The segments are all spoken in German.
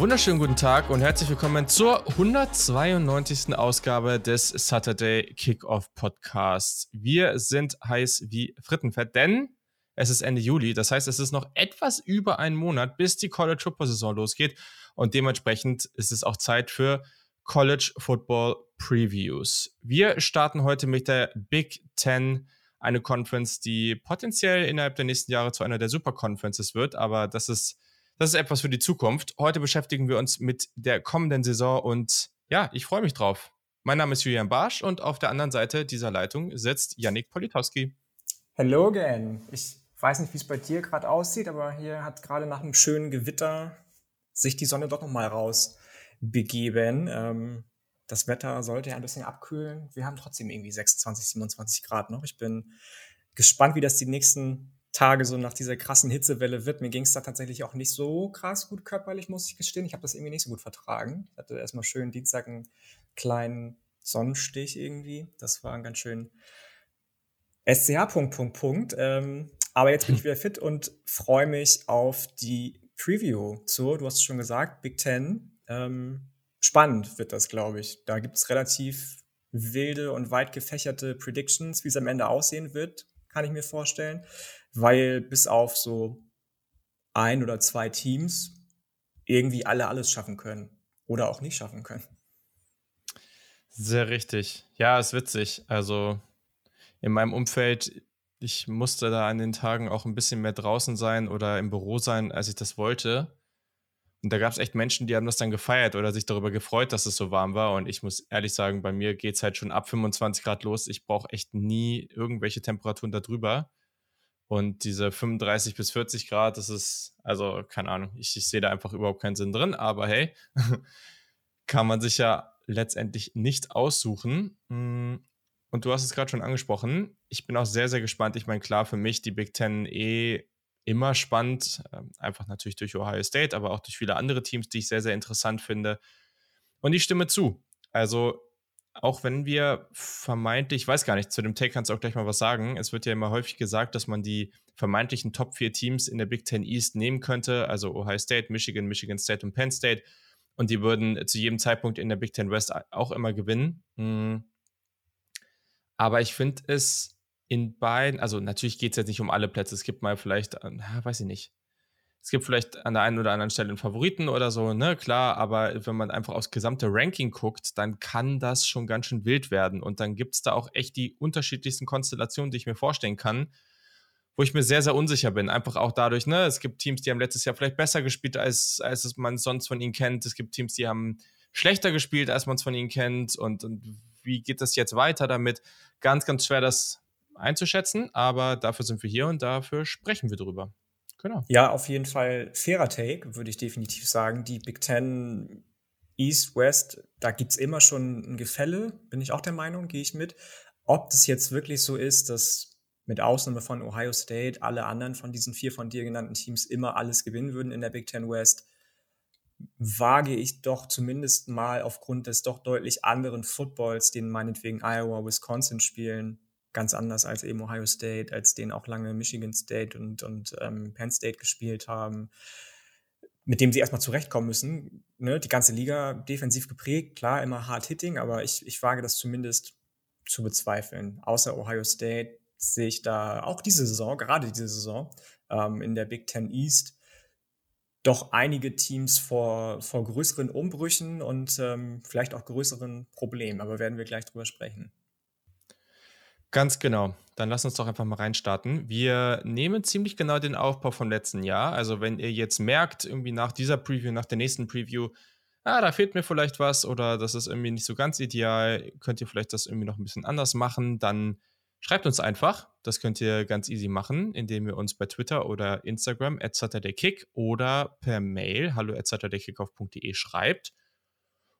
Wunderschönen guten Tag und herzlich willkommen zur 192. Ausgabe des Saturday Kickoff Podcasts. Wir sind heiß wie Frittenfett, denn es ist Ende Juli. Das heißt, es ist noch etwas über einen Monat, bis die College Football Saison losgeht. Und dementsprechend ist es auch Zeit für College Football Previews. Wir starten heute mit der Big Ten, eine Conference, die potenziell innerhalb der nächsten Jahre zu einer der Super Conferences wird, aber das ist das ist etwas für die Zukunft. Heute beschäftigen wir uns mit der kommenden Saison und ja, ich freue mich drauf. Mein Name ist Julian Barsch und auf der anderen Seite dieser Leitung sitzt Yannick Politowski. Hello again. Ich weiß nicht, wie es bei dir gerade aussieht, aber hier hat gerade nach einem schönen Gewitter sich die Sonne doch nochmal raus begeben. Ähm, das Wetter sollte ja ein bisschen abkühlen. Wir haben trotzdem irgendwie 26, 27 Grad noch. Ich bin gespannt, wie das die nächsten Tage so nach dieser krassen Hitzewelle wird. Mir ging es da tatsächlich auch nicht so krass gut körperlich, muss ich gestehen. Ich habe das irgendwie nicht so gut vertragen. Ich hatte erstmal schön Dienstag einen kleinen Sonnenstich irgendwie. Das war ein ganz schön SCH Punkt, Punkt, Punkt. Ähm, aber jetzt bin ich wieder fit und freue mich auf die Preview zu, du hast es schon gesagt, Big Ten. Ähm, spannend wird das, glaube ich. Da gibt es relativ wilde und weit gefächerte Predictions, wie es am Ende aussehen wird, kann ich mir vorstellen weil bis auf so ein oder zwei Teams irgendwie alle alles schaffen können oder auch nicht schaffen können. Sehr richtig. Ja, ist witzig. Also in meinem Umfeld, ich musste da an den Tagen auch ein bisschen mehr draußen sein oder im Büro sein, als ich das wollte. Und da gab es echt Menschen, die haben das dann gefeiert oder sich darüber gefreut, dass es so warm war. Und ich muss ehrlich sagen, bei mir geht es halt schon ab 25 Grad los. Ich brauche echt nie irgendwelche Temperaturen darüber. Und diese 35 bis 40 Grad, das ist, also keine Ahnung, ich, ich sehe da einfach überhaupt keinen Sinn drin, aber hey, kann man sich ja letztendlich nicht aussuchen. Hm, und du hast es gerade schon angesprochen. Ich bin auch sehr, sehr gespannt. Ich meine, klar, für mich die Big Ten eh immer spannend. Ähm, einfach natürlich durch Ohio State, aber auch durch viele andere Teams, die ich sehr, sehr interessant finde. Und ich stimme zu. Also auch wenn wir vermeintlich, ich weiß gar nicht, zu dem Take kannst du auch gleich mal was sagen. Es wird ja immer häufig gesagt, dass man die vermeintlichen Top 4 Teams in der Big Ten East nehmen könnte, also Ohio State, Michigan, Michigan State und Penn State. Und die würden zu jedem Zeitpunkt in der Big Ten West auch immer gewinnen. Hm. Aber ich finde es in beiden, also natürlich geht es jetzt nicht um alle Plätze. Es gibt mal vielleicht, na, weiß ich nicht, es gibt vielleicht an der einen oder anderen Stelle einen Favoriten oder so, ne, klar, aber wenn man einfach aufs gesamte Ranking guckt, dann kann das schon ganz schön wild werden. Und dann gibt es da auch echt die unterschiedlichsten Konstellationen, die ich mir vorstellen kann, wo ich mir sehr, sehr unsicher bin. Einfach auch dadurch, ne, es gibt Teams, die haben letztes Jahr vielleicht besser gespielt, als, als man sonst von ihnen kennt. Es gibt Teams, die haben schlechter gespielt, als man es von ihnen kennt. Und, und wie geht das jetzt weiter damit? Ganz, ganz schwer, das einzuschätzen, aber dafür sind wir hier und dafür sprechen wir drüber. Genau. Ja, auf jeden Fall fairer Take, würde ich definitiv sagen. Die Big Ten East, West, da gibt es immer schon ein Gefälle, bin ich auch der Meinung, gehe ich mit. Ob das jetzt wirklich so ist, dass mit Ausnahme von Ohio State alle anderen von diesen vier von dir genannten Teams immer alles gewinnen würden in der Big Ten West, wage ich doch zumindest mal aufgrund des doch deutlich anderen Footballs, den meinetwegen Iowa, Wisconsin spielen, ganz anders als eben Ohio State, als den auch lange Michigan State und, und ähm, Penn State gespielt haben, mit dem sie erstmal zurechtkommen müssen. Ne? Die ganze Liga defensiv geprägt, klar, immer hard hitting, aber ich, ich wage das zumindest zu bezweifeln. Außer Ohio State sehe ich da auch diese Saison, gerade diese Saison, ähm, in der Big Ten East, doch einige Teams vor, vor größeren Umbrüchen und ähm, vielleicht auch größeren Problemen. Aber werden wir gleich drüber sprechen. Ganz genau. Dann lass uns doch einfach mal reinstarten. Wir nehmen ziemlich genau den Aufbau vom letzten Jahr. Also wenn ihr jetzt merkt, irgendwie nach dieser Preview, nach der nächsten Preview, ah, da fehlt mir vielleicht was oder das ist irgendwie nicht so ganz ideal, könnt ihr vielleicht das irgendwie noch ein bisschen anders machen, dann schreibt uns einfach. Das könnt ihr ganz easy machen, indem ihr uns bei Twitter oder Instagram at SaturdayKick oder per Mail hallo at saturdaykickoff.de schreibt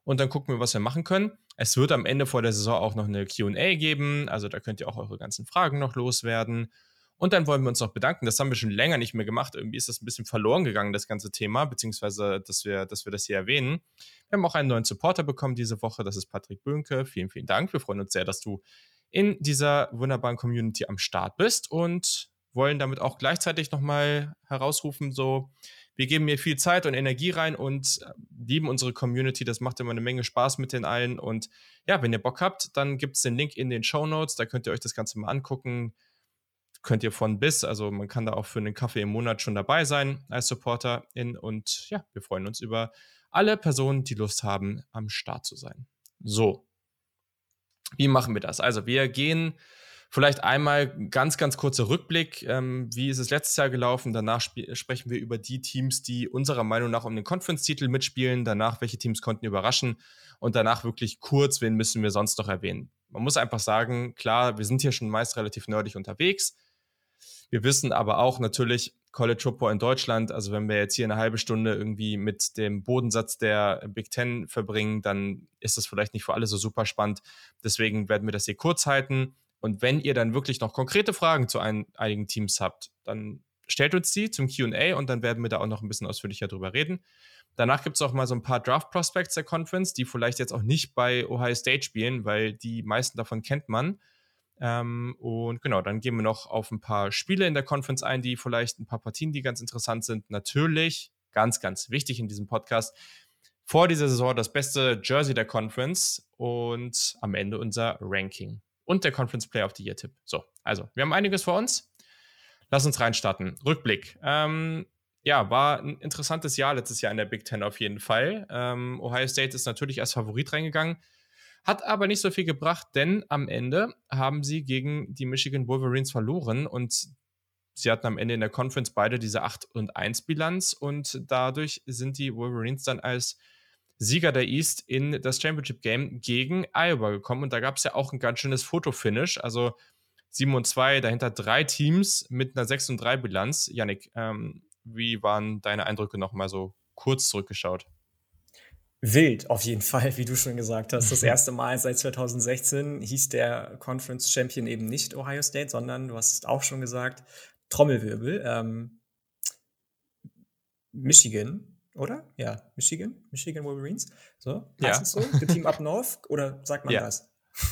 und dann gucken wir, was wir machen können. Es wird am Ende vor der Saison auch noch eine QA geben, also da könnt ihr auch eure ganzen Fragen noch loswerden. Und dann wollen wir uns noch bedanken. Das haben wir schon länger nicht mehr gemacht. Irgendwie ist das ein bisschen verloren gegangen, das ganze Thema, beziehungsweise, dass wir, dass wir das hier erwähnen. Wir haben auch einen neuen Supporter bekommen diese Woche. Das ist Patrick Böhnke. Vielen, vielen Dank. Wir freuen uns sehr, dass du in dieser wunderbaren Community am Start bist und wollen damit auch gleichzeitig nochmal herausrufen, so, wir geben hier viel Zeit und Energie rein und äh, lieben unsere Community. Das macht immer eine Menge Spaß mit den allen. Und ja, wenn ihr Bock habt, dann gibt es den Link in den Show Notes. Da könnt ihr euch das Ganze mal angucken. Könnt ihr von bis, also man kann da auch für einen Kaffee im Monat schon dabei sein als Supporterin. Und ja, wir freuen uns über alle Personen, die Lust haben, am Start zu sein. So, wie machen wir das? Also wir gehen vielleicht einmal ganz, ganz kurzer Rückblick. Ähm, wie ist es letztes Jahr gelaufen? Danach sprechen wir über die Teams, die unserer Meinung nach um den Conference-Titel mitspielen. Danach, welche Teams konnten überraschen. Und danach wirklich kurz, wen müssen wir sonst noch erwähnen? Man muss einfach sagen, klar, wir sind hier schon meist relativ nerdig unterwegs. Wir wissen aber auch natürlich, College Football in Deutschland. Also wenn wir jetzt hier eine halbe Stunde irgendwie mit dem Bodensatz der Big Ten verbringen, dann ist das vielleicht nicht für alle so super spannend. Deswegen werden wir das hier kurz halten. Und wenn ihr dann wirklich noch konkrete Fragen zu ein, einigen Teams habt, dann stellt uns die zum QA und dann werden wir da auch noch ein bisschen ausführlicher drüber reden. Danach gibt es auch mal so ein paar Draft Prospects der Conference, die vielleicht jetzt auch nicht bei Ohio State spielen, weil die meisten davon kennt man. Ähm, und genau, dann gehen wir noch auf ein paar Spiele in der Conference ein, die vielleicht ein paar Partien, die ganz interessant sind. Natürlich, ganz, ganz wichtig in diesem Podcast, vor dieser Saison das beste Jersey der Conference und am Ende unser Ranking und der Conference Player of the Year Tipp. So, also, wir haben einiges vor uns. Lass uns reinstarten. Rückblick. Ähm, ja, war ein interessantes Jahr letztes Jahr in der Big Ten auf jeden Fall. Ähm, Ohio State ist natürlich als Favorit reingegangen. Hat aber nicht so viel gebracht, denn am Ende haben sie gegen die Michigan Wolverines verloren und sie hatten am Ende in der Conference beide diese 8 und 1 Bilanz und dadurch sind die Wolverines dann als Sieger der East in das Championship Game gegen Iowa gekommen und da gab es ja auch ein ganz schönes Fotofinish, also 7 und 2, dahinter drei Teams mit einer 6 und 3 Bilanz. Yannick, ähm, wie waren deine Eindrücke nochmal so kurz zurückgeschaut? Wild, auf jeden Fall, wie du schon gesagt hast. Das erste Mal seit 2016 hieß der Conference Champion eben nicht Ohio State, sondern du hast es auch schon gesagt, Trommelwirbel. Ähm, Michigan, oder? Ja, Michigan, Michigan Wolverines. So, heißt ja. es so? The Team Up North, oder sagt man ja. das?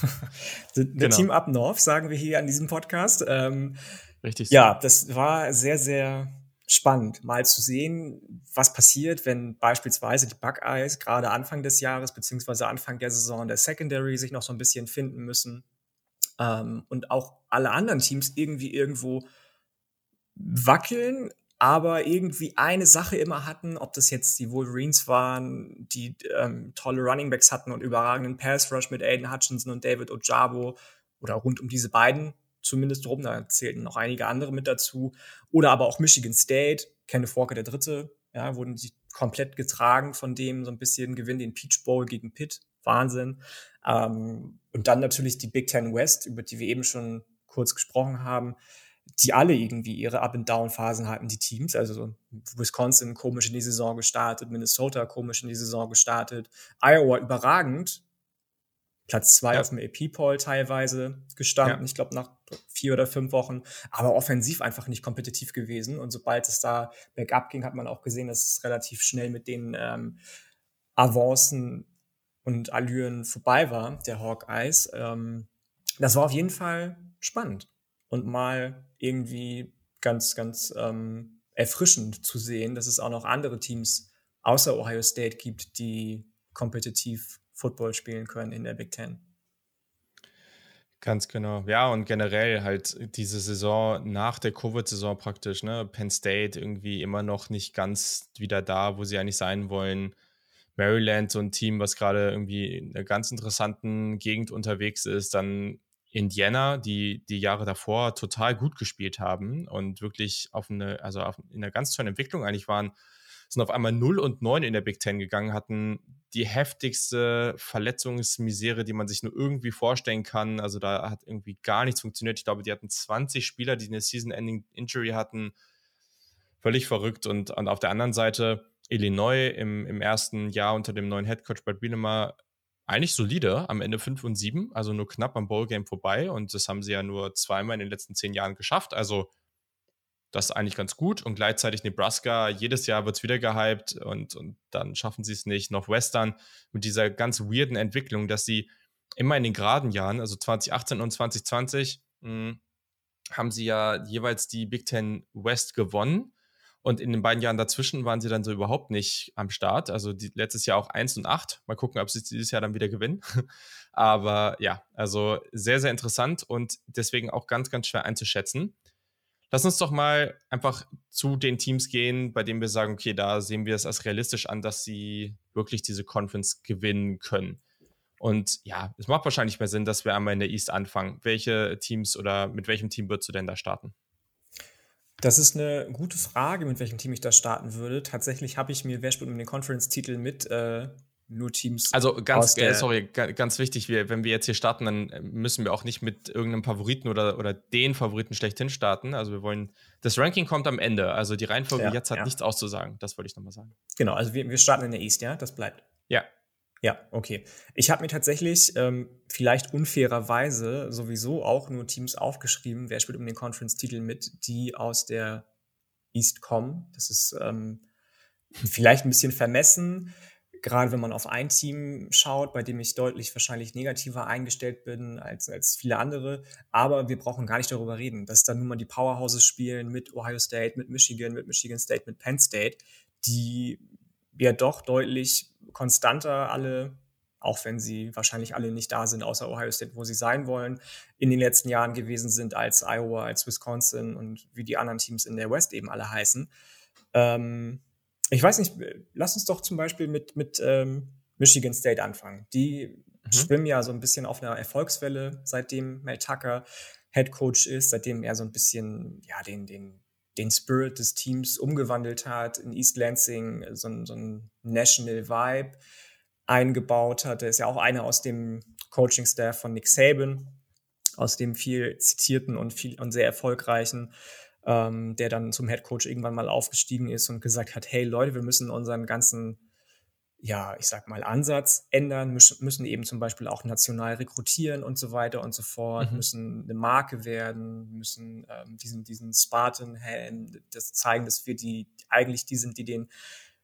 The, the genau. Team Up North, sagen wir hier an diesem Podcast. Ähm, Richtig. Ja, das war sehr, sehr spannend, mal zu sehen, was passiert, wenn beispielsweise die Buckeyes gerade Anfang des Jahres beziehungsweise Anfang der Saison der Secondary sich noch so ein bisschen finden müssen ähm, und auch alle anderen Teams irgendwie irgendwo wackeln, aber irgendwie eine Sache immer hatten, ob das jetzt die Wolverines waren, die ähm, tolle Runningbacks hatten und überragenden Pass Rush mit Aiden Hutchinson und David Ojabo oder rund um diese beiden zumindest drum, da zählten noch einige andere mit dazu. Oder aber auch Michigan State, Kenneth Walker der Dritte, ja, wurden sie komplett getragen von dem, so ein bisschen Gewinn den Peach Bowl gegen Pitt. Wahnsinn. Ähm, und dann natürlich die Big Ten West, über die wir eben schon kurz gesprochen haben, die alle irgendwie ihre Up-and-Down-Phasen hatten, die Teams. Also so Wisconsin komisch in die Saison gestartet, Minnesota komisch in die Saison gestartet, Iowa überragend, Platz zwei ja. auf dem AP-Poll teilweise gestanden. Ja. Ich glaube, nach vier oder fünf Wochen. Aber offensiv einfach nicht kompetitiv gewesen. Und sobald es da bergab ging, hat man auch gesehen, dass es relativ schnell mit den ähm, Avancen und Allüren vorbei war, der Hawkeyes. Ähm, das war auf jeden Fall spannend. Und mal irgendwie ganz, ganz ähm, erfrischend zu sehen, dass es auch noch andere Teams außer Ohio State gibt, die kompetitiv Football spielen können in der Big Ten. Ganz genau. Ja, und generell halt diese Saison nach der Covid-Saison praktisch, ne? Penn State irgendwie immer noch nicht ganz wieder da, wo sie eigentlich sein wollen. Maryland, so ein Team, was gerade irgendwie in einer ganz interessanten Gegend unterwegs ist. Dann Indiana, die die Jahre davor total gut gespielt haben und wirklich auf eine, also auf, in einer ganz tollen Entwicklung eigentlich waren, sind auf einmal 0 und 9 in der Big Ten gegangen, hatten die heftigste Verletzungsmisere, die man sich nur irgendwie vorstellen kann. Also da hat irgendwie gar nichts funktioniert. Ich glaube, die hatten 20 Spieler, die eine Season-Ending-Injury hatten. Völlig verrückt. Und, und auf der anderen Seite Illinois im, im ersten Jahr unter dem neuen Headcoach Brad Bielema eigentlich solide, am Ende 5 und 7, also nur knapp am Bowl-Game vorbei. Und das haben sie ja nur zweimal in den letzten zehn Jahren geschafft. Also das ist eigentlich ganz gut. Und gleichzeitig Nebraska, jedes Jahr wird es wieder gehypt und, und dann schaffen sie es nicht. Northwestern mit dieser ganz weirden Entwicklung, dass sie immer in den geraden Jahren, also 2018 und 2020, mh, hm, haben sie ja jeweils die Big Ten West gewonnen. Und in den beiden Jahren dazwischen waren sie dann so überhaupt nicht am Start. Also die, letztes Jahr auch 1 und 8. Mal gucken, ob sie dieses Jahr dann wieder gewinnen. Aber ja, also sehr, sehr interessant und deswegen auch ganz, ganz schwer einzuschätzen. Lass uns doch mal einfach zu den Teams gehen, bei denen wir sagen, okay, da sehen wir es als realistisch an, dass sie wirklich diese Conference gewinnen können. Und ja, es macht wahrscheinlich mehr Sinn, dass wir einmal in der East anfangen. Welche Teams oder mit welchem Team würdest du denn da starten? Das ist eine gute Frage, mit welchem Team ich da starten würde. Tatsächlich habe ich mir Wer spielt um den Conference-Titel mit äh, nur Teams. Also ganz, äh, sorry, ganz wichtig, wir, wenn wir jetzt hier starten, dann äh, müssen wir auch nicht mit irgendeinem Favoriten oder, oder den Favoriten schlechthin starten. Also wir wollen, das Ranking kommt am Ende. Also die Reihenfolge ja, jetzt hat ja. nichts auszusagen. Das wollte ich nochmal sagen. Genau, also wir, wir starten in der East, ja? Das bleibt. Ja, ja, okay. Ich habe mir tatsächlich ähm, vielleicht unfairerweise sowieso auch nur Teams aufgeschrieben, wer spielt um den Conference-Titel mit, die aus der East kommen. Das ist ähm, vielleicht ein bisschen vermessen, gerade wenn man auf ein Team schaut, bei dem ich deutlich wahrscheinlich negativer eingestellt bin als, als viele andere. Aber wir brauchen gar nicht darüber reden, dass da nun mal die Powerhouses spielen mit Ohio State, mit Michigan, mit Michigan State, mit Penn State, die ja doch deutlich konstanter alle, auch wenn sie wahrscheinlich alle nicht da sind, außer Ohio State, wo sie sein wollen, in den letzten Jahren gewesen sind als Iowa, als Wisconsin und wie die anderen Teams in der West eben alle heißen. Ähm, ich weiß nicht, lass uns doch zum Beispiel mit, mit ähm, Michigan State anfangen. Die mhm. schwimmen ja so ein bisschen auf einer Erfolgswelle, seitdem Mel Tucker Head Coach ist, seitdem er so ein bisschen ja, den, den den Spirit des Teams umgewandelt hat, in East Lansing so, so ein National Vibe eingebaut hat. Er ist ja auch einer aus dem Coaching-Staff von Nick Saban, aus dem viel zitierten und viel und sehr erfolgreichen, ähm, der dann zum Head Coach irgendwann mal aufgestiegen ist und gesagt hat, hey Leute, wir müssen unseren ganzen ja, ich sag mal, Ansatz ändern, müssen eben zum Beispiel auch national rekrutieren und so weiter und so fort, mhm. müssen eine Marke werden, müssen ähm, diesen, diesen Spartan-Helm, das zeigen, dass wir die eigentlich die sind, die den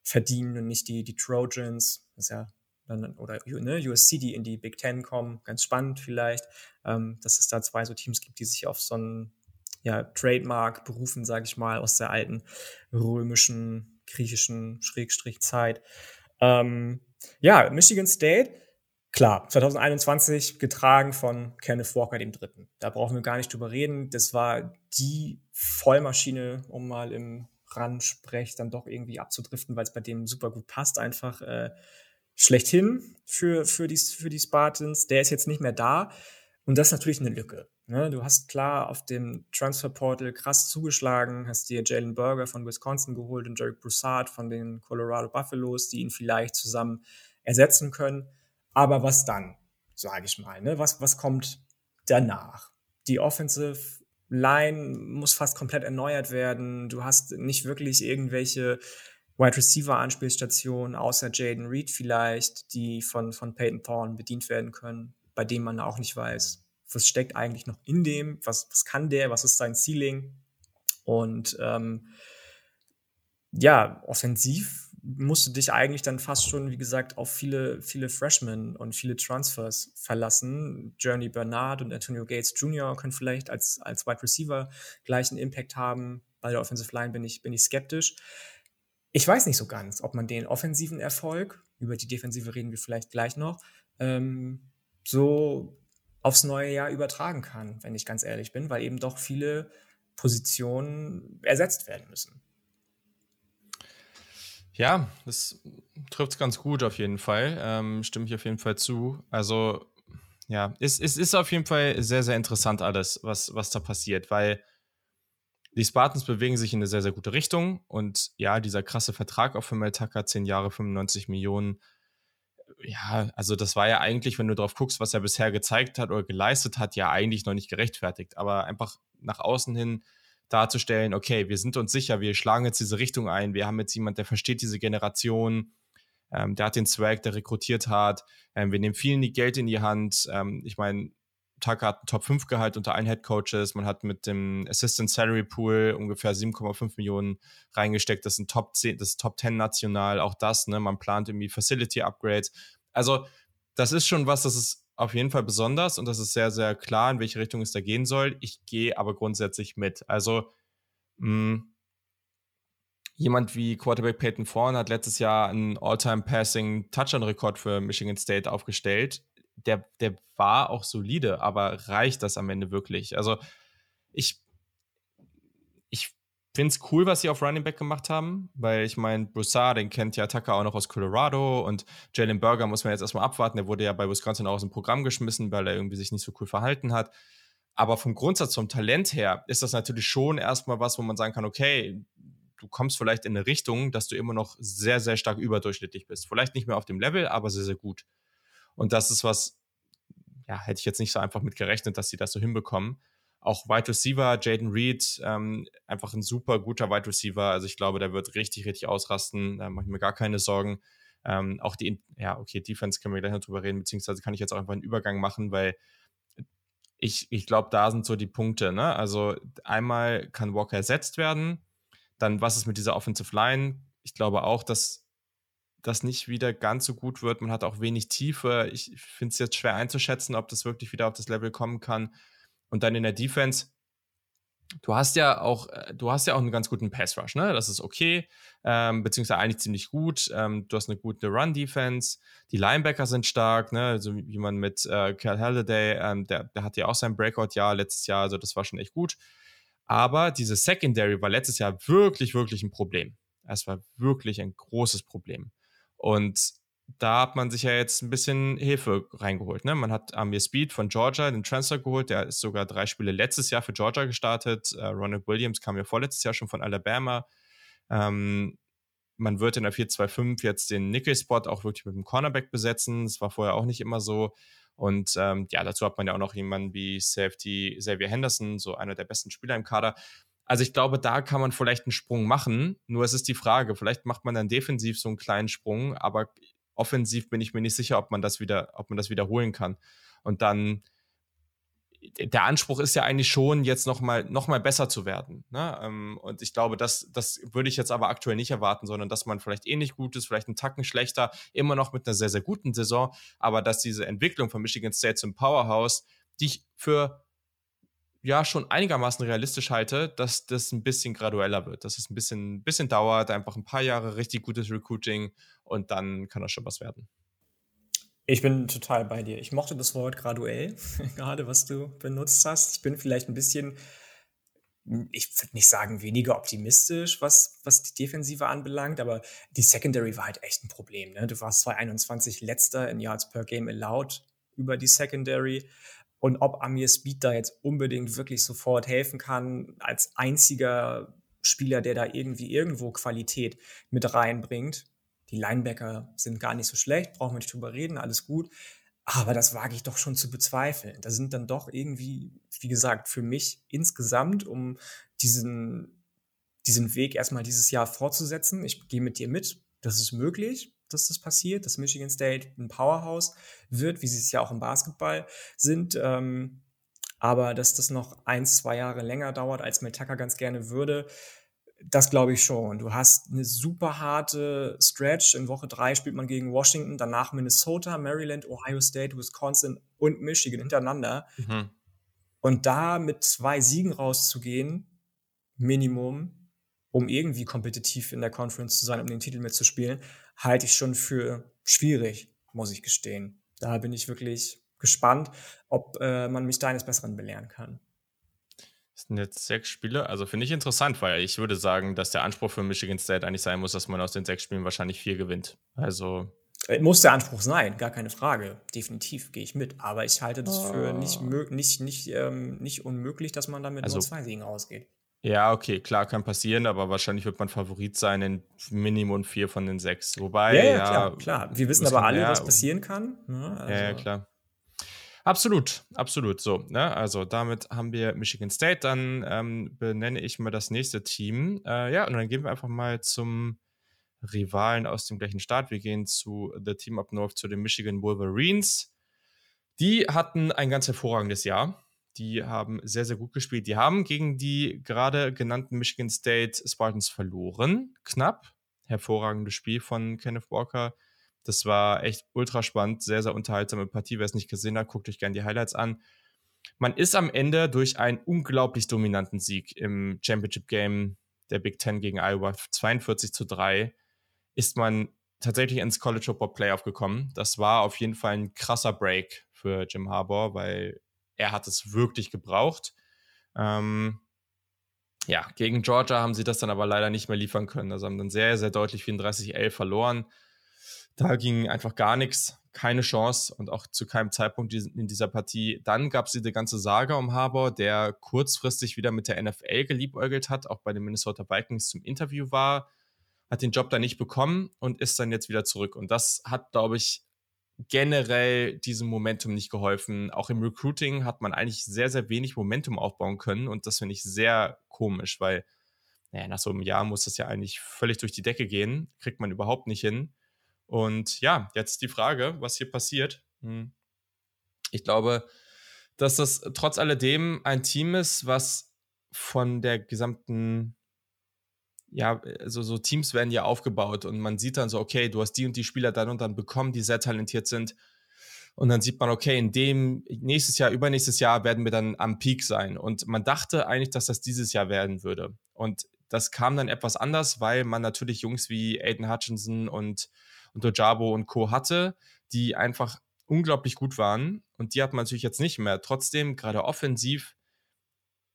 verdienen und nicht die, die Trojans. Das ist ja dann, oder ne, USC, die in die Big Ten kommen, ganz spannend vielleicht, ähm, dass es da zwei so Teams gibt, die sich auf so einen ja, Trademark berufen, sage ich mal, aus der alten römischen, griechischen Schrägstrich Zeit. Ähm, ja, Michigan State, klar, 2021 getragen von Kenneth Walker dem Dritten. Da brauchen wir gar nicht drüber reden. Das war die Vollmaschine, um mal im Randsprech dann doch irgendwie abzudriften, weil es bei dem super gut passt, einfach äh, schlechthin für, für, die, für die Spartans. Der ist jetzt nicht mehr da. Und das ist natürlich eine Lücke. Ne? Du hast klar auf dem Transferportal krass zugeschlagen, hast dir Jalen Berger von Wisconsin geholt und Derek Broussard von den Colorado Buffaloes, die ihn vielleicht zusammen ersetzen können. Aber was dann, sage ich mal? Ne? Was, was kommt danach? Die Offensive Line muss fast komplett erneuert werden. Du hast nicht wirklich irgendwelche Wide Receiver Anspielstationen, außer Jaden Reed vielleicht, die von, von Peyton Thorne bedient werden können bei dem man auch nicht weiß, was steckt eigentlich noch in dem, was, was kann der, was ist sein Ceiling. Und ähm, ja, offensiv musst du dich eigentlich dann fast schon, wie gesagt, auf viele, viele Freshmen und viele Transfers verlassen. Journey Bernard und Antonio Gates Jr. können vielleicht als, als Wide Receiver gleichen Impact haben. Bei der Offensive Line bin ich, bin ich skeptisch. Ich weiß nicht so ganz, ob man den offensiven Erfolg, über die Defensive reden wir vielleicht gleich noch, ähm, so aufs neue Jahr übertragen kann, wenn ich ganz ehrlich bin, weil eben doch viele Positionen ersetzt werden müssen. Ja, das trifft es ganz gut auf jeden Fall. Ähm, stimme ich auf jeden Fall zu. Also, ja, es, es ist auf jeden Fall sehr, sehr interessant alles, was, was da passiert, weil die Spartans bewegen sich in eine sehr, sehr gute Richtung und ja, dieser krasse Vertrag auch für Mel Tucker, 10 Jahre, 95 Millionen, ja, also das war ja eigentlich, wenn du drauf guckst, was er bisher gezeigt hat oder geleistet hat, ja eigentlich noch nicht gerechtfertigt. Aber einfach nach außen hin darzustellen, okay, wir sind uns sicher, wir schlagen jetzt diese Richtung ein, wir haben jetzt jemand, der versteht diese Generation, ähm, der hat den Swag, der rekrutiert hat, ähm, wir nehmen viel Geld in die Hand. Ähm, ich meine, Tucker hat einen Top-5-Gehalt unter allen Head-Coaches. Man hat mit dem Assistant Salary Pool ungefähr 7,5 Millionen reingesteckt. Das ist ein Top 10, das ist Top 10 national. Auch das, ne? Man plant irgendwie Facility-Upgrades. Also, das ist schon was, das ist auf jeden Fall besonders und das ist sehr, sehr klar, in welche Richtung es da gehen soll. Ich gehe aber grundsätzlich mit. Also, mh, mm, jemand wie Quarterback Peyton Thorne hat letztes Jahr einen All-Time-Passing-Touchdown-Rekord für Michigan State aufgestellt. Der, der war auch solide, aber reicht das am Ende wirklich? Also ich, ich finde es cool, was sie auf Running Back gemacht haben, weil ich meine, Broussard, den kennt ja Tucker auch noch aus Colorado und Jalen Burger muss man jetzt erstmal abwarten. Der wurde ja bei Wisconsin auch aus dem Programm geschmissen, weil er irgendwie sich nicht so cool verhalten hat. Aber vom Grundsatz, vom Talent her, ist das natürlich schon erstmal was, wo man sagen kann, okay, du kommst vielleicht in eine Richtung, dass du immer noch sehr, sehr stark überdurchschnittlich bist. Vielleicht nicht mehr auf dem Level, aber sehr, sehr gut. Und das ist was, ja, hätte ich jetzt nicht so einfach mit gerechnet, dass sie das so hinbekommen. Auch Wide Receiver, Jaden Reed, ähm, einfach ein super guter Wide Receiver. Also ich glaube, der wird richtig, richtig ausrasten. Da mache ich mir gar keine Sorgen. Ähm, auch die, ja, okay, Defense können wir gleich noch drüber reden, beziehungsweise kann ich jetzt auch einfach einen Übergang machen, weil ich, ich glaube, da sind so die Punkte. Ne? Also einmal kann Walker ersetzt werden. Dann, was ist mit dieser Offensive Line? Ich glaube auch, dass das nicht wieder ganz so gut wird. Man hat auch wenig Tiefe. Ich finde es jetzt schwer einzuschätzen, ob das wirklich wieder auf das Level kommen kann. Und dann in der Defense, du hast ja auch, äh, du hast ja auch einen ganz guten Pass Rush, ne? Das ist okay, ähm, beziehungsweise eigentlich ziemlich gut. Ähm, du hast eine gute Run-Defense, die Linebacker sind stark, ne? Also wie man mit äh, Cal Halliday, ähm, der, der hat ja auch sein Breakout-Jahr letztes Jahr, also das war schon echt gut. Aber diese Secondary war letztes Jahr wirklich, wirklich ein Problem. Es war wirklich ein großes Problem. Und da hat man sich ja jetzt ein bisschen Hilfe reingeholt. Ne? Man hat Amir Speed von Georgia den Transfer geholt. Der ist sogar drei Spiele letztes Jahr für Georgia gestartet. Äh, Ronald Williams kam ja vorletztes Jahr schon von Alabama. Ähm, man wird in der 4-2-5 jetzt den Nickel-Spot auch wirklich mit dem Cornerback besetzen. Das war vorher auch nicht immer so. Und ähm, ja, dazu hat man ja auch noch jemanden wie Safety Xavier Henderson, so einer der besten Spieler im Kader. Also ich glaube, da kann man vielleicht einen Sprung machen. Nur es ist die Frage, vielleicht macht man dann defensiv so einen kleinen Sprung, aber offensiv bin ich mir nicht sicher, ob man das wieder, ob man das wiederholen kann. Und dann der Anspruch ist ja eigentlich schon, jetzt nochmal noch mal besser zu werden. Ne? Ähm, und ich glaube, das, das würde ich jetzt aber aktuell nicht erwarten, sondern dass man vielleicht ähnlich eh gut ist, vielleicht einen Tacken schlechter, immer noch mit einer sehr, sehr guten Saison, aber dass diese Entwicklung von Michigan State zum Powerhouse, die ich für ja schon einigermaßen realistisch halte, dass das ein bisschen gradueller wird, dass es ein bisschen, bisschen dauert, einfach ein paar Jahre richtig gutes Recruiting und dann kann das schon was werden. Ich bin total bei dir. Ich mochte das Wort graduell, gerade was du benutzt hast. Ich bin vielleicht ein bisschen, ich würde nicht sagen weniger optimistisch, was, was die Defensive anbelangt, aber die Secondary war halt echt ein Problem. Ne? Du warst 2021 letzter in Yards per Game allowed über die Secondary. Und ob Amir Speed da jetzt unbedingt wirklich sofort helfen kann, als einziger Spieler, der da irgendwie irgendwo Qualität mit reinbringt, die Linebacker sind gar nicht so schlecht, brauchen wir nicht drüber reden, alles gut. Aber das wage ich doch schon zu bezweifeln. Da sind dann doch irgendwie, wie gesagt, für mich insgesamt, um diesen, diesen Weg erstmal dieses Jahr fortzusetzen, ich gehe mit dir mit, das ist möglich, dass das passiert, dass Michigan State ein Powerhouse wird, wie sie es ja auch im Basketball sind. Ähm, aber dass das noch ein, zwei Jahre länger dauert, als Mel Tucker ganz gerne würde, das glaube ich schon. Du hast eine super harte Stretch. In Woche drei spielt man gegen Washington, danach Minnesota, Maryland, Ohio State, Wisconsin und Michigan hintereinander. Mhm. Und da mit zwei Siegen rauszugehen, Minimum, um irgendwie kompetitiv in der Conference zu sein, um den Titel mitzuspielen, halte ich schon für schwierig, muss ich gestehen. Da bin ich wirklich gespannt, ob äh, man mich da eines Besseren belehren kann. Das sind jetzt sechs Spiele. Also finde ich interessant, weil ich würde sagen, dass der Anspruch für Michigan State eigentlich sein muss, dass man aus den sechs Spielen wahrscheinlich vier gewinnt. Also. Äh, muss der Anspruch sein, gar keine Frage. Definitiv gehe ich mit. Aber ich halte das für nicht, nicht, nicht, ähm, nicht unmöglich, dass man damit also, nur zwei Siegen rausgeht. Ja, okay, klar, kann passieren, aber wahrscheinlich wird man Favorit sein in Minimum vier von den sechs. Wobei, ja, ja, ja klar, klar. Wir wissen aber alle, was passieren kann. Ne? Also. Ja, ja, klar. Absolut, absolut. So, ne? also damit haben wir Michigan State. Dann ähm, benenne ich mal das nächste Team. Äh, ja, und dann gehen wir einfach mal zum Rivalen aus dem gleichen Staat. Wir gehen zu The Team Up North, zu den Michigan Wolverines. Die hatten ein ganz hervorragendes Jahr. Die haben sehr, sehr gut gespielt. Die haben gegen die gerade genannten Michigan State Spartans verloren. Knapp. Hervorragendes Spiel von Kenneth Walker. Das war echt ultra spannend, sehr, sehr unterhaltsame Partie. Wer es nicht gesehen hat, guckt euch gerne die Highlights an. Man ist am Ende durch einen unglaublich dominanten Sieg im Championship Game der Big Ten gegen Iowa 42 zu 3 ist man tatsächlich ins College Football Playoff gekommen. Das war auf jeden Fall ein krasser Break für Jim Harbour, weil er hat es wirklich gebraucht. Ähm, ja, gegen Georgia haben sie das dann aber leider nicht mehr liefern können. Also haben dann sehr, sehr deutlich 34-11 verloren. Da ging einfach gar nichts, keine Chance und auch zu keinem Zeitpunkt in dieser Partie. Dann gab es diese ganze Sage um Harbour, der kurzfristig wieder mit der NFL geliebäugelt hat, auch bei den Minnesota Vikings zum Interview war, hat den Job da nicht bekommen und ist dann jetzt wieder zurück. Und das hat, glaube ich, generell diesem Momentum nicht geholfen. Auch im Recruiting hat man eigentlich sehr, sehr wenig Momentum aufbauen können und das finde ich sehr komisch, weil naja, nach so einem Jahr muss das ja eigentlich völlig durch die Decke gehen, kriegt man überhaupt nicht hin. Und ja, jetzt die Frage, was hier passiert. Hm. Ich glaube, dass das trotz alledem ein Team ist, was von der gesamten ja, also so Teams werden ja aufgebaut und man sieht dann so, okay, du hast die und die Spieler dann und dann bekommen, die sehr talentiert sind. Und dann sieht man, okay, in dem nächstes Jahr, übernächstes Jahr werden wir dann am Peak sein. Und man dachte eigentlich, dass das dieses Jahr werden würde. Und das kam dann etwas anders, weil man natürlich Jungs wie Aiden Hutchinson und, und Ojabo und Co. hatte, die einfach unglaublich gut waren. Und die hat man natürlich jetzt nicht mehr. Trotzdem, gerade offensiv,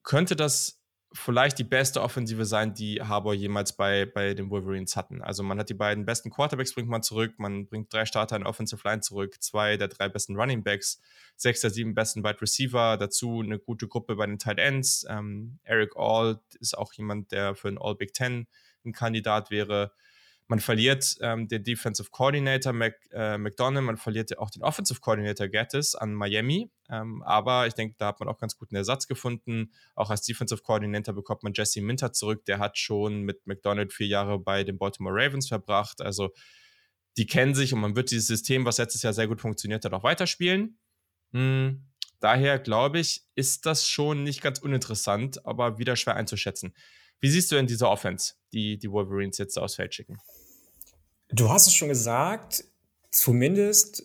könnte das vielleicht die beste Offensive sein, die Harbour jemals bei, bei den Wolverines hatten. Also man hat die beiden besten Quarterbacks bringt man zurück, man bringt drei Starter in Offensive Line zurück, zwei der drei besten Running Backs, sechs der sieben besten Wide Receiver, dazu eine gute Gruppe bei den Tight Ends. Ähm, Eric All ist auch jemand, der für ein All Big Ten ein Kandidat wäre. Man verliert ähm, den Defensive Coordinator Mac, äh, McDonald, man verliert auch den Offensive Coordinator Gattis an Miami. Ähm, aber ich denke, da hat man auch ganz guten Ersatz gefunden. Auch als Defensive Coordinator bekommt man Jesse Minter zurück. Der hat schon mit McDonald vier Jahre bei den Baltimore Ravens verbracht. Also die kennen sich und man wird dieses System, was letztes Jahr sehr gut funktioniert hat, auch weiterspielen. Hm, daher glaube ich, ist das schon nicht ganz uninteressant, aber wieder schwer einzuschätzen. Wie siehst du in dieser Offense, die die Wolverines jetzt aufs Feld schicken? Du hast es schon gesagt, zumindest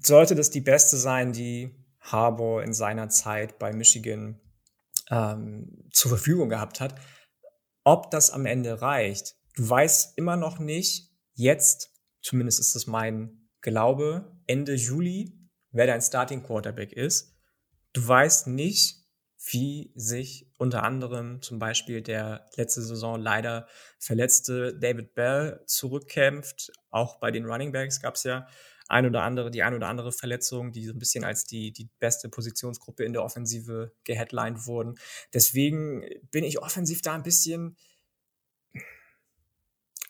sollte das die beste sein, die Harbour in seiner Zeit bei Michigan ähm, zur Verfügung gehabt hat. Ob das am Ende reicht, du weißt immer noch nicht, jetzt, zumindest ist das mein Glaube, Ende Juli, wer dein Starting Quarterback ist. Du weißt nicht, wie sich unter anderem zum Beispiel der letzte Saison leider verletzte David Bell zurückkämpft. Auch bei den Running Backs gab es ja ein oder andere, die ein oder andere Verletzung, die so ein bisschen als die, die beste Positionsgruppe in der Offensive geheadlined wurden. Deswegen bin ich offensiv da ein bisschen,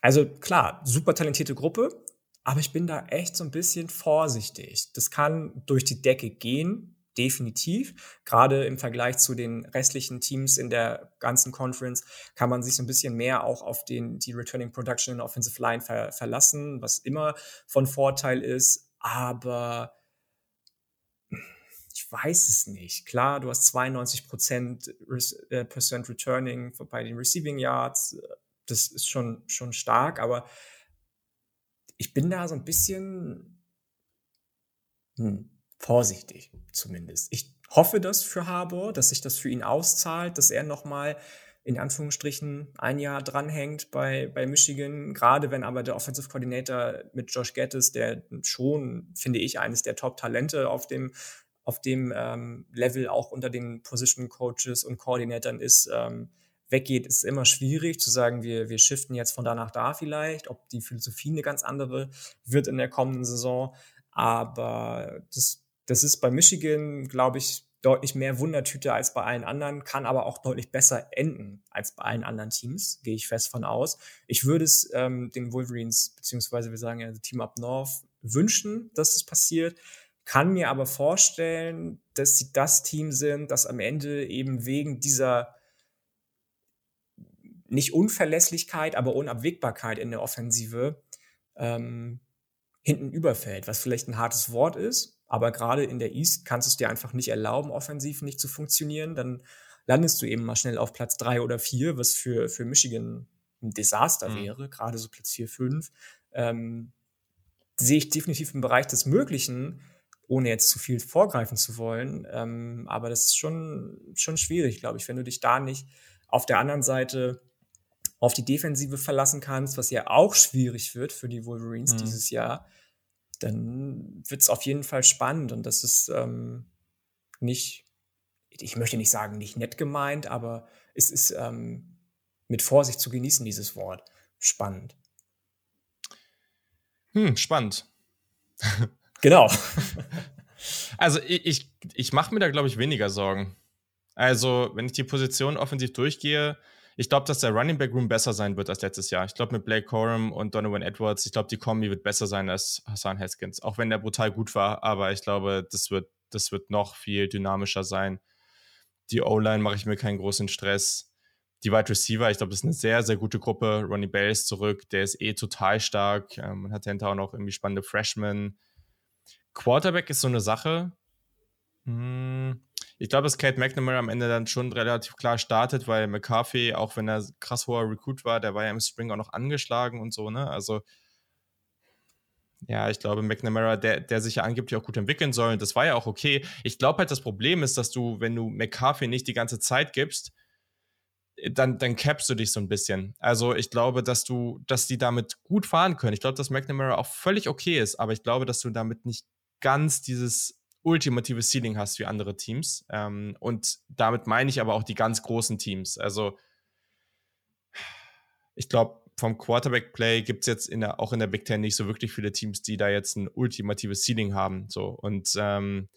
also klar, super talentierte Gruppe, aber ich bin da echt so ein bisschen vorsichtig. Das kann durch die Decke gehen, definitiv. Gerade im Vergleich zu den restlichen Teams in der ganzen Conference kann man sich so ein bisschen mehr auch auf den, die Returning Production in Offensive Line ver, verlassen, was immer von Vorteil ist. Aber ich weiß es nicht. Klar, du hast 92 Prozent äh, Percent Returning bei den Receiving Yards. Das ist schon, schon stark, aber ich bin da so ein bisschen, hm, vorsichtig zumindest. Ich hoffe das für Harbour, dass sich das für ihn auszahlt, dass er nochmal in Anführungsstrichen ein Jahr dranhängt bei, bei Michigan. Gerade wenn aber der Offensive Coordinator mit Josh Gettis, der schon, finde ich, eines der Top-Talente auf dem, auf dem ähm, Level auch unter den Position Coaches und Koordinatoren ist, ähm, weggeht, ist immer schwierig zu sagen, wir, wir shiften jetzt von da nach da vielleicht, ob die Philosophie eine ganz andere wird in der kommenden Saison. Aber das das ist bei Michigan, glaube ich, deutlich mehr Wundertüte als bei allen anderen, kann aber auch deutlich besser enden als bei allen anderen Teams, gehe ich fest von aus. Ich würde es ähm, den Wolverines, beziehungsweise wir sagen ja Team Up North, wünschen, dass es passiert, kann mir aber vorstellen, dass sie das Team sind, das am Ende eben wegen dieser nicht Unverlässlichkeit, aber Unabwägbarkeit in der Offensive ähm, hinten überfällt, was vielleicht ein hartes Wort ist, aber gerade in der East kannst du es dir einfach nicht erlauben, offensiv nicht zu funktionieren. Dann landest du eben mal schnell auf Platz drei oder vier, was für, für Michigan ein Desaster mhm. wäre, gerade so Platz vier, fünf. Ähm, sehe ich definitiv im Bereich des Möglichen, ohne jetzt zu viel vorgreifen zu wollen. Ähm, aber das ist schon, schon schwierig, glaube ich, wenn du dich da nicht auf der anderen Seite auf die Defensive verlassen kannst, was ja auch schwierig wird für die Wolverines mhm. dieses Jahr, dann wird es auf jeden Fall spannend. Und das ist ähm, nicht, ich möchte nicht sagen, nicht nett gemeint, aber es ist ähm, mit Vorsicht zu genießen, dieses Wort. Spannend. Hm, spannend. genau. also ich, ich, ich mache mir da, glaube ich, weniger Sorgen. Also, wenn ich die Position offensiv durchgehe, ich glaube, dass der Running Back Room besser sein wird als letztes Jahr. Ich glaube, mit Blake Corum und Donovan Edwards, ich glaube, die Kombi wird besser sein als Hassan Haskins. Auch wenn der brutal gut war, aber ich glaube, das wird, das wird noch viel dynamischer sein. Die O-Line mache ich mir keinen großen Stress. Die Wide Receiver, ich glaube, das ist eine sehr, sehr gute Gruppe. Ronnie Bell ist zurück, der ist eh total stark. Ähm, man hat hinterher auch noch irgendwie spannende Freshmen. Quarterback ist so eine Sache. Hm ich glaube, dass Kate McNamara am Ende dann schon relativ klar startet, weil McCarthy, auch wenn er krass hoher Recruit war, der war ja im Spring auch noch angeschlagen und so, ne? Also, ja, ich glaube, McNamara, der, der sich ja angeblich auch gut entwickeln soll, das war ja auch okay. Ich glaube halt, das Problem ist, dass du, wenn du McCarthy nicht die ganze Zeit gibst, dann, dann capst du dich so ein bisschen. Also ich glaube, dass du, dass die damit gut fahren können. Ich glaube, dass McNamara auch völlig okay ist, aber ich glaube, dass du damit nicht ganz dieses ultimative Ceiling hast wie andere Teams. Ähm, und damit meine ich aber auch die ganz großen Teams. Also ich glaube, vom Quarterback-Play gibt es jetzt in der, auch in der Big Ten nicht so wirklich viele Teams, die da jetzt ein ultimatives Ceiling haben. So. Und ähm,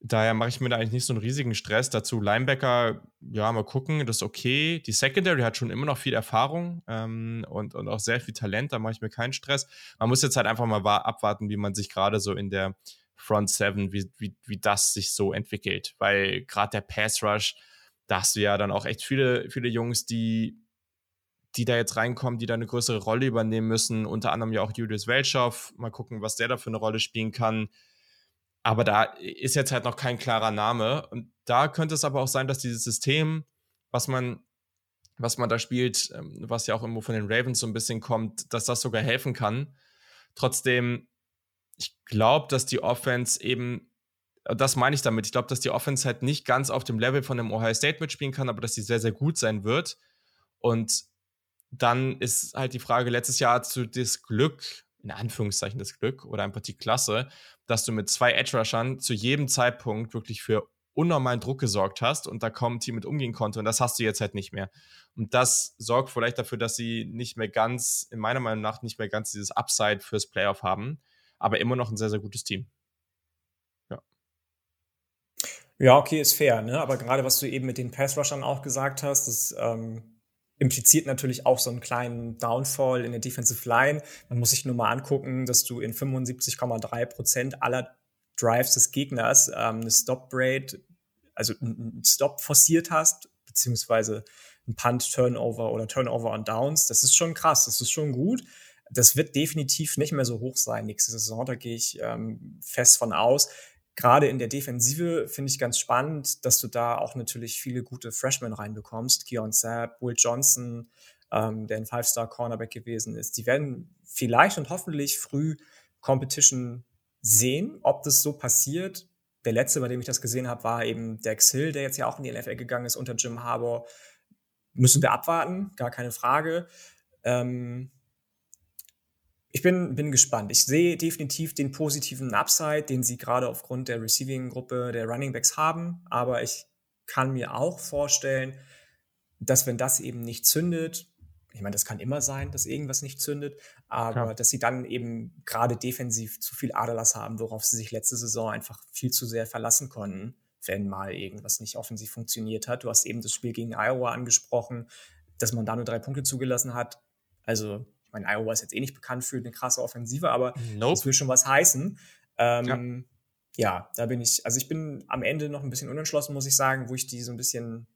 daher mache ich mir da eigentlich nicht so einen riesigen Stress. Dazu Linebacker, ja, mal gucken, das ist okay. Die Secondary hat schon immer noch viel Erfahrung ähm, und, und auch sehr viel Talent, da mache ich mir keinen Stress. Man muss jetzt halt einfach mal abwarten, wie man sich gerade so in der Front Seven, wie, wie, wie das sich so entwickelt. Weil gerade der Pass Rush, da hast du ja dann auch echt viele, viele Jungs, die, die da jetzt reinkommen, die da eine größere Rolle übernehmen müssen. Unter anderem ja auch Julius Welchow. Mal gucken, was der da für eine Rolle spielen kann. Aber da ist jetzt halt noch kein klarer Name. Und da könnte es aber auch sein, dass dieses System, was man, was man da spielt, ähm, was ja auch irgendwo von den Ravens so ein bisschen kommt, dass das sogar helfen kann. Trotzdem ich glaube, dass die Offense eben, das meine ich damit, ich glaube, dass die Offense halt nicht ganz auf dem Level von dem Ohio State mitspielen kann, aber dass sie sehr, sehr gut sein wird. Und dann ist halt die Frage, letztes Jahr hast du das Glück, in Anführungszeichen das Glück oder einfach die Klasse, dass du mit zwei Edge-Rushern zu jedem Zeitpunkt wirklich für unnormalen Druck gesorgt hast und da kaum ein Team mit umgehen konnte und das hast du jetzt halt nicht mehr. Und das sorgt vielleicht dafür, dass sie nicht mehr ganz, in meiner Meinung nach, nicht mehr ganz dieses Upside fürs Playoff haben aber immer noch ein sehr, sehr gutes Team. Ja. Ja, okay, ist fair, ne? Aber gerade was du eben mit den Pass-Rushern auch gesagt hast, das ähm, impliziert natürlich auch so einen kleinen Downfall in der Defensive Line. Man muss sich nur mal angucken, dass du in 75,3 Prozent aller Drives des Gegners ähm, eine Stop-Rate, also einen Stop forciert hast, beziehungsweise ein Punt, Turnover oder Turnover on Downs. Das ist schon krass, das ist schon gut das wird definitiv nicht mehr so hoch sein nächste Saison. Da gehe ich ähm, fest von aus. Gerade in der Defensive finde ich ganz spannend, dass du da auch natürlich viele gute Freshmen reinbekommst. Keon Sapp, Will Johnson, ähm, der ein Five-Star-Cornerback gewesen ist. Die werden vielleicht und hoffentlich früh Competition sehen. Ob das so passiert, der letzte, bei dem ich das gesehen habe, war eben Dex Hill, der jetzt ja auch in die NFL gegangen ist unter Jim Harbour. Müssen wir abwarten, gar keine Frage. Ähm, ich bin, bin gespannt. Ich sehe definitiv den positiven Upside, den sie gerade aufgrund der Receiving-Gruppe der Running Backs haben. Aber ich kann mir auch vorstellen, dass wenn das eben nicht zündet, ich meine, das kann immer sein, dass irgendwas nicht zündet, aber ja. dass sie dann eben gerade defensiv zu viel Aderlass haben, worauf sie sich letzte Saison einfach viel zu sehr verlassen konnten, wenn mal irgendwas nicht offensiv funktioniert hat. Du hast eben das Spiel gegen Iowa angesprochen, dass man da nur drei Punkte zugelassen hat. Also ich meine, Iowa ist jetzt eh nicht bekannt für eine krasse Offensive, aber nope. das will schon was heißen. Ähm, ja. ja, da bin ich, also ich bin am Ende noch ein bisschen unentschlossen, muss ich sagen, wo ich die so ein bisschen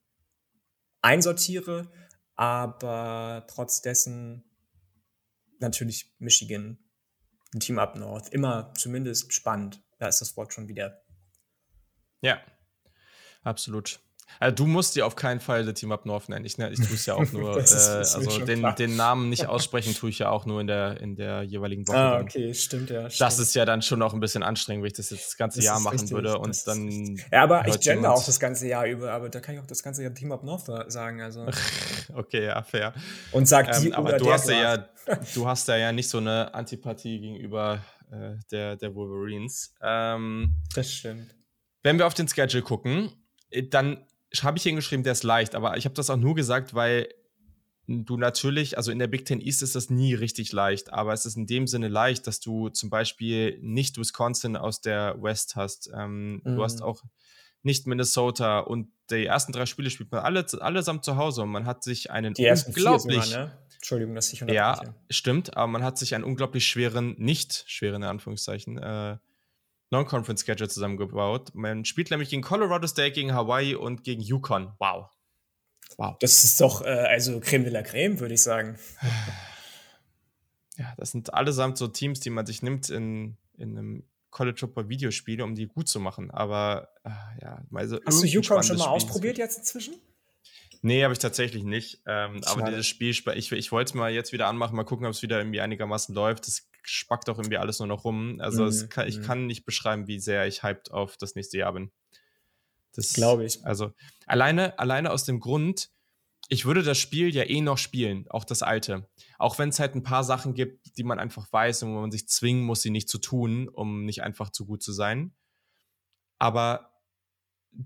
einsortiere, aber trotz dessen natürlich Michigan, ein Team up North, immer zumindest spannend. Da ist das Wort schon wieder. Ja, absolut. Also du musst dir auf keinen Fall The Team Up North nennen. Ich, ne, ich tue es ja auch nur, ist, äh, also den, den, Namen nicht aussprechen tue ich ja auch nur in der, in der jeweiligen Woche. Ah, okay, stimmt, ja. Stimmt. Das ist ja dann schon auch ein bisschen anstrengend, wenn ich das jetzt das ganze das Jahr machen richtig, würde und dann. Ja, aber ich gender auch das ganze Jahr über, aber da kann ich auch das ganze Jahr Team Up North sagen. Also. okay, ja, fair. Und die ähm, aber du hast ja, du hast ja nicht so eine Antipathie gegenüber äh, der, der Wolverines. Ähm, das stimmt. Wenn wir auf den Schedule gucken, äh, dann habe ich hingeschrieben, der ist leicht, aber ich habe das auch nur gesagt, weil du natürlich, also in der Big Ten East ist das nie richtig leicht, aber es ist in dem Sinne leicht, dass du zum Beispiel nicht Wisconsin aus der West hast. Ähm, mhm. Du hast mhm. auch nicht Minnesota und die ersten drei Spiele spielt man alle, allesamt zu Hause und man hat sich einen die unglaublich. Sogar, ne? Entschuldigung, dass ich Ja, stimmt, aber man hat sich einen unglaublich schweren, nicht schweren, in Anführungszeichen, äh, Non-Conference-Schedule zusammengebaut. Man spielt nämlich gegen Colorado State, gegen Hawaii und gegen Yukon. Wow. Wow. Das ist doch äh, also Creme de la Creme, würde ich sagen. Ja, das sind allesamt so Teams, die man sich nimmt in, in einem College Football Videospiele, um die gut zu machen. Aber äh, ja, also Hast du Yukon schon mal ausprobiert jetzt inzwischen? Nee, habe ich tatsächlich nicht. Ähm, aber dieses Spiel, ich, ich wollte es mal jetzt wieder anmachen, mal gucken, ob es wieder irgendwie einigermaßen läuft. Das spackt auch irgendwie alles nur noch rum. Also mhm. kann, ich mhm. kann nicht beschreiben, wie sehr ich hyped auf das nächste Jahr bin. Das glaube ich. Also alleine, alleine aus dem Grund, ich würde das Spiel ja eh noch spielen, auch das alte. Auch wenn es halt ein paar Sachen gibt, die man einfach weiß und wo man sich zwingen muss, sie nicht zu tun, um nicht einfach zu gut zu sein. Aber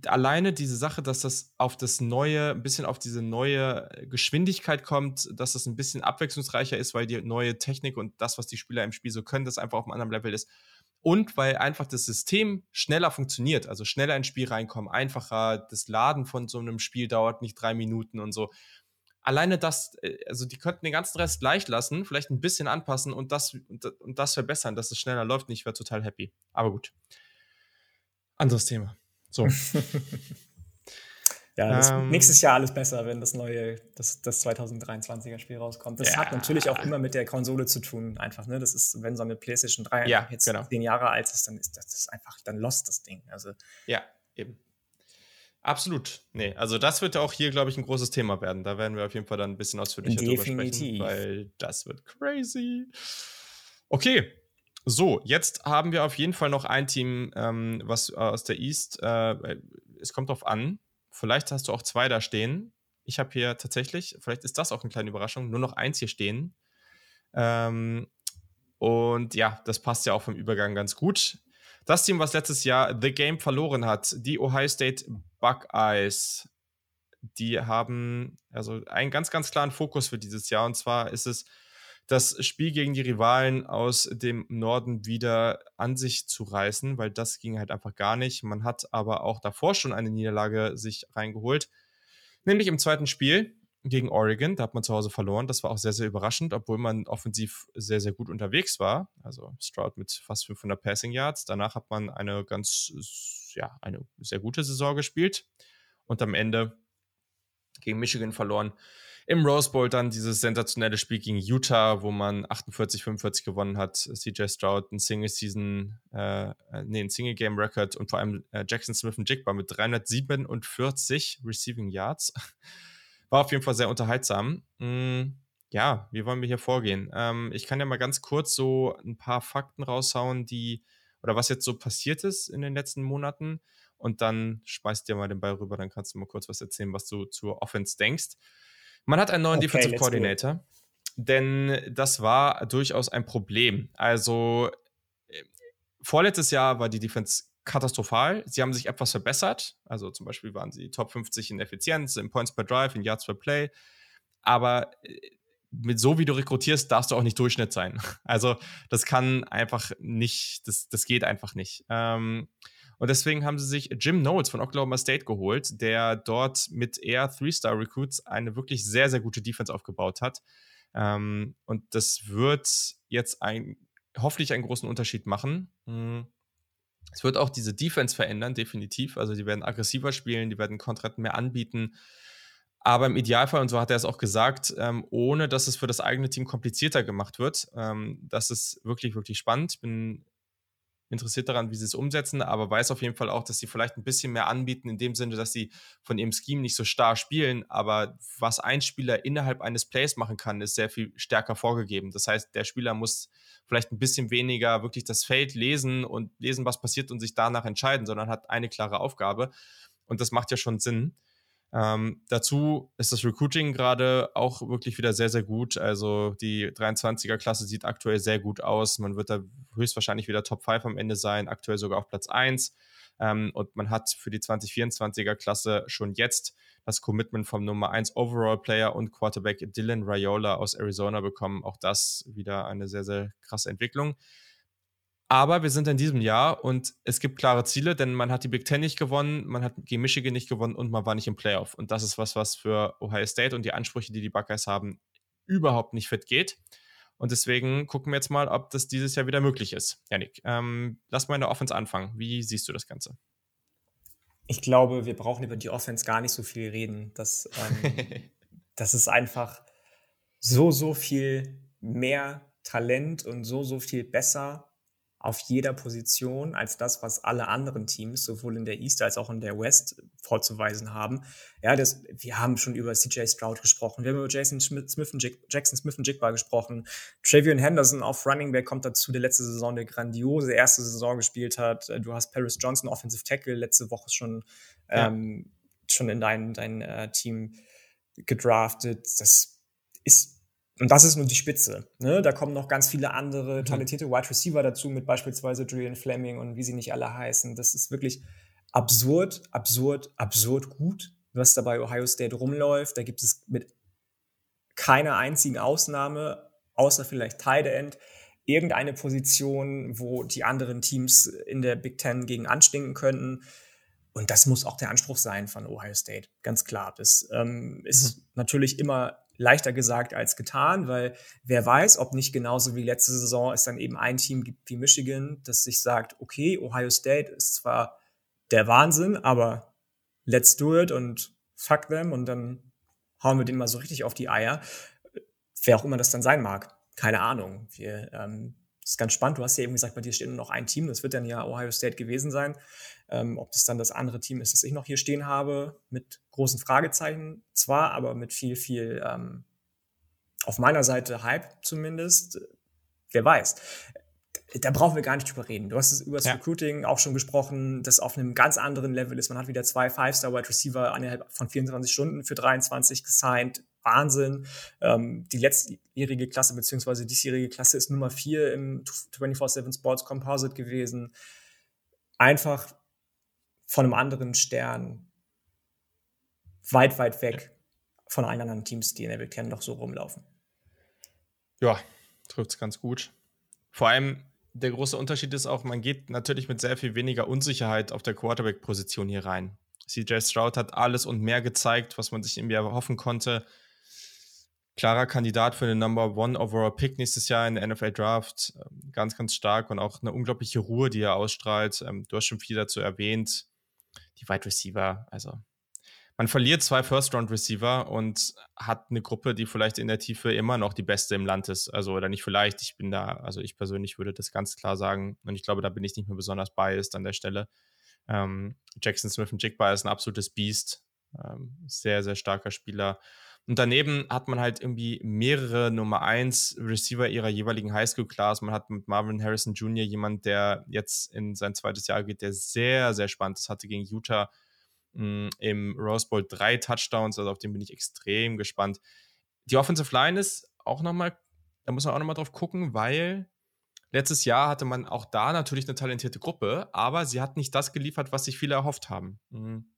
alleine diese Sache, dass das auf das neue, ein bisschen auf diese neue Geschwindigkeit kommt, dass das ein bisschen abwechslungsreicher ist, weil die neue Technik und das, was die Spieler im Spiel so können, das einfach auf einem anderen Level ist. Und weil einfach das System schneller funktioniert, also schneller ins Spiel reinkommen, einfacher, das Laden von so einem Spiel dauert nicht drei Minuten und so. Alleine das, äh, also die könnten den ganzen Rest gleich lassen, vielleicht ein bisschen anpassen und das, und das verbessern, dass es schneller läuft und ich wäre total happy. Aber gut. Anderes Thema. So. ja, das, ähm, nächstes Jahr alles besser, wenn das neue, das, das 2023er Spiel rauskommt. Das ja. hat natürlich auch immer mit der Konsole zu tun, einfach, ne? Das ist, wenn so eine PlayStation 3 ja, jetzt genau. zehn Jahre alt ist, dann ist das, das ist einfach, dann lost das Ding. Also. Ja, eben. Absolut. Nee, also das wird auch hier, glaube ich, ein großes Thema werden. Da werden wir auf jeden Fall dann ein bisschen ausführlicher Definitiv. drüber sprechen, weil das wird crazy. Okay, so, jetzt haben wir auf jeden Fall noch ein Team, ähm, was aus der East, äh, es kommt drauf an, vielleicht hast du auch zwei da stehen. Ich habe hier tatsächlich, vielleicht ist das auch eine kleine Überraschung, nur noch eins hier stehen. Ähm, und ja, das passt ja auch vom Übergang ganz gut. Das Team, was letztes Jahr The Game verloren hat, die Ohio State Buckeyes, die haben also einen ganz, ganz klaren Fokus für dieses Jahr. Und zwar ist es das Spiel gegen die Rivalen aus dem Norden wieder an sich zu reißen, weil das ging halt einfach gar nicht. Man hat aber auch davor schon eine Niederlage sich reingeholt, nämlich im zweiten Spiel gegen Oregon. Da hat man zu Hause verloren. Das war auch sehr, sehr überraschend, obwohl man offensiv sehr, sehr gut unterwegs war. Also Stroud mit fast 500 Passing Yards. Danach hat man eine ganz, ja, eine sehr gute Saison gespielt und am Ende gegen Michigan verloren im Rose Bowl dann dieses sensationelle Spiel gegen Utah, wo man 48, 45 gewonnen hat. CJ Stroud, ein Single Season, äh, äh, nee, ein Single Game Record und vor allem äh, Jackson Smith und Jigba mit 347 Receiving Yards. War auf jeden Fall sehr unterhaltsam. Mm, ja, wie wollen wir hier vorgehen? Ähm, ich kann ja mal ganz kurz so ein paar Fakten raushauen, die oder was jetzt so passiert ist in den letzten Monaten. Und dann schmeißt dir mal den Ball rüber, dann kannst du mal kurz was erzählen, was du zur Offense denkst. Man hat einen neuen okay, Defensive Coordinator, denn das war durchaus ein Problem. Also äh, vorletztes Jahr war die Defense katastrophal. Sie haben sich etwas verbessert. Also zum Beispiel waren sie Top 50 in Effizienz, in Points per Drive, in Yards per Play. Aber äh, mit so wie du rekrutierst, darfst du auch nicht Durchschnitt sein. Also das kann einfach nicht, das, das geht einfach nicht. Ähm, und deswegen haben sie sich Jim Knowles von Oklahoma State geholt, der dort mit eher Three-Star-Recruits eine wirklich sehr, sehr gute Defense aufgebaut hat. Ähm, und das wird jetzt ein, hoffentlich einen großen Unterschied machen. Mhm. Es wird auch diese Defense verändern, definitiv. Also die werden aggressiver spielen, die werden Kontrakten mehr anbieten. Aber im Idealfall, und so hat er es auch gesagt, ähm, ohne dass es für das eigene Team komplizierter gemacht wird. Ähm, das ist wirklich, wirklich spannend. Ich bin interessiert daran, wie sie es umsetzen, aber weiß auf jeden Fall auch, dass sie vielleicht ein bisschen mehr anbieten, in dem Sinne, dass sie von ihrem Scheme nicht so starr spielen, aber was ein Spieler innerhalb eines Plays machen kann, ist sehr viel stärker vorgegeben. Das heißt, der Spieler muss vielleicht ein bisschen weniger wirklich das Feld lesen und lesen, was passiert und sich danach entscheiden, sondern hat eine klare Aufgabe. Und das macht ja schon Sinn. Ähm, dazu ist das Recruiting gerade auch wirklich wieder sehr, sehr gut. Also die 23er-Klasse sieht aktuell sehr gut aus. Man wird da höchstwahrscheinlich wieder Top 5 am Ende sein, aktuell sogar auf Platz 1. Ähm, und man hat für die 2024er-Klasse schon jetzt das Commitment vom Nummer 1 Overall-Player und Quarterback Dylan Rayola aus Arizona bekommen. Auch das wieder eine sehr, sehr krasse Entwicklung. Aber wir sind in diesem Jahr und es gibt klare Ziele, denn man hat die Big Ten nicht gewonnen, man hat gegen Michigan nicht gewonnen und man war nicht im Playoff. Und das ist was, was für Ohio State und die Ansprüche, die die Buckeyes haben, überhaupt nicht fit geht. Und deswegen gucken wir jetzt mal, ob das dieses Jahr wieder möglich ist. Janik, ähm, lass mal in der Offense anfangen. Wie siehst du das Ganze? Ich glaube, wir brauchen über die Offense gar nicht so viel reden. Das, ähm, das ist einfach so, so viel mehr Talent und so, so viel besser auf jeder Position als das, was alle anderen Teams sowohl in der East als auch in der West vorzuweisen haben. Ja, das, wir haben schon über CJ Stroud gesprochen, wir haben über Jason Smith, Smith und Jackson Smith und Jigba gesprochen. Travion Henderson auf Running Back kommt dazu, der letzte Saison eine grandiose erste Saison gespielt hat. Du hast Paris Johnson, Offensive Tackle, letzte Woche schon, ja. ähm, schon in dein, dein äh, Team gedraftet. Das ist und das ist nur die Spitze. Ne? Da kommen noch ganz viele andere talentierte Wide Receiver dazu, mit beispielsweise Julian Fleming und wie sie nicht alle heißen. Das ist wirklich absurd, absurd, absurd gut, was da bei Ohio State rumläuft. Da gibt es mit keiner einzigen Ausnahme, außer vielleicht Tight End, irgendeine Position, wo die anderen Teams in der Big Ten gegen anstinken könnten. Und das muss auch der Anspruch sein von Ohio State, ganz klar. Das ähm, ist mhm. natürlich immer leichter gesagt als getan, weil wer weiß, ob nicht genauso wie letzte Saison es dann eben ein Team gibt wie Michigan, das sich sagt, okay, Ohio State ist zwar der Wahnsinn, aber let's do it und fuck them und dann hauen wir den mal so richtig auf die Eier. Wer auch immer das dann sein mag. Keine Ahnung. Wir, ähm, das ist ganz spannend. Du hast ja eben gesagt, bei dir steht nur noch ein Team. Das wird dann ja Ohio State gewesen sein. Ähm, ob das dann das andere Team ist, das ich noch hier stehen habe, mit großen Fragezeichen zwar, aber mit viel, viel ähm, auf meiner Seite Hype zumindest. Wer weiß. Da brauchen wir gar nicht drüber reden. Du hast es über das ja. Recruiting auch schon gesprochen, das auf einem ganz anderen Level ist. Man hat wieder zwei Five-Star-Wide Receiver innerhalb von 24 Stunden für 23 gesigned. Wahnsinn. Ähm, die letztjährige Klasse beziehungsweise diesjährige Klasse ist Nummer 4 im 24-7 Sports Composite gewesen. Einfach von einem anderen Stern, weit, weit weg von allen anderen Teams, die in der Big Ten noch so rumlaufen. Ja, trifft es ganz gut. Vor allem der große Unterschied ist auch, man geht natürlich mit sehr viel weniger Unsicherheit auf der Quarterback-Position hier rein. CJ Stroud hat alles und mehr gezeigt, was man sich irgendwie erhoffen konnte. Klarer Kandidat für den Number One Overall Pick nächstes Jahr in der NFL Draft. Ähm, ganz, ganz stark und auch eine unglaubliche Ruhe, die er ausstrahlt. Ähm, du hast schon viel dazu erwähnt die Wide Receiver, also man verliert zwei First-Round-Receiver und hat eine Gruppe, die vielleicht in der Tiefe immer noch die beste im Land ist. Also, oder nicht vielleicht, ich bin da, also ich persönlich würde das ganz klar sagen und ich glaube, da bin ich nicht mehr besonders biased an der Stelle. Ähm, Jackson Smith und Jigba ist ein absolutes Biest. Ähm, sehr, sehr starker Spieler. Und daneben hat man halt irgendwie mehrere Nummer 1 Receiver ihrer jeweiligen Highschool-Class. Man hat mit Marvin Harrison Jr. jemand, der jetzt in sein zweites Jahr geht, der sehr, sehr spannend ist. Hatte gegen Utah mh, hm, im Rose Bowl drei Touchdowns, also auf den bin ich extrem gespannt. Die Offensive Line ist auch nochmal, da muss man auch nochmal drauf gucken, weil letztes Jahr hatte man auch da natürlich eine talentierte Gruppe, aber sie hat nicht das geliefert, was sich viele erhofft haben. Mhm.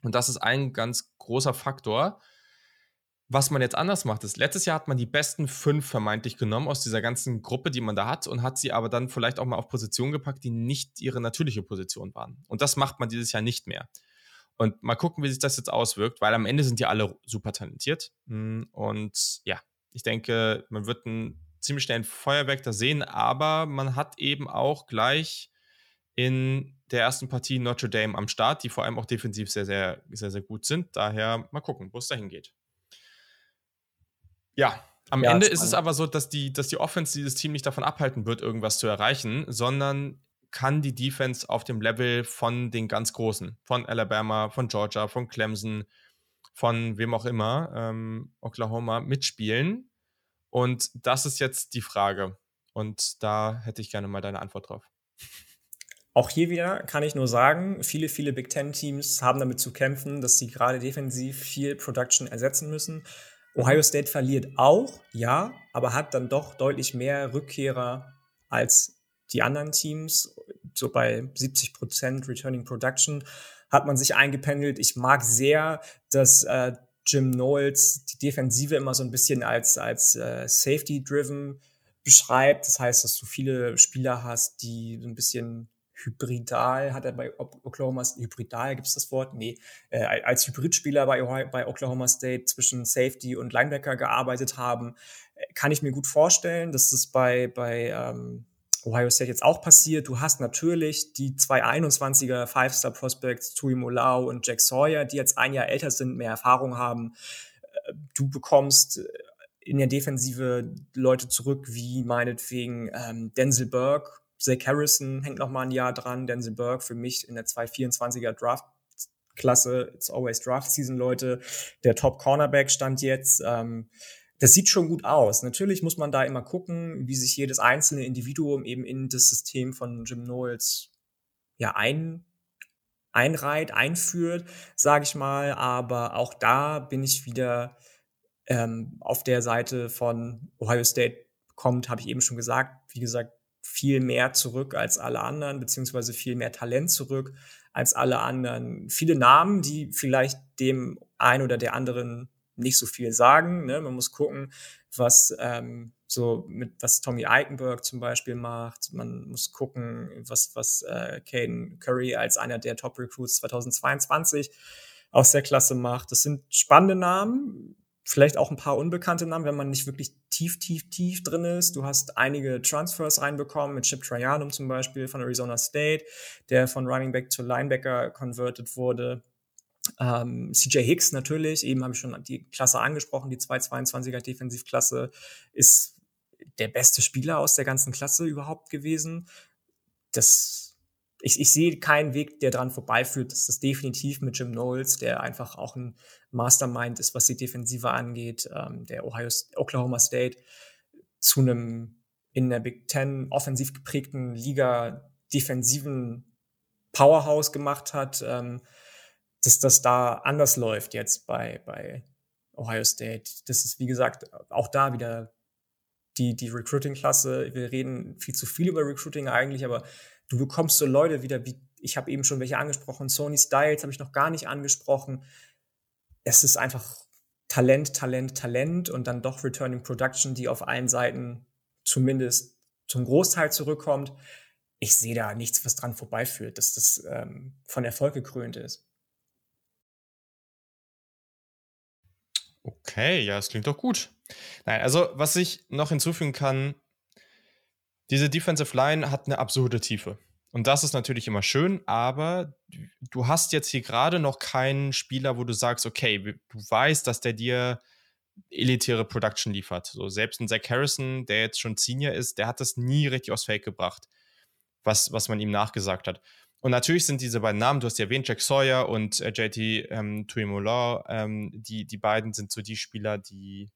Und das ist ein ganz großer Faktor was man jetzt anders macht, ist, letztes Jahr hat man die besten fünf vermeintlich genommen aus dieser ganzen Gruppe, die man da hat, und hat sie aber dann vielleicht auch mal auf Positionen gepackt, die nicht ihre natürliche Position waren. Und das macht man dieses Jahr nicht mehr. Und mal gucken, wie sich das jetzt auswirkt, weil am Ende sind die alle super talentiert. Hm, und ja, ich denke, man wird ein ziemlich schnell ein Feuerwerk da sehen, aber man hat eben auch gleich in der ersten Partie Notre Dame am Start, die vor allem auch defensiv sehr, sehr, sehr, sehr gut sind. Daher mal gucken, wo es dahin geht. Ja, am ja, Ende ist es aber so, dass die, dass die Offense dieses Team nicht davon abhalten wird, irgendwas zu erreichen, sondern kann die Defense auf dem Level von den ganz Großen, von Alabama, von Georgia, von Clemson, von wem auch immer, ähm, Oklahoma, mitspielen? Und das ist jetzt die Frage. Und da hätte ich gerne mal deine Antwort drauf. Auch hier wieder kann ich nur sagen, viele, viele Big Ten Teams haben damit zu kämpfen, dass sie gerade defensiv viel Production ersetzen müssen. Ohio State verliert auch, ja, aber hat dann doch deutlich mehr Rückkehrer als die anderen Teams. So bei 70% Returning Production hat man sich eingependelt. Ich mag sehr, dass äh, Jim Knowles die Defensive immer so ein bisschen als, als äh, Safety-driven beschreibt. Das heißt, dass du viele Spieler hast, die so ein bisschen hybridal, hat er bei Oklahoma State, hybridal, gibt es das Wort? Nee, äh, als Hybridspieler bei, bei Oklahoma State zwischen Safety und Linebacker gearbeitet haben, äh, kann ich mir gut vorstellen, dass das bei, bei ähm, Ohio State jetzt auch passiert. Du hast natürlich die zwei 21er Five-Star-Prospects, Tui Molau und Jack Sawyer, die jetzt ein Jahr älter sind, mehr Erfahrung haben. Äh, du bekommst äh, in der Defensive Leute zurück, wie meinetwegen ähm, Denzel Burke, Zach Harrison hängt noch mal ein Jahr dran, Denzel Burke für mich in der 224er Draft Klasse, it's always Draft Season, Leute. Der Top Cornerback stand jetzt. Ähm, das sieht schon gut aus. Natürlich muss man da immer gucken, wie sich jedes einzelne Individuum eben in das System von Jim Knowles ja ein, einreiht, einführt, sage ich mal. Aber auch da bin ich wieder ähm, auf der Seite von Ohio State kommt, habe ich eben schon gesagt. Wie gesagt, viel mehr zurück als alle anderen, beziehungsweise viel mehr Talent zurück als alle anderen. Viele Namen, die vielleicht dem ein oder der anderen nicht so viel sagen. Ne? Man muss gucken, was ähm, so mit was Tommy Eichenberg zum Beispiel macht. Man muss gucken, was was äh, Caden Curry als einer der Top Recruits 2022 aus der Klasse macht. Das sind spannende Namen vielleicht auch ein paar unbekannte Namen, wenn man nicht wirklich tief, tief, tief drin ist. Du hast einige Transfers reinbekommen, mit Chip Trianum zum Beispiel von Arizona State, der von Running Back zu Linebacker converted wurde. Ähm, CJ Hicks natürlich, eben habe ich schon die Klasse angesprochen, die 222er Defensivklasse ist der beste Spieler aus der ganzen Klasse überhaupt gewesen. Das ich, ich sehe keinen Weg, der dran vorbeiführt. Das ist definitiv mit Jim Knowles, der einfach auch ein Mastermind ist, was die Defensive angeht, ähm, der Ohio, Oklahoma State zu einem in der Big Ten offensiv geprägten Liga defensiven Powerhouse gemacht hat, ähm, dass das da anders läuft jetzt bei, bei Ohio State. Das ist, wie gesagt, auch da wieder die, die Recruiting-Klasse. Wir reden viel zu viel über Recruiting eigentlich, aber du bekommst so Leute wieder, wie ich habe eben schon welche angesprochen, Sony Styles habe ich noch gar nicht angesprochen. Es ist einfach Talent, Talent, Talent und dann doch Returning Production, die auf allen Seiten zumindest zum Großteil zurückkommt. Ich sehe da nichts, was dran vorbeiführt, dass das ähm, von Erfolg gekrönt ist. Okay, ja, es klingt doch gut. Nein, also was ich noch hinzufügen kann, diese Defensive Line hat eine absurde Tiefe. Und das ist natürlich immer schön, aber du hast jetzt hier gerade noch keinen Spieler, wo du sagst, okay, du weißt, dass der dir elitäre Production liefert. So selbst ein Zach Harrison, der jetzt schon Senior ist, der hat das nie richtig aus Fake gebracht, was, was man ihm nachgesagt hat. Und natürlich sind diese beiden Namen, du hast ja erwähnt, Jack Sawyer und äh, JT ähm, Tuimola, ähm, die, die beiden sind so die Spieler, die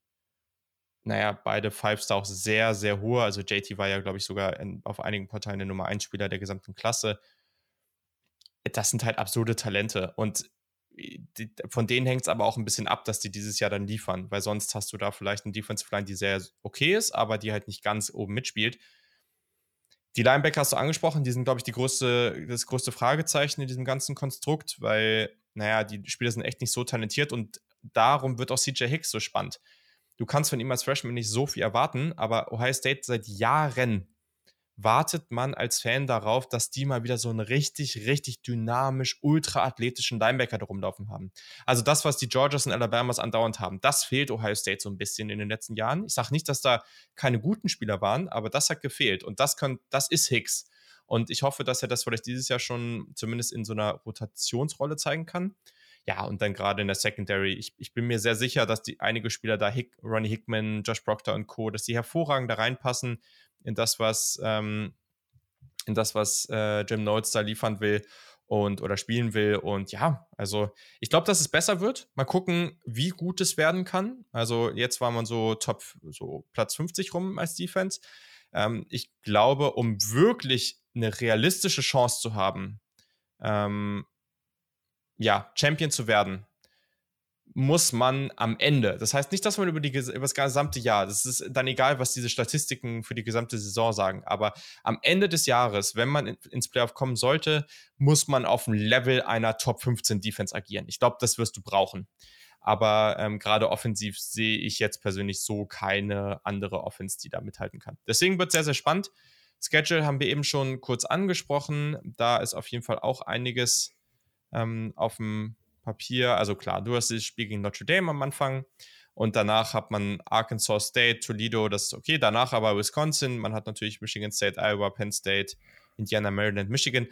naja, beide Five-Star auch sehr, sehr hohe. Also JT war ja, glaube ich, sogar in, auf einigen Portalen der Nummer 1 Spieler der gesamten Klasse. Das sind halt absurde Talente. Und äh, die, von denen hängt es aber auch ein bisschen ab, dass die dieses Jahr dann liefern, weil sonst hast du da vielleicht eine Defensive Line, die sehr okay ist, aber die halt nicht ganz oben mitspielt. Die Linebacker hast du angesprochen, die sind, glaube ich, die größte, das größte Fragezeichen in diesem ganzen Konstrukt, weil, naja, die Spieler sind echt nicht so talentiert und darum wird auch CJ Hicks so spannend du kannst von ihm als Freshman nicht so viel erwarten, aber Ohio State seit Jahren wartet man als Fan darauf, dass die mal wieder so einen richtig, richtig dynamisch, ultra athletischen Linebacker da rumlaufen haben. Also das, was die Georgias und Alabamas andauernd haben, das fehlt Ohio State so ein bisschen in den letzten Jahren. Ich sage nicht, dass da keine guten Spieler waren, aber das hat gefehlt und das, kann, das ist Hicks. Und ich hoffe, dass er das vielleicht dieses Jahr schon zumindest in so einer Rotationsrolle zeigen kann. Ja, und dann gerade in der Secondary, ich, ich bin mir sehr sicher, dass die einige Spieler da, Hick, Ronnie Hickman, Josh Proctor und Co., dass die hervorragend da reinpassen in das, was, ähm, in das, was äh, Jim Notes da liefern will und oder spielen will. Und ja, also ich glaube, dass es besser wird. Mal gucken, wie gut es werden kann. Also jetzt war man so Top, so Platz 50 rum als Defense. Ähm, ich glaube, um wirklich eine realistische Chance zu haben, ähm, ja, Champion zu werden, muss man am Ende, das heißt nicht, dass man über, die, über das gesamte Jahr, das ist dann egal, was diese Statistiken für die gesamte Saison sagen, aber am Ende des Jahres, wenn man ins Playoff kommen sollte, muss man auf dem Level einer Top 15 Defense agieren. Ich glaube, das wirst du brauchen. Aber ähm, gerade offensiv sehe ich jetzt persönlich so keine andere Offense, die da mithalten kann. Deswegen wird es sehr, sehr spannend. Schedule haben wir eben schon kurz angesprochen. Da ist auf jeden Fall auch einiges ähm, auf dem Papier. Also klar, du hast das Spiel gegen Notre Dame am Anfang und danach hat man Arkansas State, Toledo, das ist okay. Danach aber Wisconsin, man hat natürlich Michigan State, Iowa, Penn State, Indiana, Maryland, Michigan.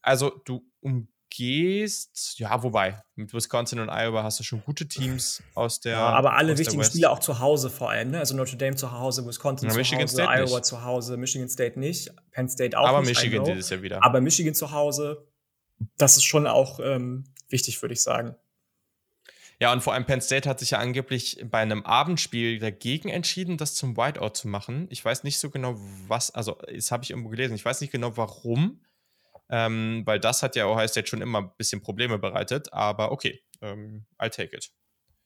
Also du umgehst, ja, wobei, mit Wisconsin und Iowa hast du schon gute Teams aus der. Ja, aber alle wichtigen Spiele auch zu Hause vor allem, ne? Also Notre Dame zu Hause, Wisconsin ja, zu Michigan Hause, State Iowa nicht. zu Hause, Michigan State nicht, Penn State auch aber nicht. Aber Michigan dieses Jahr wieder. Aber Michigan zu Hause, das ist schon auch ähm, wichtig, würde ich sagen. Ja, und vor allem Penn State hat sich ja angeblich bei einem Abendspiel dagegen entschieden, das zum Whiteout zu machen. Ich weiß nicht so genau, was, also das habe ich irgendwo gelesen, ich weiß nicht genau warum, ähm, weil das hat ja Ohio State schon immer ein bisschen Probleme bereitet, aber okay, ähm, I'll take it.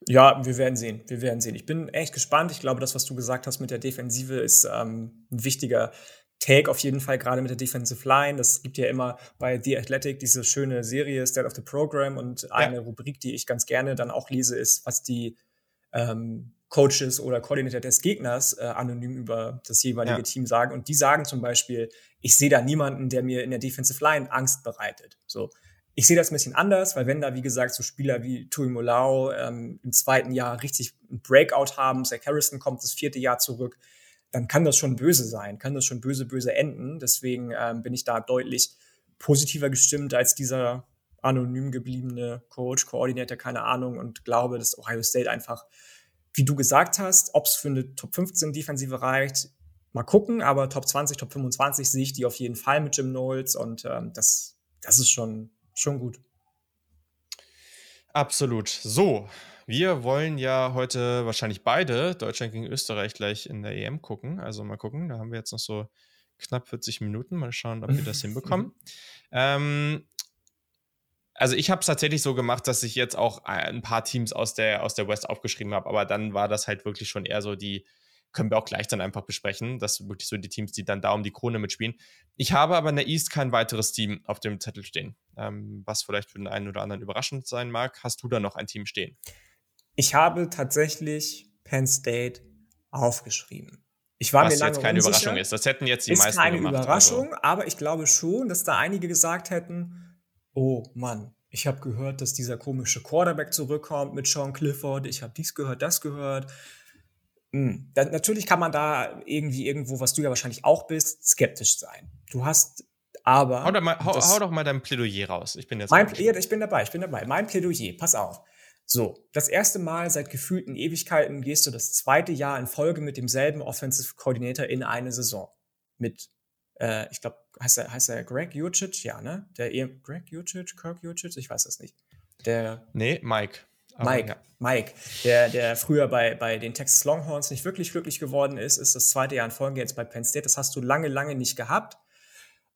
Ja, wir werden sehen. Wir werden sehen. Ich bin echt gespannt. Ich glaube, das, was du gesagt hast mit der Defensive, ist ähm, ein wichtiger Take auf jeden Fall, gerade mit der Defensive Line. Das gibt ja immer bei The Athletic diese schöne Serie State of the Program und eine ja. Rubrik, die ich ganz gerne dann auch lese, ist, was die ähm, Coaches oder Koordinator des Gegners äh, anonym über das jeweilige ja. Team sagen. Und die sagen zum Beispiel, ich sehe da niemanden, der mir in der Defensive Line Angst bereitet. So. Ich sehe das ein bisschen anders, weil wenn da, wie gesagt, so Spieler wie Tui Molau ähm, im zweiten Jahr richtig ein Breakout haben, Zach Harrison kommt das vierte Jahr zurück, dann kann das schon böse sein, kann das schon böse, böse enden. Deswegen ähm, bin ich da deutlich positiver gestimmt als dieser anonym gebliebene Coach, Koordinator, keine Ahnung, und glaube, dass Ohio State einfach, wie du gesagt hast, ob es für eine Top 15 Defensive reicht, mal gucken, aber Top 20, Top 25 sehe ich die auf jeden Fall mit Jim Knowles und ähm, das, das ist schon, schon gut. Absolut. So, wir wollen ja heute wahrscheinlich beide Deutschland gegen Österreich gleich in der EM gucken. Also mal gucken, da haben wir jetzt noch so knapp 40 Minuten. Mal schauen, ob wir das hinbekommen. Ähm, also ich habe es tatsächlich so gemacht, dass ich jetzt auch ein paar Teams aus der, aus der West aufgeschrieben habe, aber dann war das halt wirklich schon eher so die, können wir auch gleich dann einfach besprechen. Das sind wirklich so die Teams, die dann da um die Krone mitspielen. Ich habe aber in der East kein weiteres Team auf dem Zettel stehen, ähm, was vielleicht für den einen oder anderen überraschend sein mag. Hast du da noch ein Team stehen? Ich habe tatsächlich Penn State aufgeschrieben. Ich war Was mir lange jetzt keine unsicher. Überraschung ist. Das hätten jetzt die ist meisten keine gemacht. Überraschung, also. aber ich glaube schon, dass da einige gesagt hätten, oh Mann, ich habe gehört, dass dieser komische Quarterback zurückkommt mit Sean Clifford. Ich habe dies gehört, das gehört. Hm. Da, natürlich kann man da irgendwie irgendwo, was du ja wahrscheinlich auch bist, skeptisch sein. Du hast aber. Hau, doch mal, hau, hau doch mal dein Plädoyer raus. Ich bin jetzt. Mein, ich bin dabei, ich bin dabei. Mein Plädoyer, pass auf. So, das erste Mal seit gefühlten Ewigkeiten gehst du das zweite Jahr in Folge mit demselben Offensive Coordinator in eine Saison. Mit, äh, ich glaube, heißt er, heißt er Greg Jucic? Ja, ne? Der e Greg Jucic, Kirk Jucic? Ich weiß das nicht. Der. Nee, Mike. Mike, ja. Mike, der, der früher bei, bei den Texas Longhorns nicht wirklich glücklich geworden ist, ist das zweite Jahr in Folge jetzt bei Penn State. Das hast du lange, lange nicht gehabt.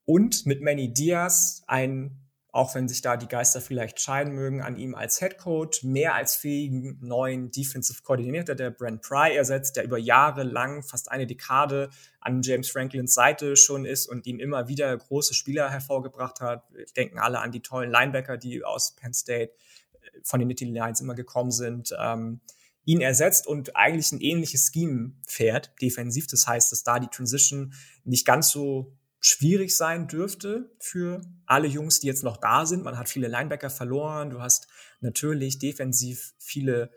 Und mit Manny Diaz ein auch wenn sich da die Geister vielleicht scheiden mögen, an ihm als Head Coach, mehr als fähigen neuen Defensive Coordinator, der Brent Pry ersetzt, der über Jahre lang, fast eine Dekade an James Franklins Seite schon ist und ihm immer wieder große Spieler hervorgebracht hat. Denken alle an die tollen Linebacker, die aus Penn State äh, von den Nittany Lions immer gekommen sind. Ähm, ihn ersetzt und eigentlich ein ähnliches Scheme fährt, defensiv. Das heißt, dass da die Transition nicht ganz so schwierig sein dürfte für alle Jungs, die jetzt noch da sind. Man hat viele Linebacker verloren. Du hast natürlich defensiv viele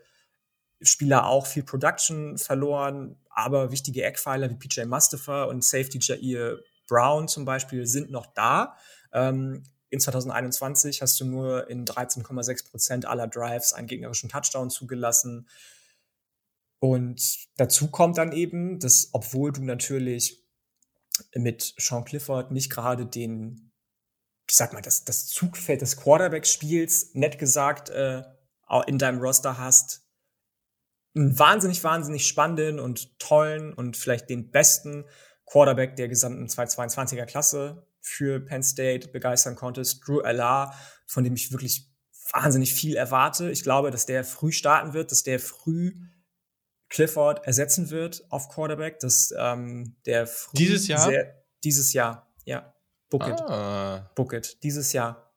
Spieler auch viel Production verloren, aber wichtige Eckpfeiler wie PJ Mustafa und Safety Jair Brown zum Beispiel sind noch da. Ähm, in 2021 hast du nur in 13,6 Prozent aller Drives einen gegnerischen Touchdown zugelassen. Und dazu kommt dann eben, dass obwohl du natürlich mit Sean Clifford nicht gerade den, ich sag mal, das, das Zugfeld des Quarterback-Spiels, nett gesagt, äh, in deinem Roster hast, einen wahnsinnig, wahnsinnig spannenden und tollen und vielleicht den besten Quarterback der gesamten 222er Klasse für Penn State begeistern konntest. Drew Allar, von dem ich wirklich wahnsinnig viel erwarte. Ich glaube, dass der früh starten wird, dass der früh Clifford ersetzen wird auf Quarterback, dass ähm, der früh dieses Jahr sehr, dieses Jahr, ja, Bucket, ah. Bucket, dieses Jahr.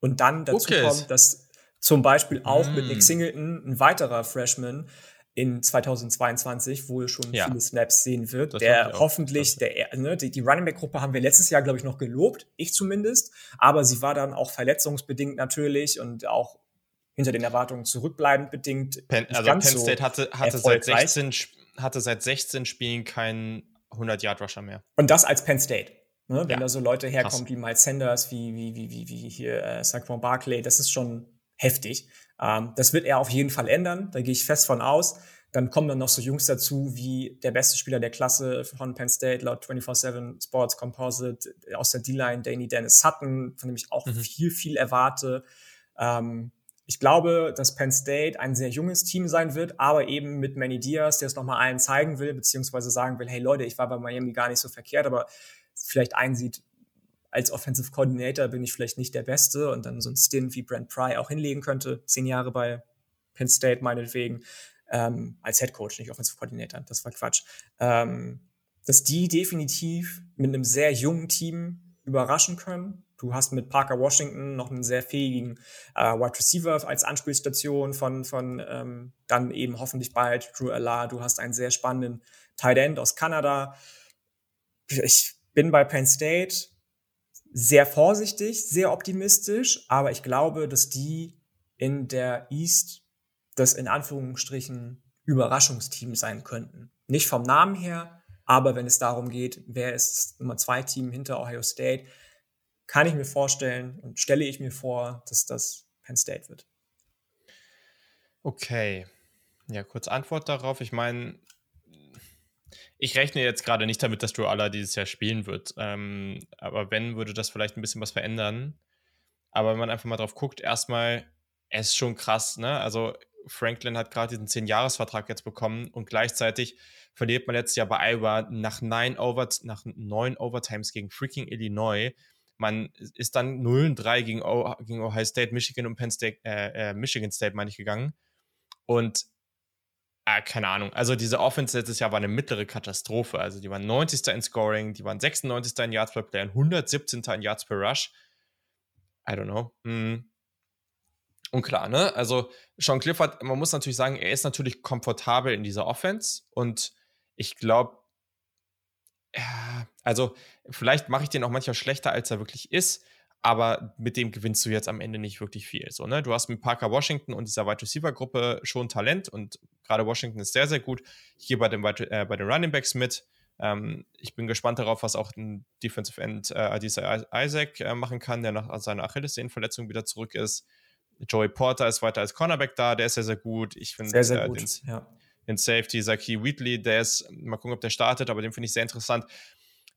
Und dann dazu Bucket. kommt, dass zum Beispiel auch mm. mit Nick mm. Singleton, ein weiterer Freshman in 2022 wohl schon ja. viele Snaps sehen wird, das der hoffentlich, der, ne, die, die Running Back Gruppe haben wir letztes Jahr, glaube ich, noch gelobt, ich zumindest, aber sie war dann auch verletzungsbedingt natürlich und auch hinter den Erwartungen zurückbleibend bedingt. Penn, also Penn State so hatte, hatte, seit 16, hatte seit 16 Spielen keinen 100 Yard Rusher mehr. Und das als Penn State. Ne? Wenn ja. da so Leute herkommen Krass. wie Miles Sanders, wie, wie, wie, wie, wie hier äh, Saquon Barkley, das ist schon heftig. Ähm, das wird er auf jeden Fall ändern, da gehe ich fest von aus. Dann kommen dann noch so Jungs dazu, wie der beste Spieler der Klasse von Penn State laut 24-7 Sports Composite aus der D-Line, Danny Dennis Sutton, von dem ich auch mhm. viel, viel erwarte. Ähm, ich glaube, dass Penn State ein sehr junges Team sein wird, aber eben mit Manny Diaz, der es nochmal allen zeigen will, beziehungsweise sagen will, hey Leute, ich war bei Miami gar nicht so verkehrt, aber vielleicht einsieht, als Offensive Coordinator bin ich vielleicht nicht der Beste und dann so ein Stint wie Brent Pry auch hinlegen könnte, zehn Jahre bei Penn State meinetwegen, ähm, als Head Coach, nicht Offensive Coordinator, das war Quatsch. Ähm, dass die definitiv mit einem sehr jungen Team überraschen können. Du hast mit Parker Washington noch einen sehr fähigen äh, Wide Receiver als Anspielstation von, von ähm, dann eben hoffentlich bald Drew Allar. Du hast einen sehr spannenden Tight End aus Kanada. Ich bin bei Penn State sehr vorsichtig, sehr optimistisch, aber ich glaube, dass die in der East das in Anführungsstrichen Überraschungsteam sein könnten. Nicht vom Namen her, aber wenn es darum geht, wer ist Nummer zwei Team hinter Ohio State, kann ich mir vorstellen und stelle ich mir vor, dass das Penn State wird. Okay. Ja, kurz Antwort darauf. Ich meine, ich rechne jetzt gerade nicht damit, dass Aller dieses Jahr spielen wird. Ähm, aber wenn, würde das vielleicht ein bisschen was verändern. Aber wenn man einfach mal drauf guckt, erstmal, es ist schon krass, ne? Also Franklin hat gerade diesen 10-Jahres-Vertrag jetzt bekommen und gleichzeitig verliert man letztes Jahr bei Iowa nach, neun Over nach neun Overtimes gegen freaking Illinois. Man ist dann 0-3 gegen, gegen Ohio State, Michigan und Penn State, äh, äh, Michigan State, meine ich, gegangen. Und äh, keine Ahnung. Also diese Offense letztes Jahr war eine mittlere Katastrophe. Also die waren 90. in Scoring, die waren 96. in Yards per Play und 117. in Yards per Rush. I don't know. Hm. Und klar, ne? Also Sean Clifford, man muss natürlich sagen, er ist natürlich komfortabel in dieser Offense und ich glaube, also vielleicht mache ich den auch manchmal schlechter, als er wirklich ist, aber mit dem gewinnst du jetzt am Ende nicht wirklich viel. So, ne? Du hast mit Parker Washington und dieser Wide Receiver Gruppe schon Talent und gerade Washington ist sehr, sehr gut. Ich gehe bei den, äh, bei den Running Backs mit. Ähm, ich bin gespannt darauf, was auch ein Defensive End äh, Adisa Isaac äh, machen kann, der nach seiner Achillessehnenverletzung wieder zurück ist. Joey Porter ist weiter als Cornerback da, der ist sehr, sehr gut. Ich finde sehr, sehr äh, den, ja. Den Safety, Zaki Wheatley, der ist, mal gucken, ob der startet, aber den finde ich sehr interessant.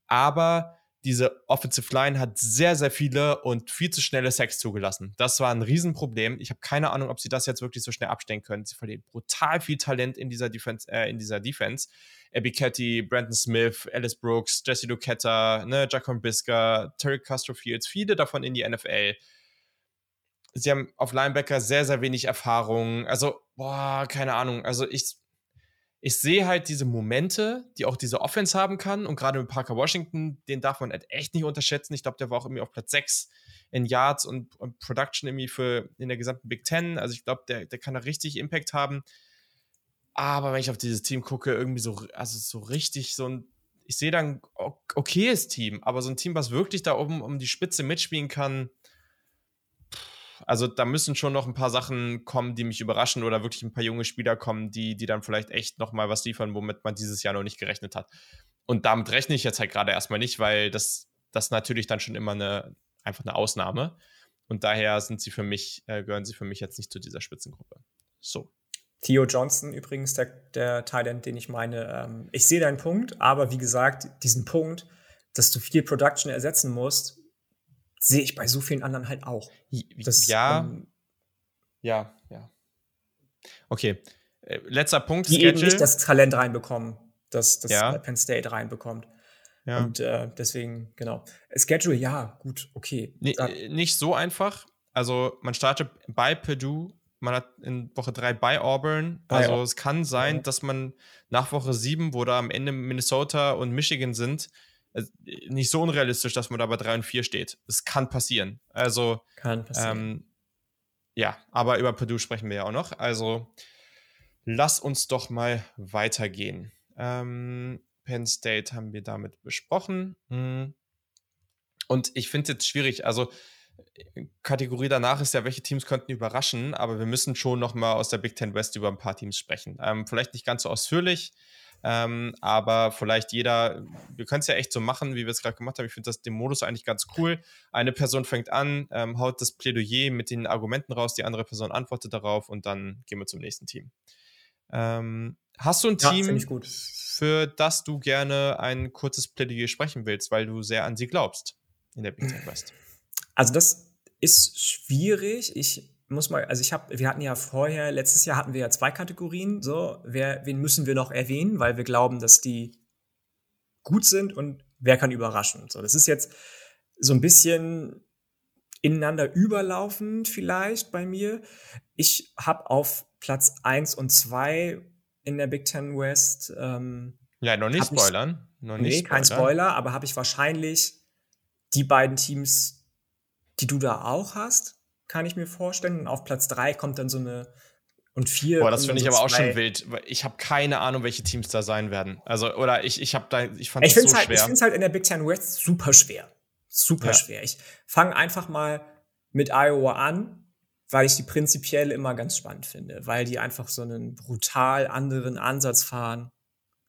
Aber diese Offensive Line hat sehr, sehr viele und viel zu schnelle Sacks zugelassen. Das war ein Riesenproblem. Ich habe keine Ahnung, ob sie das jetzt wirklich so schnell abstellen können. Sie verlieren brutal viel Talent in dieser Defense. Äh, in dieser Defense. Abby Ketty, Brandon Smith, Alice Brooks, Jesse Lucetta, ne, Jacon Bisker, Terry Castro Fields, viele davon in die NFL. Sie haben auf Linebacker sehr, sehr wenig Erfahrung. Also, boah, keine Ahnung. Also ich ich sehe halt diese Momente, die auch diese Offense haben kann. Und gerade mit Parker Washington, den darf man halt echt nicht unterschätzen. Ich glaube, der war auch irgendwie auf Platz 6 in Yards und, und Production irgendwie für in der gesamten Big Ten. Also ich glaube, der, der kann da richtig Impact haben. Aber wenn ich auf dieses Team gucke, irgendwie so, also so richtig so ein, ich sehe da ein okayes Team, aber so ein Team, was wirklich da oben um die Spitze mitspielen kann, also da müssen schon noch ein paar Sachen kommen, die mich überraschen oder wirklich ein paar junge Spieler kommen, die, die dann vielleicht echt noch mal was liefern, womit man dieses Jahr noch nicht gerechnet hat. Und damit rechne ich jetzt halt gerade erstmal nicht, weil das, das natürlich dann schon immer eine, einfach eine Ausnahme. Und daher sind sie für mich, äh, gehören sie für mich jetzt nicht zu dieser Spitzengruppe. So. Theo Johnson übrigens, der, der Thailand, den ich meine. Ähm, ich sehe deinen Punkt, aber wie gesagt, diesen Punkt, dass du viel Production ersetzen musst, sehe ich bei so vielen anderen halt auch. Das, ja. Ähm, ja, ja. Okay. Äh, letzter Punkt. Die Schedule. eben nicht das Talent reinbekommen, das, das ja. Penn State reinbekommt. Ja. Und äh, deswegen, genau. Schedule, ja, gut, okay. Nee, nicht so einfach. Also man startet bei Purdue, man hat in Woche 3 bei Auburn. Bei also es kann sein, ja. dass man nach Woche 7, wo da am Ende Minnesota und Michigan sind, äh, nicht so unrealistisch, dass man da bei 3 und 4 steht. Es kann passieren. Also kann passieren. Ähm, ja, aber über Purdue sprechen wir ja auch noch. Also lass uns doch mal weitergehen. Ähm, Penn State haben wir damit besprochen. Hm. Und ich finde es jetzt schwierig. Also Kategorie danach ist ja, welche Teams könnten überraschen, aber wir müssen schon noch mal aus der Big Ten West über ein paar Teams sprechen. Ähm, vielleicht nicht ganz so ausführlich, ähm, aber vielleicht jeder, wir können es ja echt so machen, wie wir es gerade gemacht haben. Ich finde den Modus eigentlich ganz cool. Eine Person fängt an, ähm, haut das Plädoyer mit den Argumenten raus, die andere Person antwortet darauf und dann gehen wir zum nächsten Team. Ähm, hast du ein ja, Team, für das du gerne ein kurzes Plädoyer sprechen willst, weil du sehr an sie glaubst in der Big Ten West? Also das ist schwierig. Ich muss mal, also ich habe, wir hatten ja vorher, letztes Jahr hatten wir ja zwei Kategorien. So, wer, wen müssen wir noch erwähnen, weil wir glauben, dass die gut sind und wer kann überraschen. So, das ist jetzt so ein bisschen ineinander überlaufend vielleicht bei mir. Ich habe auf Platz 1 und 2 in der Big Ten West. Ähm, ja, noch nicht spoilern. Ich, noch nicht nee, spoilern. kein Spoiler, aber habe ich wahrscheinlich die beiden Teams die du da auch hast, kann ich mir vorstellen. Und auf Platz 3 kommt dann so eine und vier. Boah, das finde ich aber auch schon wild. Ich habe keine Ahnung, welche Teams da sein werden. Also, oder ich, ich habe da, ich fand ich das so halt, schwer. Ich finde es halt in der Big Ten West super schwer. Super ja. schwer. Ich fange einfach mal mit Iowa an, weil ich die prinzipiell immer ganz spannend finde, weil die einfach so einen brutal anderen Ansatz fahren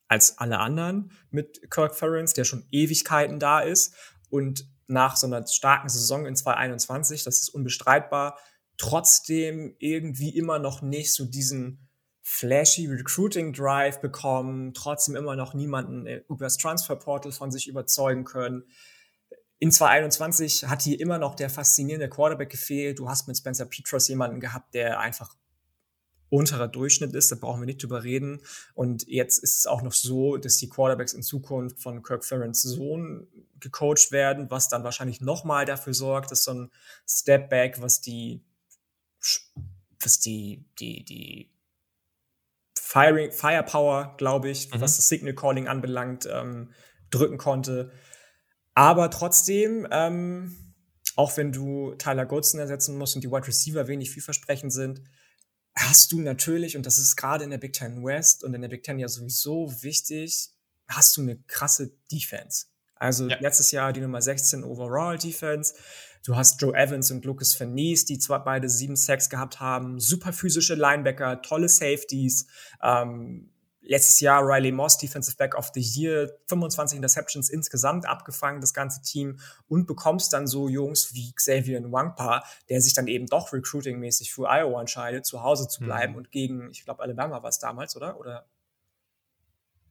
als alle anderen mit Kirk Ferentz, der schon Ewigkeiten da ist und nach so einer starken Saison in 2021, das ist unbestreitbar, trotzdem irgendwie immer noch nicht so diesen flashy Recruiting Drive bekommen, trotzdem immer noch niemanden über das Transfer Portal von sich überzeugen können. In 2021 hat hier immer noch der faszinierende Quarterback gefehlt. Du hast mit Spencer Petros jemanden gehabt, der einfach unterer Durchschnitt ist, da brauchen wir nicht drüber reden. Und jetzt ist es auch noch so, dass die Quarterbacks in Zukunft von Kirk Ferentz Sohn gecoacht werden, was dann wahrscheinlich nochmal dafür sorgt, dass so ein Step Back, was die, was die, die, die Firing, Firepower, glaube ich, mhm. was das Signal Calling anbelangt, ähm, drücken konnte. Aber trotzdem, ähm, auch wenn du Tyler Goodson ersetzen musst und die Wide Receiver wenig vielversprechend sind, hast du natürlich, und das ist gerade in der Big Ten West und in der Big Ten ja sowieso wichtig, hast du eine krasse Defense. Also ja. letztes Jahr die Nummer 16 Overall Defense. Du hast Joe Evans und Lucas Vernies, die zwar beide sieben Sacks gehabt haben, super physische Linebacker, tolle Safeties, ähm, letztes Jahr Riley Moss, Defensive Back of the Year, 25 Interceptions insgesamt abgefangen, das ganze Team, und bekommst dann so Jungs wie Xavier Nwangpa, der sich dann eben doch recruitingmäßig für Iowa entscheidet, zu Hause zu bleiben mhm. und gegen, ich glaube, Alabama war es damals, oder? Oder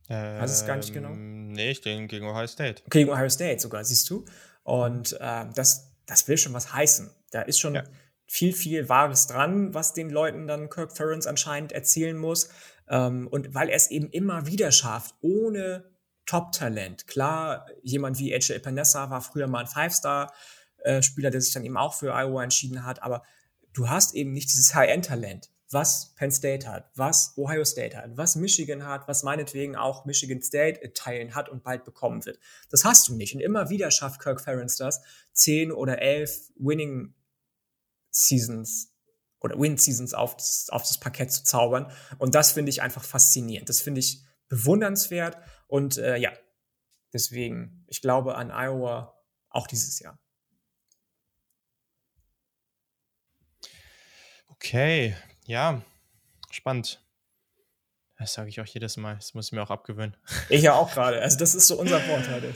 ähm, weiß es gar nicht genau? Ähm, nee, ich denke gegen Ohio State. Gegen Ohio State sogar, siehst du. Und äh, das, das will schon was heißen. Da ist schon ja. viel, viel Wahres dran, was den Leuten dann Kirk Ferentz anscheinend erzählen muss. Ähm, und weil er es eben immer wieder schafft, ohne Top-Talent. Klar, jemand wie AJ Epinesa war früher mal ein Five-Star-Spieler, der sich dann eben auch für Iowa entschieden hat, aber du hast eben nicht dieses High-End-Talent, was Penn State hat, was Ohio State hat, was Michigan hat, was meinetwegen auch Michigan State Teilen hat und bald bekommen wird. Das hast du nicht. Und immer wieder schafft Kirk Ferentz das, zehn oder elf Winning Seasons oder Win-Seasons auf das, auf das Parkett zu zaubern. Und das finde ich einfach faszinierend. Das finde ich bewundernswert. Und äh, ja, deswegen, ich glaube an Iowa auch dieses Jahr. Okay, ja, spannend. Das sage ich auch jedes Mal. Das muss ich mir auch abgewöhnen. Ich ja auch gerade. Also, das ist so unser Wort heute.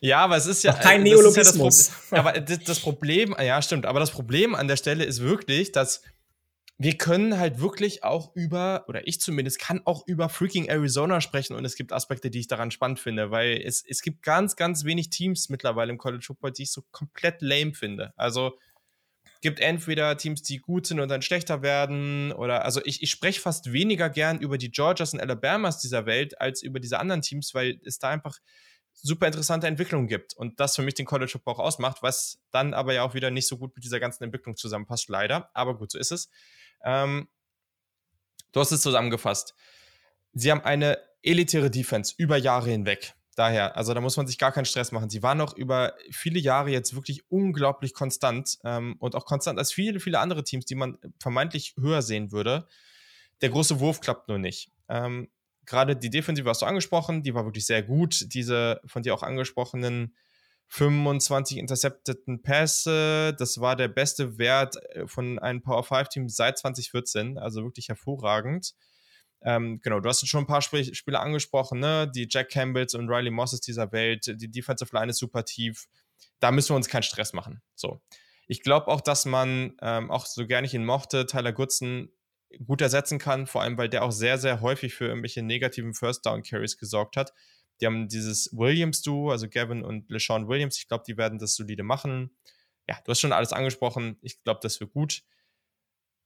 Ja, aber es ist ja. Auch kein Neologismus. Ja das aber das Problem, ja, stimmt. Aber das Problem an der Stelle ist wirklich, dass wir können halt wirklich auch über, oder ich zumindest kann auch über freaking Arizona sprechen und es gibt Aspekte, die ich daran spannend finde, weil es, es gibt ganz, ganz wenig Teams mittlerweile im College Football, die ich so komplett lame finde. Also gibt entweder Teams, die gut sind und dann schlechter werden, oder also ich, ich spreche fast weniger gern über die Georgias und Alabamas dieser Welt als über diese anderen Teams, weil es da einfach super interessante Entwicklungen gibt und das für mich den College Football auch ausmacht, was dann aber ja auch wieder nicht so gut mit dieser ganzen Entwicklung zusammenpasst, leider. Aber gut, so ist es. Ähm, du hast es zusammengefasst. Sie haben eine elitäre Defense über Jahre hinweg. Daher, also da muss man sich gar keinen Stress machen. Sie waren noch über viele Jahre jetzt wirklich unglaublich konstant ähm, und auch konstant als viele, viele andere Teams, die man vermeintlich höher sehen würde. Der große Wurf klappt nur nicht. Ähm, Gerade die Defensive hast du angesprochen, die war wirklich sehr gut. Diese von dir auch angesprochenen 25 intercepteten Pässe. Das war der beste Wert äh, von einem Power 5 Team seit 2014, also wirklich hervorragend. Ähm, genau, du hast schon ein paar Sp Spieler angesprochen, ne? Die Jack Campbells und Riley Mosses dieser Welt. Die Defensive Line ist super tief. Da müssen wir uns keinen Stress machen. So. Ich glaube auch, dass man, ähm, auch so gerne ich ihn mochte, Tyler Goodson gut ersetzen kann, vor allem weil der auch sehr, sehr häufig für irgendwelche negativen First Down Carries gesorgt hat. Die haben dieses Williams-Duo, also Gavin und LeSean Williams. Ich glaube, die werden das solide machen. Ja, du hast schon alles angesprochen. Ich glaube, das wird gut.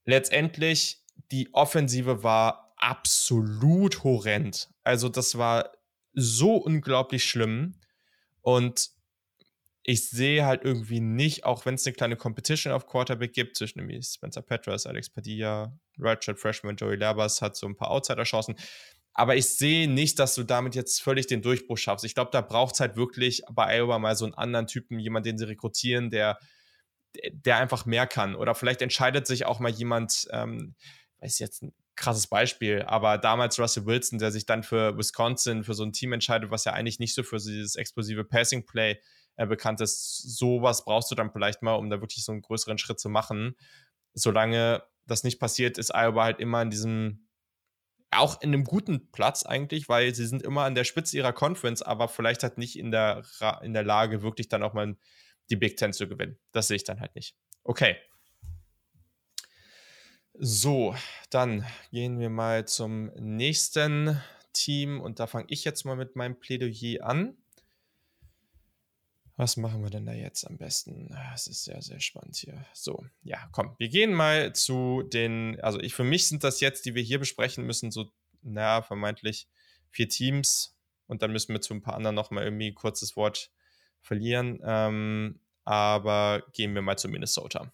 Letztendlich, die Offensive war absolut horrend. Also, das war so unglaublich schlimm. Und ich sehe halt irgendwie nicht, auch wenn es eine kleine Competition auf Quarterback gibt, zwischen nämlich Spencer Petras, Alex Padilla, Redshirt Freshman Joey Labas hat so ein paar Outsider-Chancen. Aber ich sehe nicht, dass du damit jetzt völlig den Durchbruch schaffst. Ich glaube, da braucht es halt wirklich bei Iowa mal so einen anderen Typen, jemand, den sie rekrutieren, der, der einfach mehr kann. Oder vielleicht entscheidet sich auch mal jemand, ähm, weiß jetzt ein krasses Beispiel, aber damals Russell Wilson, der sich dann für Wisconsin, für so ein Team entscheidet, was ja eigentlich nicht so für dieses explosive Passing Play äh, bekannt ist. Sowas brauchst du dann vielleicht mal, um da wirklich so einen größeren Schritt zu machen. Solange das nicht passiert, ist Iowa halt immer in diesem auch in einem guten Platz eigentlich, weil sie sind immer an der Spitze ihrer Conference, aber vielleicht halt nicht in der, in der Lage, wirklich dann auch mal die Big Ten zu gewinnen. Das sehe ich dann halt nicht. Okay. So, dann gehen wir mal zum nächsten Team und da fange ich jetzt mal mit meinem Plädoyer an. Was machen wir denn da jetzt am besten? Ah, es ist sehr, sehr spannend hier. So, ja, komm, wir gehen mal zu den, also ich, für mich sind das jetzt, die wir hier besprechen müssen, so, naja, vermeintlich vier Teams und dann müssen wir zu ein paar anderen nochmal irgendwie ein kurzes Wort verlieren. Ähm, aber gehen wir mal zu Minnesota.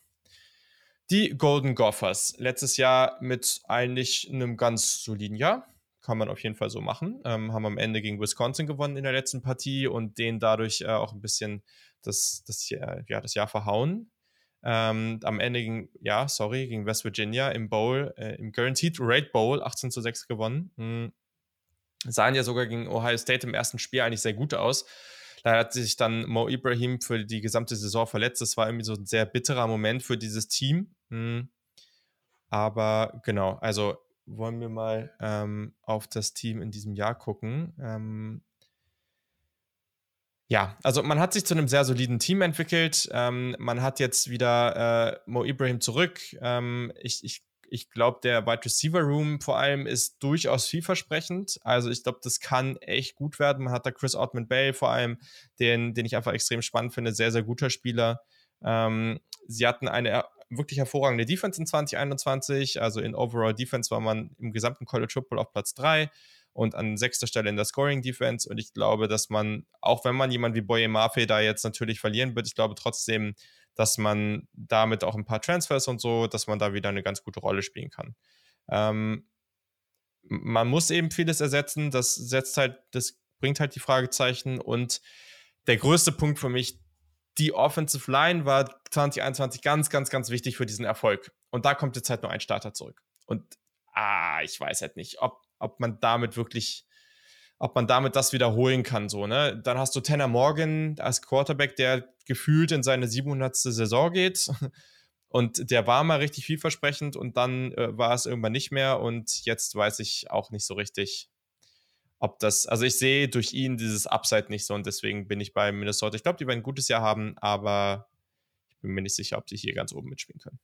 Die Golden Gophers, letztes Jahr mit eigentlich einem ganz soliden Jahr kann man auf jeden Fall so machen. Ähm, haben am Ende gegen Wisconsin gewonnen in der letzten Partie und denen dadurch äh, auch ein bisschen das, das, ja, das Jahr verhauen. Ähm, am Ende ging, ja, sorry, gegen West Virginia im Bowl, äh, im Guaranteed Rate Bowl 18 zu 6 gewonnen. Mhm. Sahen ja sogar gegen Ohio State im ersten Spiel eigentlich sehr gut aus. Da hat sich dann Mo Ibrahim für die gesamte Saison verletzt. Das war irgendwie so ein sehr bitterer Moment für dieses Team. Mhm. Aber genau, also wollen wir mal ähm, auf das Team in diesem Jahr gucken. Ähm, ja, also man hat sich zu einem sehr soliden Team entwickelt. Ähm, man hat jetzt wieder äh, Mo Ibrahim zurück. Ähm, ich ich, ich glaube, der Wide Receiver Room vor allem ist durchaus vielversprechend. Also ich glaube, das kann echt gut werden. Man hat da Chris Ottman Bale vor allem, den, den ich einfach extrem spannend finde. Sehr, sehr guter Spieler. Ähm, sie hatten eine wirklich hervorragende Defense in 2021. Also in Overall Defense war man im gesamten College Football auf Platz 3 und an sechster Stelle in der Scoring Defense. Und ich glaube, dass man, auch wenn man jemand wie Boye Mafe da jetzt natürlich verlieren wird, ich glaube trotzdem, dass man damit auch ein paar Transfers und so, dass man da wieder eine ganz gute Rolle spielen kann. Ähm, man muss eben vieles ersetzen. Das setzt halt, das bringt halt die Fragezeichen. Und der größte Punkt für mich, die Offensive Line war 2021 ganz, ganz, ganz wichtig für diesen Erfolg. Und da kommt jetzt halt nur ein Starter zurück. Und ah, ich weiß halt nicht, ob, ob man damit wirklich, ob man damit das wiederholen kann, so, ne? Dann hast du Tanner Morgan als Quarterback, der gefühlt in seine 700. Saison geht. Und der war mal richtig vielversprechend und dann äh, war es irgendwann nicht mehr. Und jetzt weiß ich auch nicht so richtig, ob das, also ich sehe durch ihn dieses Upside nicht so und deswegen bin ich bei Minnesota. Ich glaube, die werden ein gutes Jahr haben, aber ich bin mir nicht sicher, ob sie hier ganz oben mitspielen können.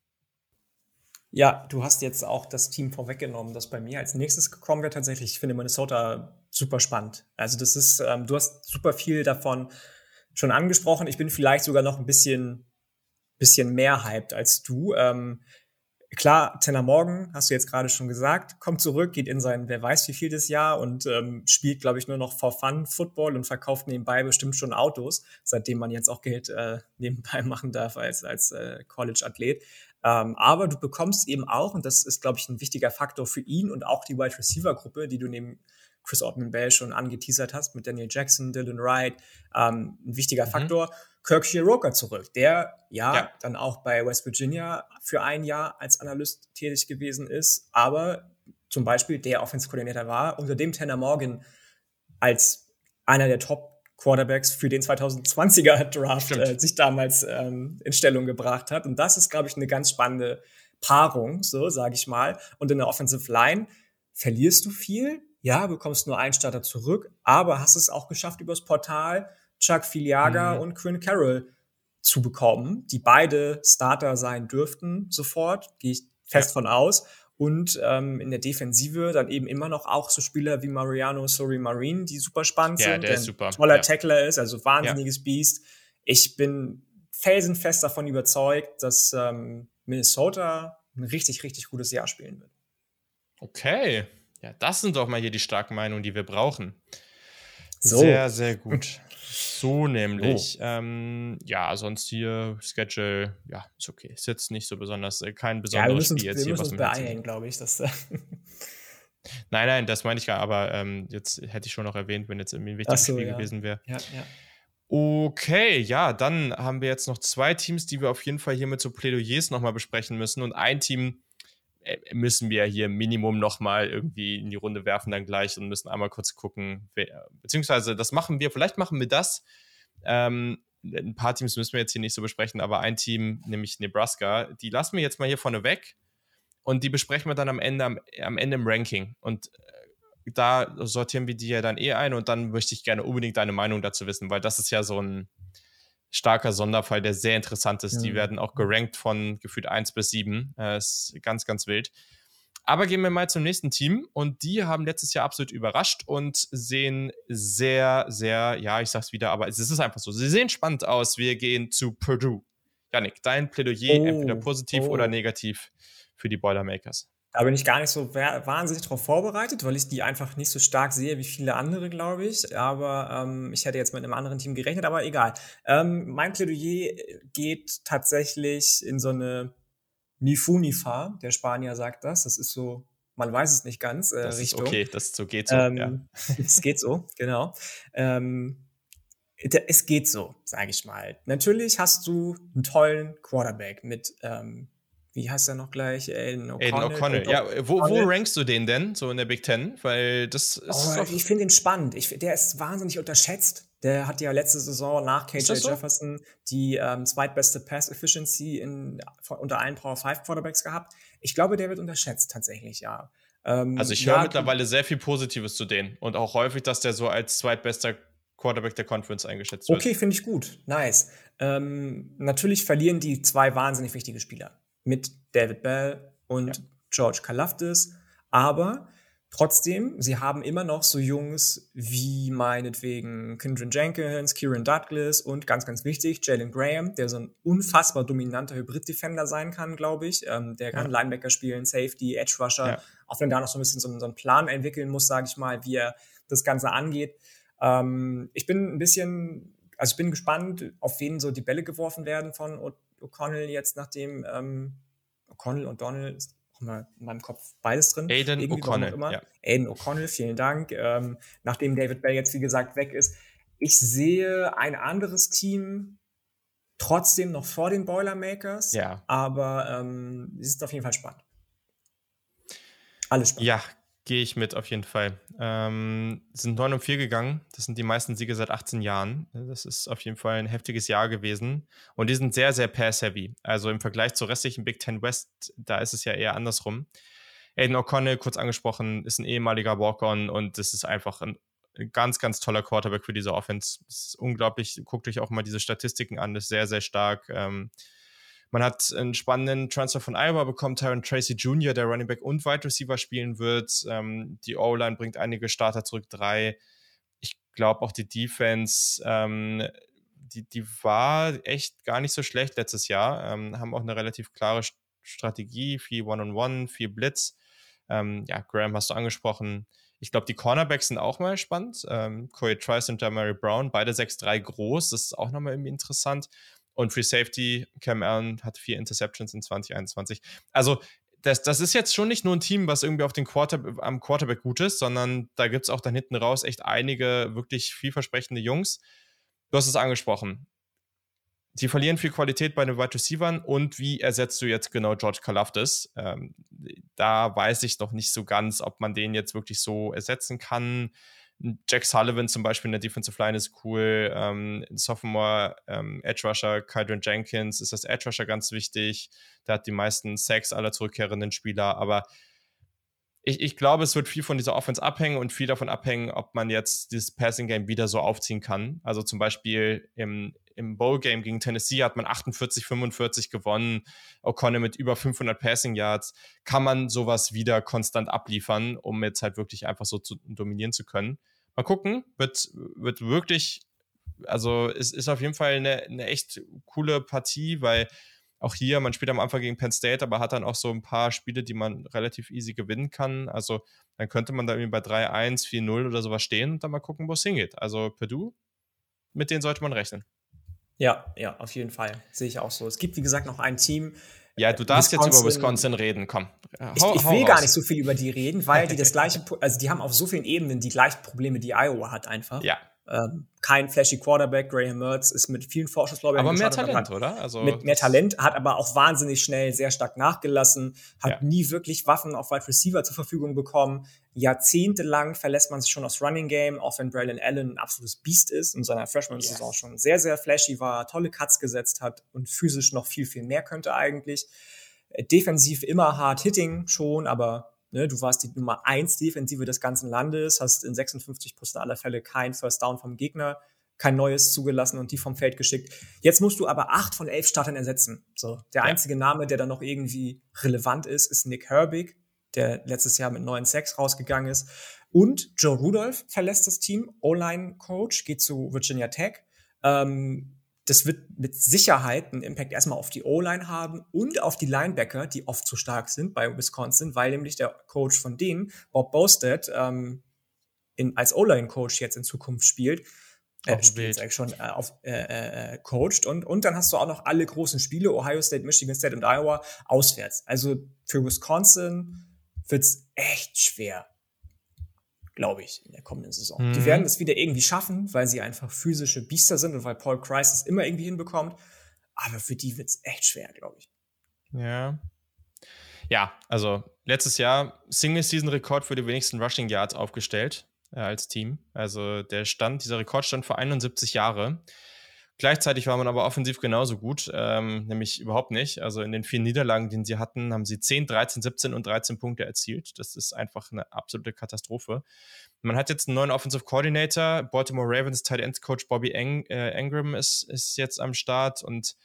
Ja, du hast jetzt auch das Team vorweggenommen, das bei mir als nächstes gekommen wäre. Tatsächlich, ich finde Minnesota super spannend. Also das ist, ähm, du hast super viel davon schon angesprochen. Ich bin vielleicht sogar noch ein bisschen, bisschen mehr hyped als du. Ähm, klar, Tanner Morgan, hast du jetzt gerade schon gesagt, kommt zurück, geht in sein, wer weiß wie viel das Jahr und ähm, spielt, glaube ich, nur noch for fun Football und verkauft nebenbei bestimmt schon Autos, seitdem man jetzt auch Geld äh, nebenbei machen darf als, als äh, College-Athlet. Ähm, aber du bekommst eben auch, und das ist, glaube ich, ein wichtiger Faktor für ihn und auch die Wide Receiver-Gruppe, die du neben Chris Ortman Bell schon angeteasert hast, mit Daniel Jackson, Dylan Wright, ähm, ein wichtiger mhm. Faktor. Kirk Shiroka zurück, der ja, ja, dann auch bei West Virginia für ein Jahr als Analyst tätig gewesen ist, aber zum Beispiel der Offense-Koordinator war, unter dem Tanner Morgan als einer der Top Quarterbacks für den 2020er Draft äh, sich damals ähm, in Stellung gebracht hat. Und das ist, glaube ich, eine ganz spannende Paarung, so sage ich mal. Und in der Offensive Line verlierst du viel, ja, bekommst nur einen Starter zurück, aber hast es auch geschafft, übers Portal Chuck Filiaga mhm. und Quinn Carroll zu bekommen, die beide Starter sein dürften sofort, gehe ich fest ja. von aus und ähm, in der Defensive dann eben immer noch auch so Spieler wie Mariano Sori Marine, die super spannend ja, sind, der, der super. toller ja. Tackler ist, also wahnsinniges. Biest. Ich bin felsenfest davon überzeugt, dass ähm, Minnesota ein richtig, richtig gutes Jahr spielen wird. Okay, ja, das sind doch mal hier die starken Meinungen, die wir brauchen. So. Sehr, sehr gut. So nämlich. Oh. Ähm, ja, sonst hier Schedule, ja, ist okay. Ist jetzt nicht so besonders, äh, kein besonderes ja, Spiel jetzt wir hier, was wir beeilen, glaube ich. Dass, nein, nein, das meine ich gar, aber ähm, jetzt hätte ich schon noch erwähnt, wenn jetzt irgendwie ein wichtiges so, Spiel ja. gewesen wäre. Ja, ja. Okay, ja, dann haben wir jetzt noch zwei Teams, die wir auf jeden Fall hier mit so Plädoyers nochmal besprechen müssen. Und ein Team, müssen wir hier Minimum nochmal irgendwie in die Runde werfen dann gleich und müssen einmal kurz gucken, wer, beziehungsweise das machen wir, vielleicht machen wir das. Ähm, ein paar Teams müssen wir jetzt hier nicht so besprechen, aber ein Team, nämlich Nebraska, die lassen wir jetzt mal hier vorne weg und die besprechen wir dann am Ende, am, am Ende im Ranking. Und äh, da sortieren wir die ja dann eh ein und dann möchte ich gerne unbedingt deine Meinung dazu wissen, weil das ist ja so ein, starker Sonderfall, der sehr interessant ist. Ja. Die werden auch gerankt von gefühlt 1 bis 7. Äh, ist ganz, ganz wild. Aber gehen wir mal zum nächsten Team und die haben letztes Jahr absolut überrascht und sehen sehr, sehr, ja, ich sag's wieder, aber es ist einfach so. Sie sehen spannend aus. Wir gehen zu Purdue. Janik, dein Plädoyer, oh, entweder positiv oh. oder negativ für die Boilermakers. Da bin ich gar nicht so wahnsinnig darauf vorbereitet, weil ich die einfach nicht so stark sehe wie viele andere, glaube ich. Aber ähm, ich hätte jetzt mit einem anderen Team gerechnet, aber egal. Ähm, mein Plädoyer geht tatsächlich in so eine Nifunifa. Der Spanier sagt das. Das ist so, man weiß es nicht ganz. Äh, das Richtung. ist okay, das so geht so. Ähm, ja. es geht so, genau. Ähm, es geht so, sage ich mal. Natürlich hast du einen tollen Quarterback mit ähm, wie heißt er noch gleich? Aiden O'Connell. Aiden O'Connell. Ja, wo, wo rankst du den denn so in der Big Ten? Weil das ist. Oh, ich finde ihn spannend. Ich, der ist wahnsinnig unterschätzt. Der hat ja letzte Saison nach KJ so? Jefferson die ähm, zweitbeste Pass Efficiency in, unter allen Power 5 Quarterbacks gehabt. Ich glaube, der wird unterschätzt tatsächlich, ja. Ähm, also ich höre ja, mittlerweile sehr viel Positives zu denen und auch häufig, dass der so als zweitbester Quarterback der Conference eingeschätzt wird. Okay, finde ich gut. Nice. Ähm, natürlich verlieren die zwei wahnsinnig wichtige Spieler mit David Bell und ja. George Kalafdis. Aber trotzdem, sie haben immer noch so Jungs wie meinetwegen Kendron Jenkins, Kieran Douglas und ganz, ganz wichtig, Jalen Graham, der so ein unfassbar dominanter Hybrid-Defender sein kann, glaube ich. Ähm, der kann ja. Linebacker spielen, Safety, Edge Rusher, ja. auch wenn da noch so ein bisschen so, so einen Plan entwickeln muss, sage ich mal, wie er das Ganze angeht. Ähm, ich bin ein bisschen, also ich bin gespannt, auf wen so die Bälle geworfen werden von O'Connell jetzt, nachdem ähm, O'Connell und Donald ist auch mal in meinem Kopf beides drin. Aiden O'Connell. Ja. Aiden O'Connell, vielen Dank. Ähm, nachdem David Bell jetzt, wie gesagt, weg ist. Ich sehe ein anderes Team trotzdem noch vor den Boilermakers. Ja. Aber ähm, es ist auf jeden Fall spannend. Alles spannend. Ja, gehe ich mit auf jeden Fall. Ähm, sind 9 und 4 gegangen. Das sind die meisten Siege seit 18 Jahren. Das ist auf jeden Fall ein heftiges Jahr gewesen. Und die sind sehr, sehr pass-heavy. Also im Vergleich zur restlichen Big Ten West, da ist es ja eher andersrum. Aiden O'Connell, kurz angesprochen, ist ein ehemaliger Walk-On und das ist einfach ein ganz, ganz toller Quarterback für diese Offense. Das ist unglaublich. Guckt euch auch mal diese Statistiken an. Das ist sehr, sehr stark. Ähm, Man hat einen spannenden Transfer von Iowa bekommen, Tyron Tracy Jr., der Running Back und Wide Receiver spielen wird. Ähm, die O-Line bringt einige Starter zurück, drei. Ich glaube auch die Defense, ähm, die, die war echt gar nicht so schlecht letztes Jahr. Ähm, haben auch eine relativ klare Strategie, viel One-on-One, -on -One, viel Blitz. Ähm, ja, Graham hast du angesprochen. Ich glaube, die Cornerbacks sind auch mal spannend. Ähm, Corey Trice und Mary Brown, beide 6'3 groß. Das ist auch nochmal irgendwie interessant. Und Free Safety, Cam Allen hat vier Interceptions in 2021. Also, das, das ist jetzt schon nicht nur ein Team, was irgendwie auf den Quarter, am Quarterback gut ist, sondern da gibt es auch dann hinten raus echt einige wirklich vielversprechende Jungs. Du hast es angesprochen. Sie verlieren viel Qualität bei den Wide Receivers und wie ersetzt du jetzt genau George Kalafdis? Ähm, da weiß ich noch nicht so ganz, ob man den jetzt wirklich so ersetzen kann. Jack Sullivan zum Beispiel in der Defensive Line ist cool. Ähm, Sophomore ähm, Edge Rusher Kydron Jenkins ist das Edge Rusher ganz wichtig. Der hat die meisten Sacks aller zurückkehrenden Spieler. Aber ich, ich glaube, es wird viel von dieser Offense abhängen und viel davon abhängen, ob man jetzt dieses Passing Game wieder so aufziehen kann. Also zum Beispiel im, im Bowl-Game gegen Tennessee hat man 48, 45 gewonnen. O'Connor mit über 500 Passing Yards. Kann man sowas wieder konstant abliefern, um jetzt halt wirklich einfach so zu dominieren zu können? Mal gucken. Wird, wird wirklich, also es ist auf jeden Fall eine, eine echt coole Partie, weil auch hier, man spielt am Anfang gegen Penn State, aber hat dann auch so ein paar Spiele, die man relativ easy gewinnen kann. Also dann könnte man da irgendwie bei 3-1, 4-0 oder sowas stehen und dann mal gucken, wo es hingeht. Also Purdue, mit denen sollte man rechnen. Ja, ja, auf jeden Fall. Sehe ich auch so. Es gibt, wie gesagt, noch ein Team. Ja, du darfst Wisconsin, jetzt über Wisconsin reden, komm. Hau, ich, ich will gar nicht so viel über die reden, weil die das gleiche, also die haben auf so vielen Ebenen die gleichen Probleme, die Iowa hat einfach. Ja. Ähm, kein flashy Quarterback. Graham Mertz ist mit vielen Vorschusslorbeeren Aber mehr Talent, hat, oder? Also mit mehr Talent, hat aber auch wahnsinnig schnell sehr stark nachgelassen, hat ja. nie wirklich Waffen auf Wide Receiver zur Verfügung bekommen. Jahrzehntelang verlässt man sich schon aufs Running Game, auch wenn Braylon Allen ein absolutes Biest ist und seiner Freshman-Saison yes. schon sehr, sehr flashy war, tolle Cuts gesetzt hat und physisch noch viel, viel mehr könnte eigentlich. Defensiv immer hard hitting schon, aber Ne, du warst die Nummer eins Defensive des ganzen Landes, hast in 56 Prozent aller Fälle kein First Down vom Gegner, kein neues zugelassen und die vom Feld geschickt. Jetzt musst du aber acht von elf Startern ersetzen. So, der einzige Name, der da noch irgendwie relevant ist, ist Nick Herbig, der letztes Jahr mit neun Sacks rausgegangen ist. Und Joe Rudolph verlässt das Team, O-Line-Coach, geht zu Virginia Tech. Ähm, das wird mit Sicherheit einen Impact erstmal auf die O-Line haben und auf die Linebacker, die oft zu stark sind bei Wisconsin, weil nämlich der Coach von denen, Bob Bostad, ähm, in, als O-Line-Coach jetzt in Zukunft spielt. Äh, spielt eigentlich schon äh, auf, äh, äh, coacht und, und dann hast du auch noch alle großen Spiele, Ohio State, Michigan State und Iowa, auswärts. Also für Wisconsin wird's echt schwer glaube ich, in der kommenden Saison. Mhm. Die werden es wieder irgendwie schaffen, weil sie einfach physische Biester sind und weil Paul Kreis es immer irgendwie hinbekommt. Aber für die wird es echt schwer, glaube ich. Ja. Ja, also letztes Jahr Single-Season-Rekord für die wenigsten Rushing Yards aufgestellt äh, als Team. Also der stand, dieser Rekord stand vor 71 Jahre. Gleichzeitig war man aber offensiv genauso gut, ähm, nämlich überhaupt nicht. Also in den vier Niederlagen, die sie hatten, haben sie 10, 13, 17 und 13 Punkte erzielt. Das ist einfach eine absolute Katastrophe. Man hat jetzt einen neuen Offensive Coordinator. Baltimore Ravens Tight End Coach Bobby Eng, äh, Engram ist, ist jetzt am Start und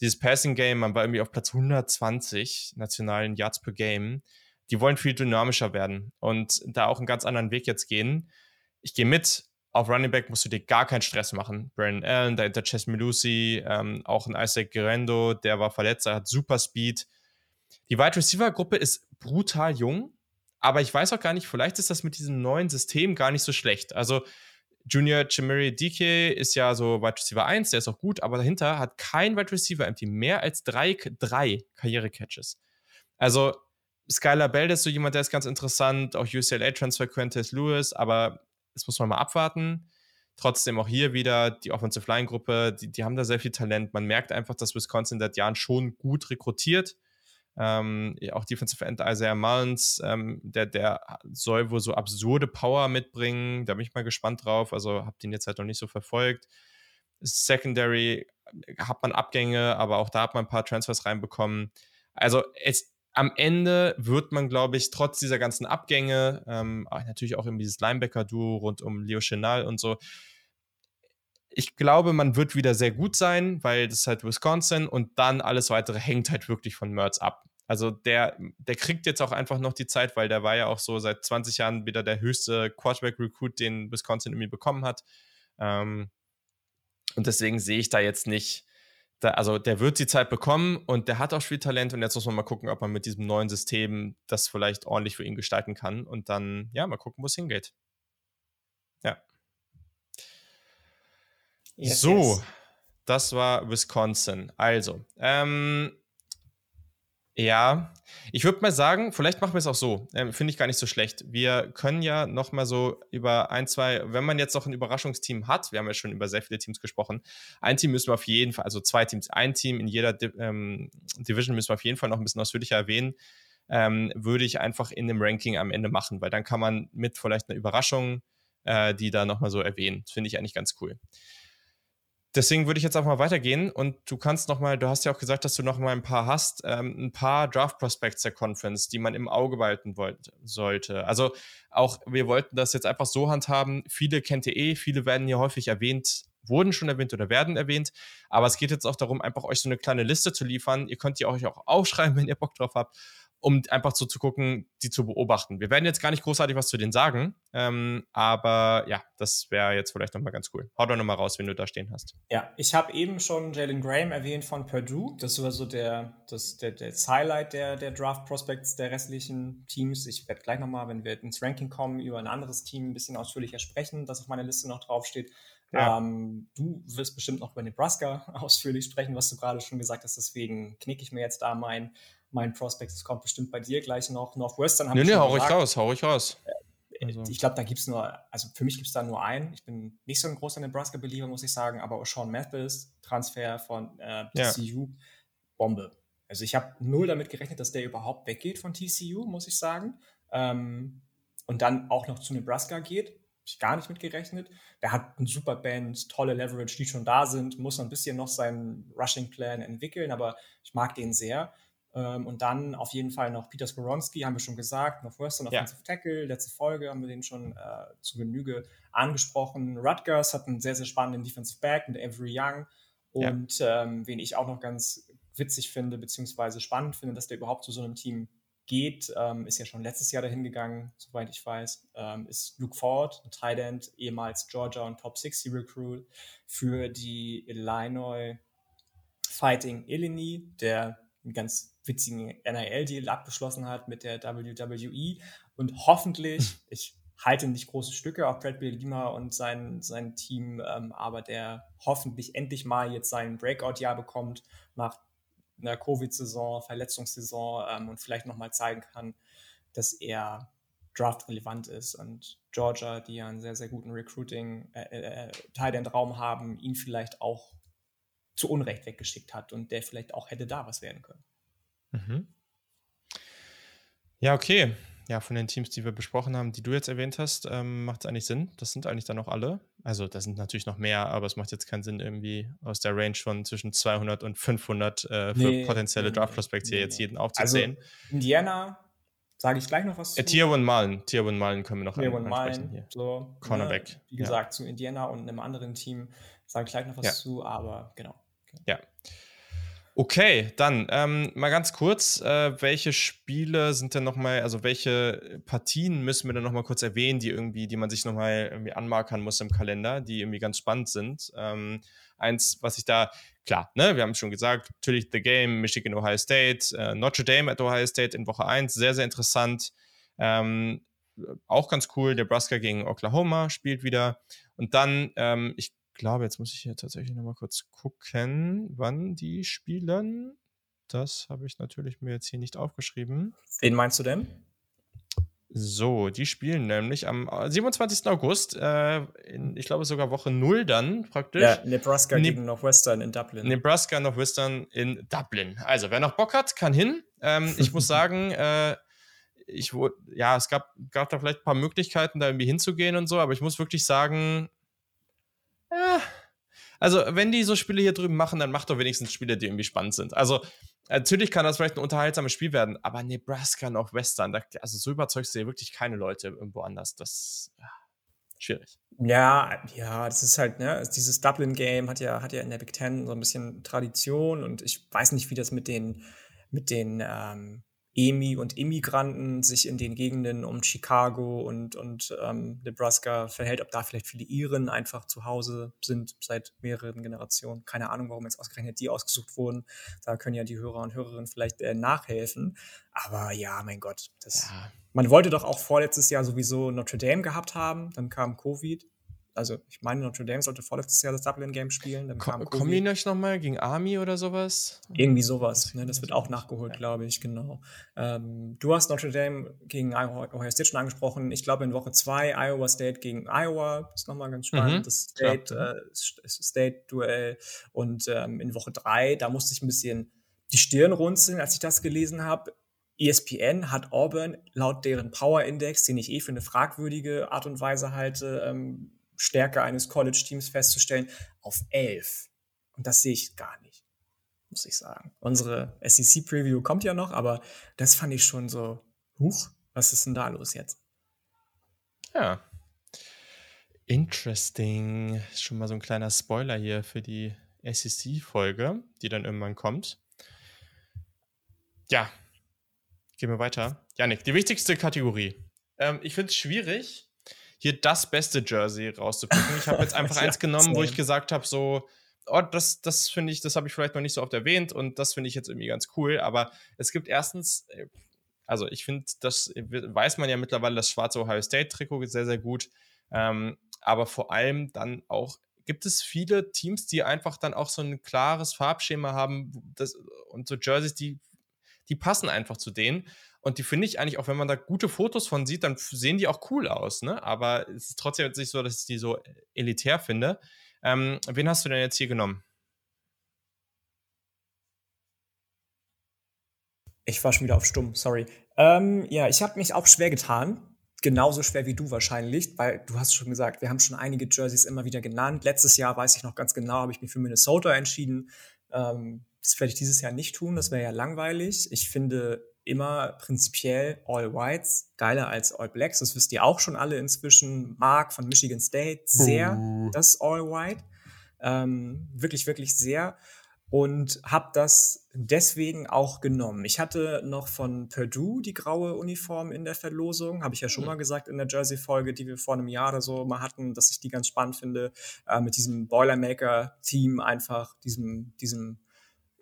dieses Passing Game, man war irgendwie auf Platz 120 nationalen Yards per Game. Die wollen viel dynamischer werden und da auch einen ganz anderen Weg jetzt gehen. Ich gehe mit, auf Running Back musst du dir gar keinen Stress machen. Brandon Allen, der Chess Melusi, ähm, auch ein Isaac Gerendo, der war verletzt, der hat super Speed. Die Wide Receiver Gruppe ist brutal jung, aber ich weiß auch gar nicht, vielleicht ist das mit diesem neuen System gar nicht so schlecht. Also Junior Chimeri DK ist ja so Wide Receiver 1, der ist auch gut, aber dahinter hat kein Wide Receiver im Team mehr als drei, drei Karriere-Catches. Also Skylar Bell ist so jemand, der ist ganz interessant, auch UCLA-Transfer Quintus Lewis, aber das muss man mal abwarten. Trotzdem auch hier wieder die Offensive Line Gruppe, die, die haben da sehr viel Talent. Man merkt einfach, dass Wisconsin seit Jahren schon gut rekrutiert. Ähm, auch Defensive End Isaiah Mullins, ähm, der, der soll wohl so absurde Power mitbringen. Da bin ich mal gespannt drauf. Also habe den jetzt halt noch nicht so verfolgt. Secondary hat man Abgänge, aber auch da hat man ein paar Transfers reinbekommen. Also es, am Ende wird man, glaube ich, trotz dieser ganzen Abgänge, ähm, natürlich auch in dieses Linebacker-Duo rund um Leo Chenal und so, ich glaube, man wird wieder sehr gut sein, weil das ist halt Wisconsin und dann alles weitere hängt halt wirklich von Mertz ab. Also der, der kriegt jetzt auch einfach noch die Zeit, weil der war ja auch so seit 20 Jahren wieder der höchste Quarterback-Recruit, den Wisconsin irgendwie bekommen hat. Ähm, und deswegen sehe ich da jetzt nicht, da, also der wird die Zeit bekommen und der hat auch Spieltalent und jetzt muss man mal gucken, ob man mit diesem neuen System das vielleicht ordentlich für ihn gestalten kann und dann, ja, mal gucken, wo es hingeht. Ja. Yes, so, yes. das war Wisconsin. Also, ähm, ja, ich würde mal sagen, vielleicht machen wir es auch so. Ähm, Finde ich gar nicht so schlecht. Wir können ja noch mal so über ein, zwei, wenn man jetzt noch ein Überraschungsteam hat, wir haben ja schon über sehr viele Teams gesprochen, ein Team müssen wir auf jeden Fall, also zwei Teams, ein Team in jeder ähm, Division müssen wir auf jeden Fall noch ein bisschen ausführlicher erwähnen, ähm, würde ich einfach in dem Ranking am Ende machen, weil dann kann man mit vielleicht einer Überraschung äh, die da noch mal so erwähnen. Finde ich eigentlich ganz cool. Deswegen würde ich jetzt auch mal weitergehen und du kannst noch mal, du hast ja auch gesagt, dass du noch mal ein paar hast, ähm, ein paar Draft Prospects der Conference, die man im Auge behalten wollt, sollte. Also auch, wir wollten das jetzt einfach so handhaben. Viele kennt ihr eh, viele werden hier häufig erwähnt, wurden schon erwähnt oder werden erwähnt. Aber es geht jetzt auch darum, einfach euch so eine kleine Liste zu liefern. Ihr könnt die euch auch aufschreiben, wenn ihr Bock drauf habt um einfach so zu gucken, die zu beobachten. Wir werden jetzt gar nicht großartig was zu denen sagen, ähm, aber ja, das wäre jetzt vielleicht nochmal ganz cool. Hau doch nochmal raus, wenn du da stehen hast. Ja, ich habe eben schon Jalen Graham erwähnt von Purdue. Das war so der, das, der, das Highlight der, der Draft Prospects der restlichen Teams. Ich werde gleich nochmal, wenn wir ins Ranking kommen, über ein anderes Team ein bisschen ausführlicher sprechen, das auf meiner Liste noch draufsteht. Ja. Ähm, du wirst bestimmt noch über Nebraska ausführlich sprechen, was du gerade schon gesagt hast. Deswegen knicke ich mir jetzt da mein mein Prospect. Das kommt bestimmt bei dir gleich noch. Northwestern haben Nee, nee, hau ruhig raus, hau ruhig raus. Äh, also. Ich glaube, da gibt es nur, also für mich gibt es da nur einen. Ich bin nicht so ein großer Nebraska-Believer, muss ich sagen, aber Sean Mathis, Transfer von äh, TCU, ja. Bombe. Also ich habe null damit gerechnet, dass der überhaupt weggeht von TCU, muss ich sagen. Ähm, und dann auch noch zu Nebraska geht. Habe ich gar nicht mit gerechnet. Der hat einen super Band, tolle Leverage, die schon da sind, muss ein bisschen noch seinen Rushing-Plan entwickeln, aber ich mag den sehr. Ähm, und dann auf jeden Fall noch Peter Skoronski, haben wir schon gesagt, noch Western Offensive ja. Tackle. Letzte Folge haben wir den schon äh, zu Genüge angesprochen. Rutgers hat einen sehr, sehr spannenden Defensive Back mit Avery Young. Und ja. ähm, wen ich auch noch ganz witzig finde, beziehungsweise spannend finde, dass der überhaupt zu so einem Team geht, ähm, ist ja schon letztes Jahr dahin gegangen, soweit ich weiß, ähm, ist Luke Ford, ein Tight End, ehemals Georgia und Top 60 Recruit für die Illinois Fighting Illini, der einen ganz witzigen NIL-Deal abgeschlossen hat mit der WWE und hoffentlich, ich halte nicht große Stücke auf Brad Lima und sein, sein Team, ähm, aber der hoffentlich endlich mal jetzt sein Breakout-Jahr bekommt nach einer Covid-Saison, Verletzungssaison ähm, und vielleicht nochmal zeigen kann, dass er draft-relevant ist und Georgia, die ja einen sehr, sehr guten Recruiting äh, äh, Teil den Raum haben, ihn vielleicht auch zu Unrecht weggeschickt hat und der vielleicht auch hätte da was werden können. Mhm. Ja, okay. Ja, von den Teams, die wir besprochen haben, die du jetzt erwähnt hast, ähm, macht es eigentlich Sinn. Das sind eigentlich dann auch alle. Also, da sind natürlich noch mehr, aber es macht jetzt keinen Sinn, irgendwie aus der Range von zwischen 200 und 500 äh, für nee, potenzielle nee, Draft Prospects nee, hier jetzt jeden aufzuzählen. Also, Indiana, sage ich gleich noch was äh, zu. Äh, Tier 1 Malen. Tier 1 Malen können wir noch Tier an, ansprechen hier. So, Cornerback. Ne, wie gesagt, ja. zu Indiana und einem anderen Team sage ich gleich noch was ja. zu, aber genau. Ja. Okay, dann ähm, mal ganz kurz, äh, welche Spiele sind denn nochmal, also welche Partien müssen wir denn nochmal kurz erwähnen, die irgendwie, die man sich nochmal irgendwie anmarkern muss im Kalender, die irgendwie ganz spannend sind. Ähm, eins, was ich da, klar, ne, wir haben es schon gesagt, natürlich The Game, Michigan, Ohio State, äh, Notre Dame at Ohio State in Woche 1, sehr, sehr interessant. Ähm, auch ganz cool, Nebraska gegen Oklahoma spielt wieder. Und dann, ähm, ich glaube, jetzt muss ich hier tatsächlich nochmal kurz gucken, wann die spielen. Das habe ich natürlich mir jetzt hier nicht aufgeschrieben. Wen meinst du denn? So, die spielen nämlich am 27. Äh, August, äh, in, ich glaube sogar Woche 0 dann praktisch. Ja, Nebraska ne gegen Northwestern in Dublin. Nebraska, Northwestern in Dublin. Also, wer noch Bock hat, kann hin. Ähm, ich muss sagen, äh, ich ja, es gab, gab da vielleicht ein paar Möglichkeiten, da irgendwie hinzugehen und so, aber ich muss wirklich sagen, ja. Also, wenn die so Spiele hier drüben machen, dann macht doch wenigstens Spiele, die irgendwie spannend sind. Also, natürlich kann das vielleicht ein unterhaltsames Spiel werden, aber Nebraska noch Western, da, also so überzeugst du ja wirklich keine Leute irgendwo anders. Das, ja. schwierig. Ja, ja, das ist halt, ne, dieses Dublin-Game hat ja, hat ja in der Big Ten so ein bisschen Tradition und ich weiß nicht, wie das mit den, mit den ähm, EMI und Immigranten sich in den Gegenden um Chicago und, und ähm, Nebraska verhält, ob da vielleicht viele Iren einfach zu Hause sind seit mehreren Generationen. Keine Ahnung, warum jetzt ausgerechnet die ausgesucht wurden. Da können ja die Hörer und Hörerinnen vielleicht äh, nachhelfen. Aber ja, mein Gott, das, ja. man wollte doch auch vorletztes Jahr sowieso Notre Dame gehabt haben, dann kam Covid also ich meine, Notre Dame sollte vorletztes Jahr das Dublin-Game spielen. Dann Ko kommen die nicht nochmal gegen Army oder sowas? Irgendwie sowas. Ne? Das wird auch nachgeholt, glaube ich, genau. Ähm, du hast Notre Dame gegen Ohio State schon angesprochen. Ich glaube, in Woche zwei Iowa State gegen Iowa ist nochmal ganz spannend. Mhm, das State-Duell. Äh, State Und ähm, in Woche drei, da musste ich ein bisschen die Stirn runzeln, als ich das gelesen habe. ESPN hat Auburn laut deren Power Index, den ich eh für eine fragwürdige Art und Weise halte, ähm, Stärke eines College-Teams festzustellen, auf 11. Und das sehe ich gar nicht, muss ich sagen. Unsere SEC-Preview kommt ja noch, aber das fand ich schon so, huch, was ist denn da los jetzt? Ja. Interesting. Schon mal so ein kleiner Spoiler hier für die SEC-Folge, die dann irgendwann kommt. Ja, gehen wir weiter. Janik, die wichtigste Kategorie. Ähm, ich finde es schwierig, hier das beste Jersey rauszupicken. Ich habe jetzt einfach eins genommen, wo ich gesagt habe, so, oh, das, das finde ich, das habe ich vielleicht noch nicht so oft erwähnt und das finde ich jetzt irgendwie ganz cool. Aber es gibt erstens, äh, also ich finde, das weiß man ja mittlerweile, das schwarze Ohio State-Trikot ist sehr, sehr gut. Ähm, aber vor allem dann auch gibt es viele Teams, die einfach dann auch so ein klares Farbschema haben das, und so Jerseys, die, die passen einfach zu denen. Und die finde ich eigentlich, auch wenn man da gute Fotos von sieht, dann sehen die auch cool aus, ne? Aber es ist trotzdem nicht so, dass ich die so elitär finde. Ähm, wen hast du denn jetzt hier genommen? Ich war schon wieder auf stumm, sorry. Ähm, ja, ich habe mich auch schwer getan. Genauso schwer wie du wahrscheinlich, weil du hast schon gesagt, wir haben schon einige Jerseys immer wieder genannt. Letztes Jahr, weiß ich noch ganz genau, habe ich mich für Minnesota entschieden. Ähm, das werde ich dieses Jahr nicht tun, das wäre ja langweilig. Ich finde immer prinzipiell All Whites geiler als All Blacks. Das wisst ihr auch schon alle inzwischen. Mark von Michigan State, sehr uh. das All White. Ähm, wirklich, wirklich sehr. Und habe das deswegen auch genommen. Ich hatte noch von Purdue die graue Uniform in der Verlosung. Habe ich ja schon mhm. mal gesagt in der Jersey-Folge, die wir vor einem Jahr oder so mal hatten, dass ich die ganz spannend finde. Äh, mit diesem Boilermaker-Team einfach, diesem, diesem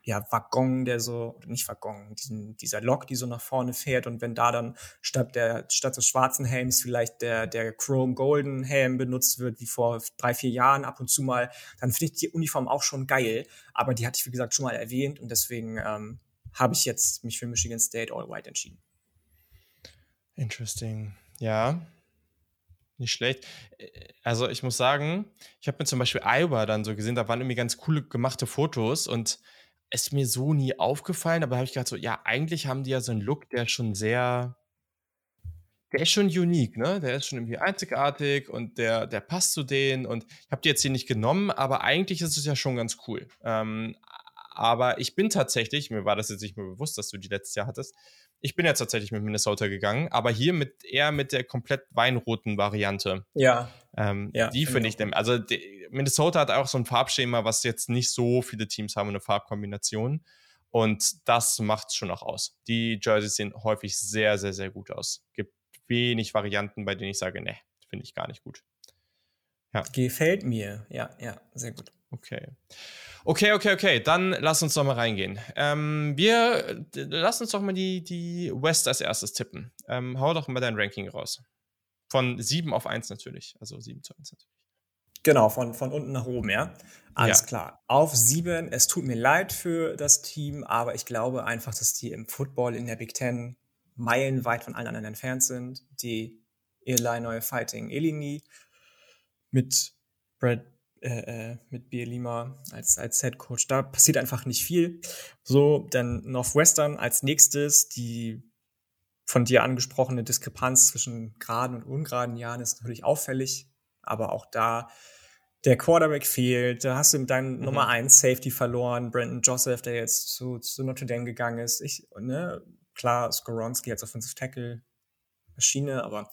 ja, Waggon, der so, nicht Waggon, diesen, dieser Lok, die so nach vorne fährt und wenn da dann statt der, statt des schwarzen Helms vielleicht der, der Chrome Golden Helm benutzt wird, wie vor drei, vier Jahren ab und zu mal, dann finde ich die Uniform auch schon geil, aber die hatte ich, wie gesagt, schon mal erwähnt und deswegen ähm, habe ich jetzt mich für Michigan State All White entschieden. Interesting. Ja, nicht schlecht. Also ich muss sagen, ich habe mir zum Beispiel Iowa dann so gesehen, da waren irgendwie ganz coole gemachte Fotos und ist mir so nie aufgefallen, aber habe ich gedacht so, ja, eigentlich haben die ja so einen Look, der schon sehr, der ist schon unique, ne? Der ist schon irgendwie einzigartig und der, der passt zu denen und ich habe die jetzt hier nicht genommen, aber eigentlich ist es ja schon ganz cool. Ähm, aber ich bin tatsächlich, mir war das jetzt nicht mehr bewusst, dass du die letztes Jahr hattest, ich bin ja tatsächlich mit Minnesota gegangen, aber hier mit eher mit der komplett weinroten Variante. Ja. Ähm, ja die finde ich, ich also die, Minnesota hat auch so ein Farbschema, was jetzt nicht so viele Teams haben, eine Farbkombination. Und das macht es schon auch aus. Die Jerseys sehen häufig sehr, sehr, sehr gut aus. Gibt wenig Varianten, bei denen ich sage, ne, finde ich gar nicht gut. Ja. Gefällt mir. Ja, ja, sehr gut. Okay. Okay, okay, okay. Dann lass uns doch mal reingehen. Ähm, wir lass uns doch mal die, die West als erstes tippen. Ähm, hau doch mal dein Ranking raus. Von 7 auf 1 natürlich. Also 7 zu 1 natürlich. Genau, von, von unten nach oben, ja. Alles ja. klar. Auf 7, es tut mir leid für das Team, aber ich glaube einfach, dass die im Football in der Big Ten meilenweit von allen anderen entfernt sind. Die Illinois Fighting Illini mit Brad äh, äh, mit Bielima als, als Head Coach. Da passiert einfach nicht viel. So, dann Northwestern als nächstes, die von dir angesprochene Diskrepanz zwischen geraden und ungeraden Jahren ist natürlich auffällig, aber auch da der Quarterback fehlt, da hast du mit deinem mhm. Nummer 1 Safety verloren, Brandon Joseph, der jetzt zu, zu Notre Dame gegangen ist. Ich, ne, klar, Skoronski als Offensive Tackle Maschine, aber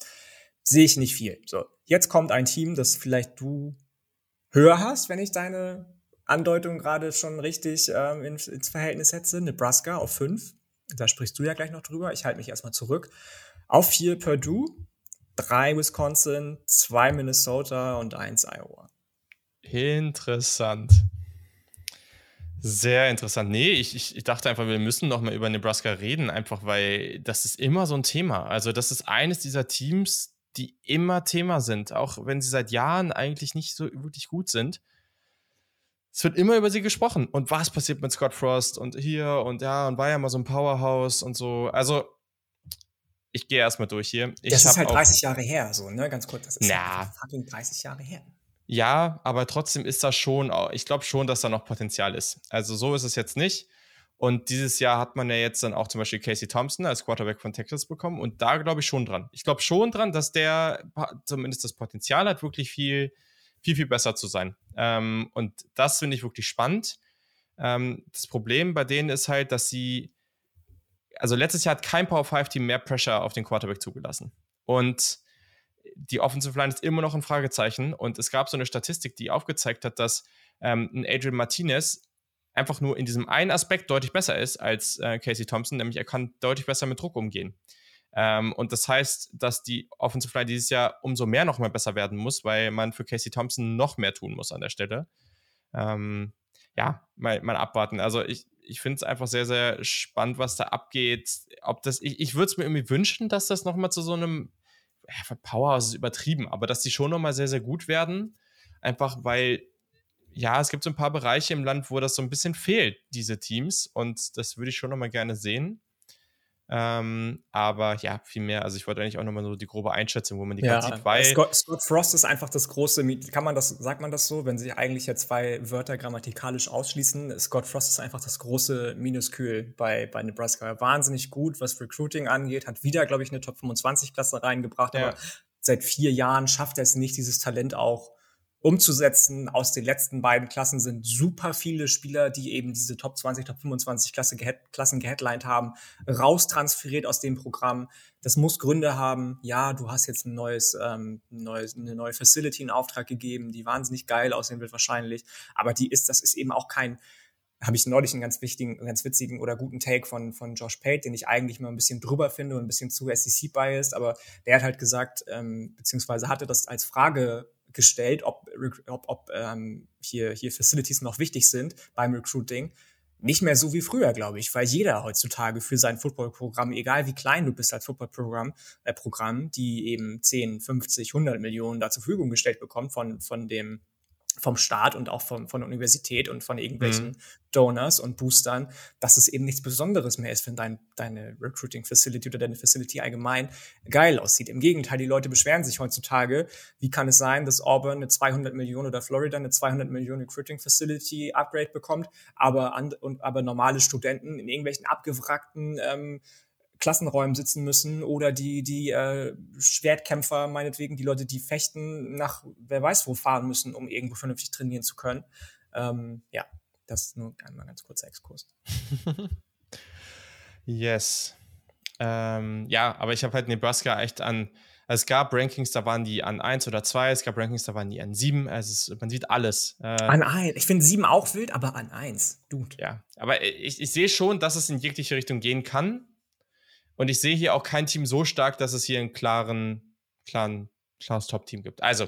sehe ich nicht viel. So, jetzt kommt ein Team, das vielleicht du höher hast, wenn ich deine Andeutung gerade schon richtig ähm, ins, ins Verhältnis setze. Nebraska auf 5. Da sprichst du ja gleich noch drüber. Ich halte mich erstmal zurück. Auf 4 Purdue, 3 Wisconsin, 2 Minnesota und 1 Iowa. Interessant. Sehr interessant. Nee, ich, ich, ich dachte einfach, wir müssen noch mal über Nebraska reden, einfach weil das ist immer so ein Thema. Also, das ist eines dieser Teams, die immer Thema sind, auch wenn sie seit Jahren eigentlich nicht so wirklich gut sind. Es wird immer über sie gesprochen. Und was passiert mit Scott Frost und hier und ja, und war ja mal so ein Powerhouse und so. Also, ich gehe erstmal durch hier. Ich das ist halt 30 Jahre her, so, ne? Ganz kurz. Das ist na, halt fucking 30 Jahre her. Ja, aber trotzdem ist das schon, ich glaube schon, dass da noch Potenzial ist. Also so ist es jetzt nicht. Und dieses Jahr hat man ja jetzt dann auch zum Beispiel Casey Thompson als Quarterback von Texas bekommen. Und da glaube ich schon dran. Ich glaube schon dran, dass der zumindest das Potenzial hat, wirklich viel, viel, viel besser zu sein. Ähm, und das finde ich wirklich spannend. Ähm, das Problem bei denen ist halt, dass sie, also letztes Jahr hat kein Power 5 Team mehr Pressure auf den Quarterback zugelassen. Und die Offensive Line ist immer noch ein Fragezeichen. Und es gab so eine Statistik, die aufgezeigt hat, dass ähm, ein Adrian Martinez einfach nur in diesem einen Aspekt deutlich besser ist als äh, Casey Thompson, nämlich er kann deutlich besser mit Druck umgehen. Ähm, und das heißt, dass die Offensive Line dieses Jahr umso mehr noch mal besser werden muss, weil man für Casey Thompson noch mehr tun muss an der Stelle. Ähm, ja, mal, mal abwarten. Also ich, ich finde es einfach sehr, sehr spannend, was da abgeht. Ob das, ich, ich würde es mir irgendwie wünschen, dass das noch mal zu so einem Powerhouse ist übertrieben, aber dass die schon nochmal sehr, sehr gut werden. Einfach weil, ja, es gibt so ein paar Bereiche im Land, wo das so ein bisschen fehlt, diese Teams. Und das würde ich schon nochmal gerne sehen. Ähm, aber ja, viel mehr. Also ich wollte eigentlich auch nochmal so die grobe Einschätzung, wo man die ja, sieht, weil Scott, Scott, Frost ist einfach das große, kann man das, sagt man das so, wenn sich eigentlich ja zwei Wörter grammatikalisch ausschließen? Scott Frost ist einfach das große Minuskül bei, bei Nebraska. Wahnsinnig gut, was Recruiting angeht, hat wieder, glaube ich, eine Top 25 Klasse reingebracht, ja. aber seit vier Jahren schafft er es nicht, dieses Talent auch umzusetzen. Aus den letzten beiden Klassen sind super viele Spieler, die eben diese Top 20, Top 25 Klasse gehead, Klassen geheadlined haben, raustransferiert aus dem Programm. Das muss Gründe haben. Ja, du hast jetzt ein neues, ähm, neues eine neue Facility in Auftrag gegeben, die wahnsinnig geil aussehen wird wahrscheinlich. Aber die ist, das ist eben auch kein, habe ich neulich einen ganz wichtigen, ganz witzigen oder guten Take von, von Josh Pate, den ich eigentlich mal ein bisschen drüber finde und ein bisschen zu SEC-biased, aber der hat halt gesagt, ähm, beziehungsweise hatte das als Frage gestellt, ob, ob, ob ähm, hier, hier Facilities noch wichtig sind beim Recruiting. Nicht mehr so wie früher, glaube ich, weil jeder heutzutage für sein Footballprogramm, egal wie klein du bist als Footballprogramm, äh, Programm, die eben 10, 50, 100 Millionen da zur Verfügung gestellt bekommt von, von dem vom Staat und auch von, von der Universität und von irgendwelchen mhm. Donors und Boostern, dass es eben nichts Besonderes mehr ist, wenn dein, deine Recruiting Facility oder deine Facility allgemein geil aussieht. Im Gegenteil, die Leute beschweren sich heutzutage, wie kann es sein, dass Auburn eine 200 Millionen oder Florida eine 200 Millionen Recruiting Facility Upgrade bekommt, aber, and, und, aber normale Studenten in irgendwelchen abgewrackten ähm, Klassenräumen sitzen müssen oder die, die äh, Schwertkämpfer, meinetwegen, die Leute, die fechten, nach wer weiß wo fahren müssen, um irgendwo vernünftig trainieren zu können. Ähm, ja, das ist nur einmal ganz kurzer Exkurs. yes. Ähm, ja, aber ich habe halt Nebraska echt an. Also es gab Rankings, da waren die an 1 oder 2, es gab Rankings, da waren die an 7. Also es, man sieht alles. Äh, an 1. Ich finde 7 auch wild, aber an 1. Dude. Ja, aber ich, ich sehe schon, dass es in jegliche Richtung gehen kann. Und ich sehe hier auch kein Team so stark, dass es hier einen klaren, klaren, klares Top-Team gibt. Also,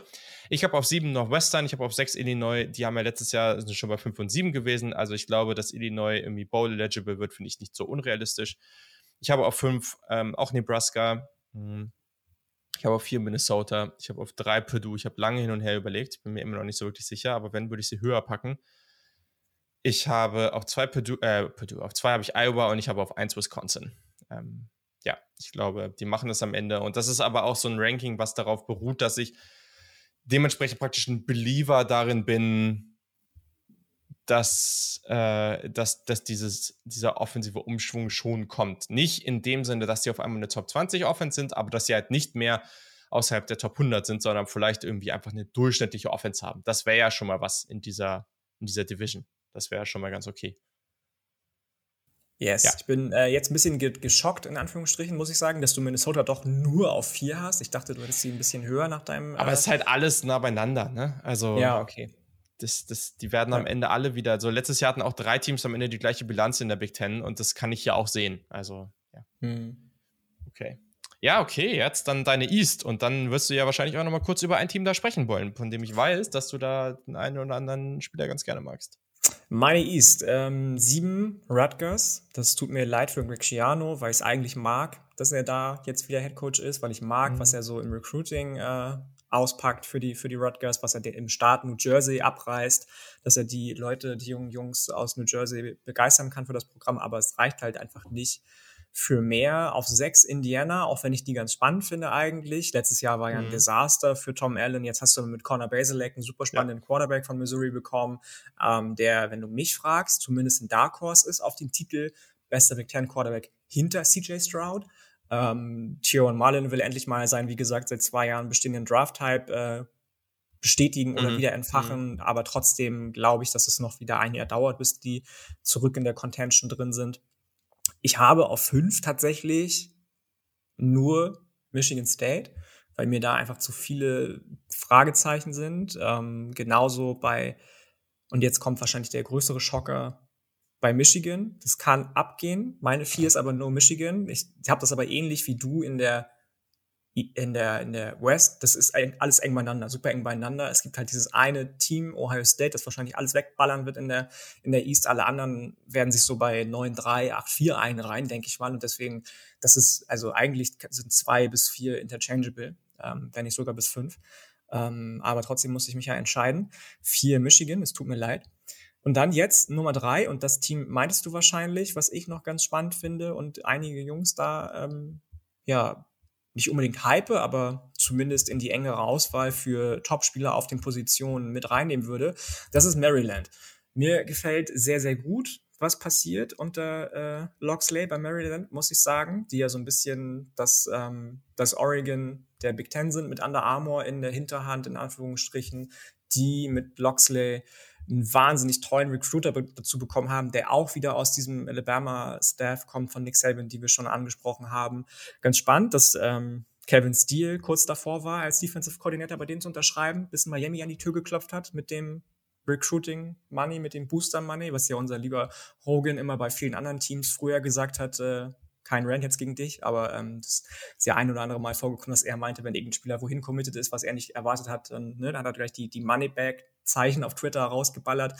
ich habe auf 7 noch Western, ich habe auf 6 Illinois, die haben ja letztes Jahr sind schon bei 5 und 7 gewesen. Also, ich glaube, dass Illinois irgendwie Bowl-eligible wird, finde ich nicht so unrealistisch. Ich habe auf 5 ähm, auch Nebraska. Hm. Ich habe auf 4 Minnesota. Ich habe auf 3 Purdue. Ich habe lange hin und her überlegt. Bin mir immer noch nicht so wirklich sicher, aber wenn, würde ich sie höher packen. Ich habe auf 2 Purdue, äh, Purdue, auf 2 habe ich Iowa und ich habe auf 1 Wisconsin. Ähm, ja, ich glaube, die machen das am Ende. Und das ist aber auch so ein Ranking, was darauf beruht, dass ich dementsprechend praktisch ein Believer darin bin, dass, äh, dass, dass dieses, dieser offensive Umschwung schon kommt. Nicht in dem Sinne, dass sie auf einmal eine Top 20 Offense sind, aber dass sie halt nicht mehr außerhalb der Top 100 sind, sondern vielleicht irgendwie einfach eine durchschnittliche Offense haben. Das wäre ja schon mal was in dieser, in dieser Division. Das wäre schon mal ganz okay. Yes, ja. ich bin äh, jetzt ein bisschen ge geschockt, in Anführungsstrichen, muss ich sagen, dass du Minnesota doch nur auf vier hast. Ich dachte, du hättest sie ein bisschen höher nach deinem. Aber äh, es ist halt alles nah beieinander, ne? Also. Ja, okay. Das, das, die werden ja. am Ende alle wieder. Also letztes Jahr hatten auch drei Teams am Ende die gleiche Bilanz in der Big Ten und das kann ich hier auch sehen. Also, ja. Hm. Okay. Ja, okay, jetzt dann deine East und dann wirst du ja wahrscheinlich auch noch mal kurz über ein Team da sprechen wollen, von dem ich weiß, dass du da den einen oder anderen Spieler ganz gerne magst. Meine East, ähm, sieben Rutgers. Das tut mir leid für Greg Schiano, weil ich es eigentlich mag, dass er da jetzt wieder Head Coach ist, weil ich mag, mhm. was er so im Recruiting äh, auspackt für die, für die Rutgers, was er im Staat New Jersey abreißt, dass er die Leute, die jungen Jungs aus New Jersey begeistern kann für das Programm, aber es reicht halt einfach nicht für mehr auf sechs Indiana, auch wenn ich die ganz spannend finde eigentlich. Letztes Jahr war ja ein mhm. Desaster für Tom Allen. Jetzt hast du mit Connor Basilek einen super spannenden ja. Quarterback von Missouri bekommen, ähm, der, wenn du mich fragst, zumindest ein Dark Horse ist auf den Titel bester Big Ten Quarterback hinter CJ Stroud. Ähm, Tioan Marlin will endlich mal sein, wie gesagt, seit zwei Jahren bestehenden Draft-Type äh, bestätigen oder mhm. wieder entfachen. Mhm. Aber trotzdem glaube ich, dass es noch wieder ein Jahr dauert, bis die zurück in der Contention drin sind. Ich habe auf fünf tatsächlich nur Michigan State, weil mir da einfach zu viele Fragezeichen sind. Ähm, genauso bei, und jetzt kommt wahrscheinlich der größere Schocker, bei Michigan. Das kann abgehen. Meine vier ist aber nur Michigan. Ich, ich habe das aber ähnlich wie du in der in der, in der West, das ist alles eng beieinander, super eng beieinander. Es gibt halt dieses eine Team, Ohio State, das wahrscheinlich alles wegballern wird in der, in der East. Alle anderen werden sich so bei 9-3, 8-4 einreihen, denke ich mal. Und deswegen, das ist, also eigentlich sind zwei bis vier interchangeable, ähm, wenn nicht sogar bis fünf. Ähm, aber trotzdem muss ich mich ja entscheiden. Vier Michigan, es tut mir leid. Und dann jetzt Nummer drei, und das Team meintest du wahrscheinlich, was ich noch ganz spannend finde und einige Jungs da, ähm, ja, nicht unbedingt hype, aber zumindest in die engere Auswahl für Topspieler auf den Positionen mit reinnehmen würde. Das ist Maryland. Mir gefällt sehr, sehr gut, was passiert unter äh, Loxley bei Maryland, muss ich sagen, die ja so ein bisschen das, ähm, das Oregon der Big Ten sind, mit Under Armour in der Hinterhand, in Anführungsstrichen, die mit Loxley einen wahnsinnig tollen Recruiter dazu bekommen haben, der auch wieder aus diesem Alabama-Staff kommt von Nick Saban, die wir schon angesprochen haben. Ganz spannend, dass ähm, Kevin Steele kurz davor war, als Defensive Coordinator bei denen zu unterschreiben, bis Miami an die Tür geklopft hat mit dem Recruiting Money, mit dem Booster Money, was ja unser lieber Hogan immer bei vielen anderen Teams früher gesagt hat, äh, kein Rant jetzt gegen dich, aber ähm, das ist ja ein oder andere Mal vorgekommen, dass er meinte, wenn irgendein Spieler wohin committed ist, was er nicht erwartet hat, dann, ne, dann hat er gleich die, die Moneyback-Zeichen auf Twitter rausgeballert.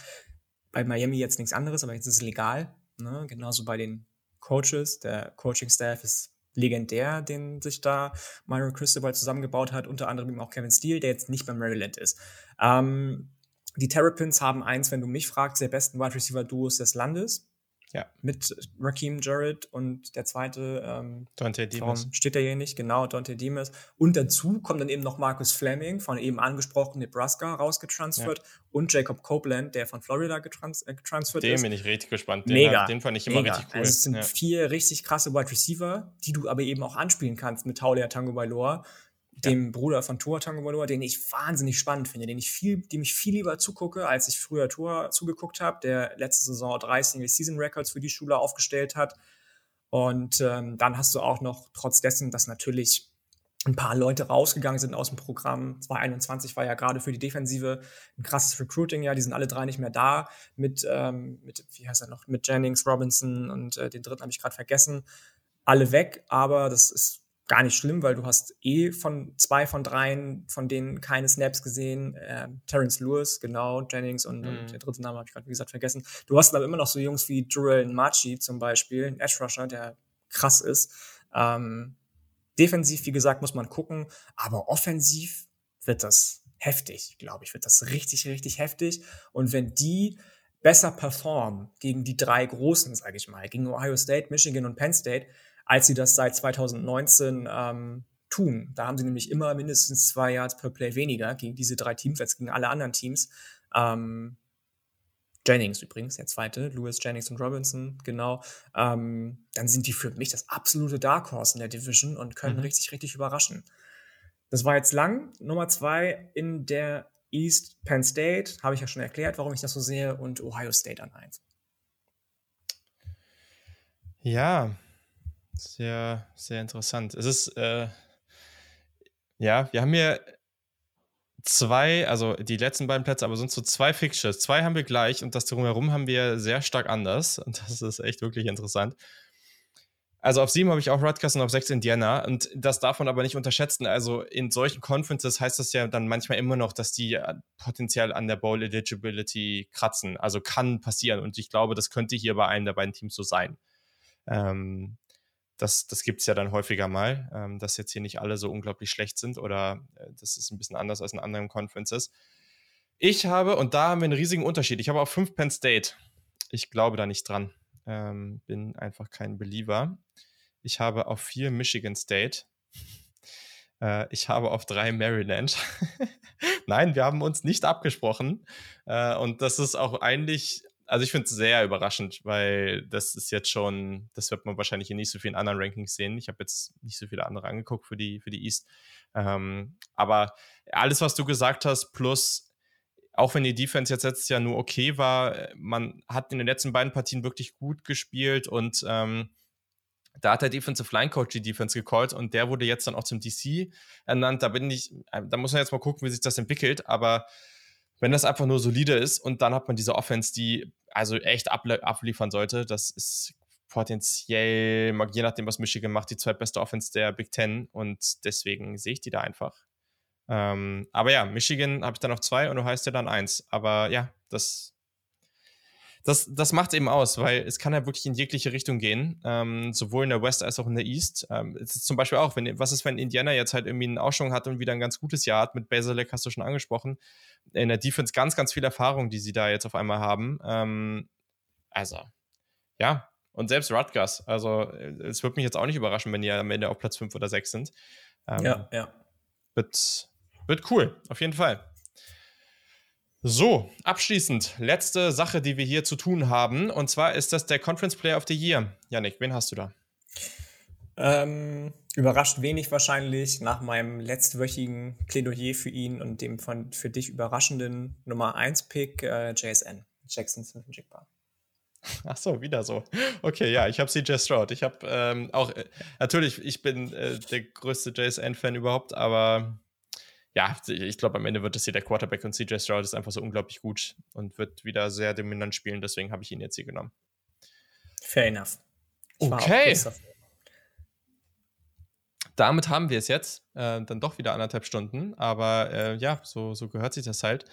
Bei Miami jetzt nichts anderes, aber jetzt ist es legal. Ne? Genauso bei den Coaches. Der Coaching-Staff ist legendär, den sich da Myron Cristobal zusammengebaut hat, unter anderem eben auch Kevin Steele, der jetzt nicht bei Maryland ist. Ähm, die Terrapins haben eins, wenn du mich fragst, der besten Wide Receiver Duos des Landes. Ja. Mit Raheem Jarrett und der zweite ähm, Dante Dimas. Steht da hier nicht, genau, Dante Dimas. Und dazu kommt dann eben noch Marcus Fleming von eben angesprochen Nebraska rausgetransfert ja. und Jacob Copeland, der von Florida getrans äh, getransfert den ist. Den bin ich richtig gespannt. Den, Mega. den fand ich immer Mega. richtig cool. Also es sind ja. vier richtig krasse Wide Receiver, die du aber eben auch anspielen kannst mit Taulia Tango Bailoa dem ja. Bruder von Tua Tagovailoa, den ich wahnsinnig spannend finde, den ich viel, dem ich viel lieber zugucke, als ich früher Tua zugeguckt habe, der letzte Saison drei Single Season Records für die Schule aufgestellt hat. Und ähm, dann hast du auch noch, trotz dessen, dass natürlich ein paar Leute rausgegangen sind aus dem Programm. 2021 war ja gerade für die Defensive ein krasses Recruiting, ja, die sind alle drei nicht mehr da. Mit, ähm, mit wie heißt er noch, mit Jennings, Robinson und äh, den dritten habe ich gerade vergessen. Alle weg, aber das ist gar nicht schlimm, weil du hast eh von zwei von dreien, von denen keine Snaps gesehen. Äh, Terence Lewis, genau, Jennings und, mhm. und der dritte Name habe ich gerade, wie gesagt, vergessen. Du hast aber immer noch so Jungs wie Jurel Machi zum Beispiel, ein Edge Rusher, der krass ist. Ähm, defensiv, wie gesagt, muss man gucken, aber offensiv wird das heftig, glaube ich, wird das richtig, richtig heftig. Und wenn die besser performen gegen die drei Großen, sage ich mal, gegen Ohio State, Michigan und Penn State, als sie das seit 2019 ähm, tun. Da haben sie nämlich immer mindestens zwei Yards per Play weniger gegen diese drei Teams als gegen alle anderen Teams. Ähm, Jennings übrigens, der zweite, Lewis Jennings und Robinson, genau. Ähm, dann sind die für mich das absolute Dark Horse in der Division und können mhm. richtig, richtig überraschen. Das war jetzt lang. Nummer zwei in der East Penn State, habe ich ja schon erklärt, warum ich das so sehe, und Ohio State an eins. Ja, sehr, sehr interessant. Es ist, äh, ja, wir haben hier zwei, also die letzten beiden Plätze, aber sonst so zwei Fixtures. Zwei haben wir gleich und das drumherum haben wir sehr stark anders. Und das ist echt wirklich interessant. Also auf sieben habe ich auch Rutgers und auf sechs Indiana. Und das darf man aber nicht unterschätzen. Also in solchen Conferences heißt das ja dann manchmal immer noch, dass die äh, potenziell an der Bowl Eligibility kratzen. Also kann passieren. Und ich glaube, das könnte hier bei einem der beiden Teams so sein. Ähm, das, das gibt es ja dann häufiger mal, ähm, dass jetzt hier nicht alle so unglaublich schlecht sind oder äh, das ist ein bisschen anders als in anderen Conferences. Ich habe, und da haben wir einen riesigen Unterschied, ich habe auf 5 Penn State. Ich glaube da nicht dran. Ähm, bin einfach kein Believer. Ich habe auf 4 Michigan State. Äh, ich habe auf 3 Maryland. Nein, wir haben uns nicht abgesprochen. Äh, und das ist auch eigentlich also ich finde es sehr überraschend, weil das ist jetzt schon, das wird man wahrscheinlich in nicht so vielen anderen Rankings sehen. Ich habe jetzt nicht so viele andere angeguckt für die, für die East. Ähm, aber alles, was du gesagt hast, plus auch wenn die Defense jetzt letztes Jahr nur okay war, man hat in den letzten beiden Partien wirklich gut gespielt und ähm, da hat der Defensive Line Coach die Defense gecallt und der wurde jetzt dann auch zum DC ernannt. Da bin ich, da muss man jetzt mal gucken, wie sich das entwickelt, aber wenn das einfach nur solide ist und dann hat man diese Offense, die also echt abliefern sollte, das ist potenziell, je nachdem, was Michigan macht, die zweitbeste Offense der Big Ten und deswegen sehe ich die da einfach. Ähm, aber ja, Michigan habe ich dann noch zwei und du heißt ja dann eins. Aber ja, das das, das macht eben aus, weil es kann ja wirklich in jegliche Richtung gehen, ähm, sowohl in der West als auch in der East. Ähm, es ist zum Beispiel auch, wenn, was ist, wenn Indiana jetzt halt irgendwie einen Ausschwung hat und wieder ein ganz gutes Jahr hat, mit Basilek hast du schon angesprochen, in der Defense ganz, ganz viel Erfahrung, die sie da jetzt auf einmal haben. Ähm, also, ja, und selbst Rutgers, also es wird mich jetzt auch nicht überraschen, wenn die am Ende auf Platz 5 oder 6 sind. Ähm, ja, ja. Wird, wird cool, auf jeden Fall. So, abschließend, letzte Sache, die wir hier zu tun haben. Und zwar ist das der Conference Player of the Year. Janik, wen hast du da? Ähm, überrascht wenig wahrscheinlich nach meinem letztwöchigen Plädoyer für ihn und dem von für dich überraschenden Nummer 1 Pick äh, JSN, Jackson Smith Jigba. Ach so, wieder so. Okay, ja, ich habe CJ Stroud. Ich habe ähm, auch, äh, natürlich, ich bin äh, der größte JSN-Fan überhaupt, aber ja, ich glaube, am Ende wird es hier der Quarterback und CJ Stroud ist einfach so unglaublich gut und wird wieder sehr dominant spielen. Deswegen habe ich ihn jetzt hier genommen. Fair enough. Ich okay. Damit haben wir es jetzt. Äh, dann doch wieder anderthalb Stunden. Aber äh, ja, so, so gehört sich das halt.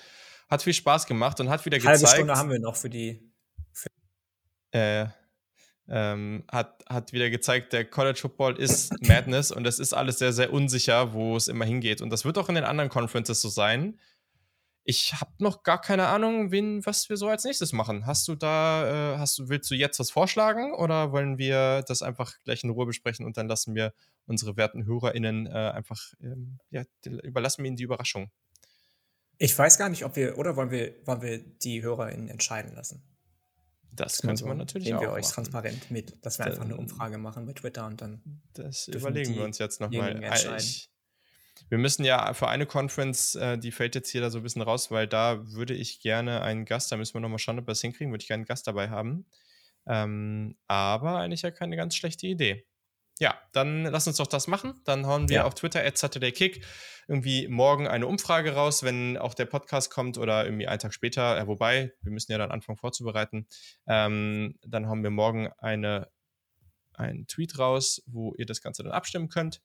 Hat viel Spaß gemacht und hat wieder gezeigt. Halbe Stunde haben wir noch für die. Für äh, ähm, hat, hat wieder gezeigt, der College Football ist Madness und es ist alles sehr, sehr unsicher, wo es immer hingeht. Und das wird auch in den anderen Conferences so sein. Ich habe noch gar keine Ahnung, wen, was wir so als nächstes machen. Hast du da, äh, hast du, willst du jetzt was vorschlagen oder wollen wir das einfach gleich in Ruhe besprechen und dann lassen wir unsere werten HörerInnen äh, einfach, ähm, ja, überlassen wir ihnen die Überraschung? Ich weiß gar nicht, ob wir, oder wollen wir, wollen wir die HörerInnen entscheiden lassen? Das könnte man natürlich nehmen auch. wir euch machen. transparent mit, dass wir dann, einfach eine Umfrage machen mit Twitter und dann. Das überlegen wir uns jetzt nochmal. Wir müssen ja für eine Conference, äh, die fällt jetzt hier da so ein bisschen raus, weil da würde ich gerne einen Gast, da müssen wir nochmal schauen, ob wir es hinkriegen, würde ich gerne einen Gast dabei haben. Ähm, aber eigentlich ja keine ganz schlechte Idee. Ja, dann lass uns doch das machen. Dann hauen wir ja. auf Twitter at SaturdayKick irgendwie morgen eine Umfrage raus, wenn auch der Podcast kommt oder irgendwie einen Tag später. Äh, wobei, wir müssen ja dann anfangen vorzubereiten. Ähm, dann haben wir morgen eine, einen Tweet raus, wo ihr das Ganze dann abstimmen könnt.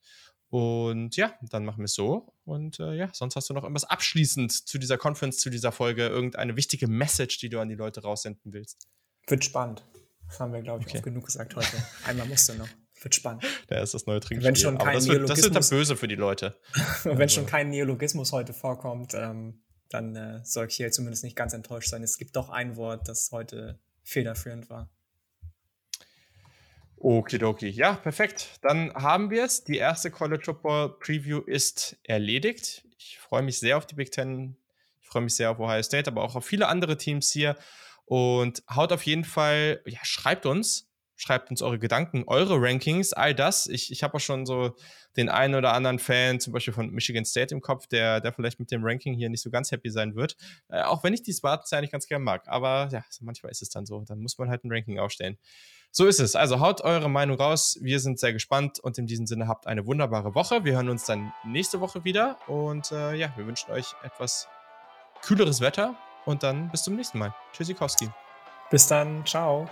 Und ja, dann machen wir es so. Und äh, ja, sonst hast du noch irgendwas abschließend zu dieser Conference, zu dieser Folge, irgendeine wichtige Message, die du an die Leute raussenden willst. Wird spannend. Das haben wir, glaube ich, okay. oft genug gesagt heute. Einmal musste noch. Wird spannend. Da ist das neue Trinkspiel. Wenn schon kein das, wird, das wird dann böse für die Leute. wenn also. schon kein Neologismus heute vorkommt, ähm, dann äh, soll ich hier zumindest nicht ganz enttäuscht sein. Es gibt doch ein Wort, das heute federführend war. Okidoki. Ja, perfekt. Dann haben wir es. Die erste College Football Preview ist erledigt. Ich freue mich sehr auf die Big Ten. Ich freue mich sehr auf Ohio State, aber auch auf viele andere Teams hier. Und haut auf jeden Fall, ja, schreibt uns, schreibt uns eure Gedanken, eure Rankings, all das. Ich, ich habe auch schon so den einen oder anderen Fan, zum Beispiel von Michigan State im Kopf, der, der vielleicht mit dem Ranking hier nicht so ganz happy sein wird. Äh, auch wenn ich die Spartans eigentlich ganz gerne mag. Aber ja, manchmal ist es dann so. Dann muss man halt ein Ranking aufstellen. So ist es. Also haut eure Meinung raus. Wir sind sehr gespannt und in diesem Sinne habt eine wunderbare Woche. Wir hören uns dann nächste Woche wieder und äh, ja, wir wünschen euch etwas kühleres Wetter und dann bis zum nächsten Mal. Tschüssikowski. Bis dann. Ciao.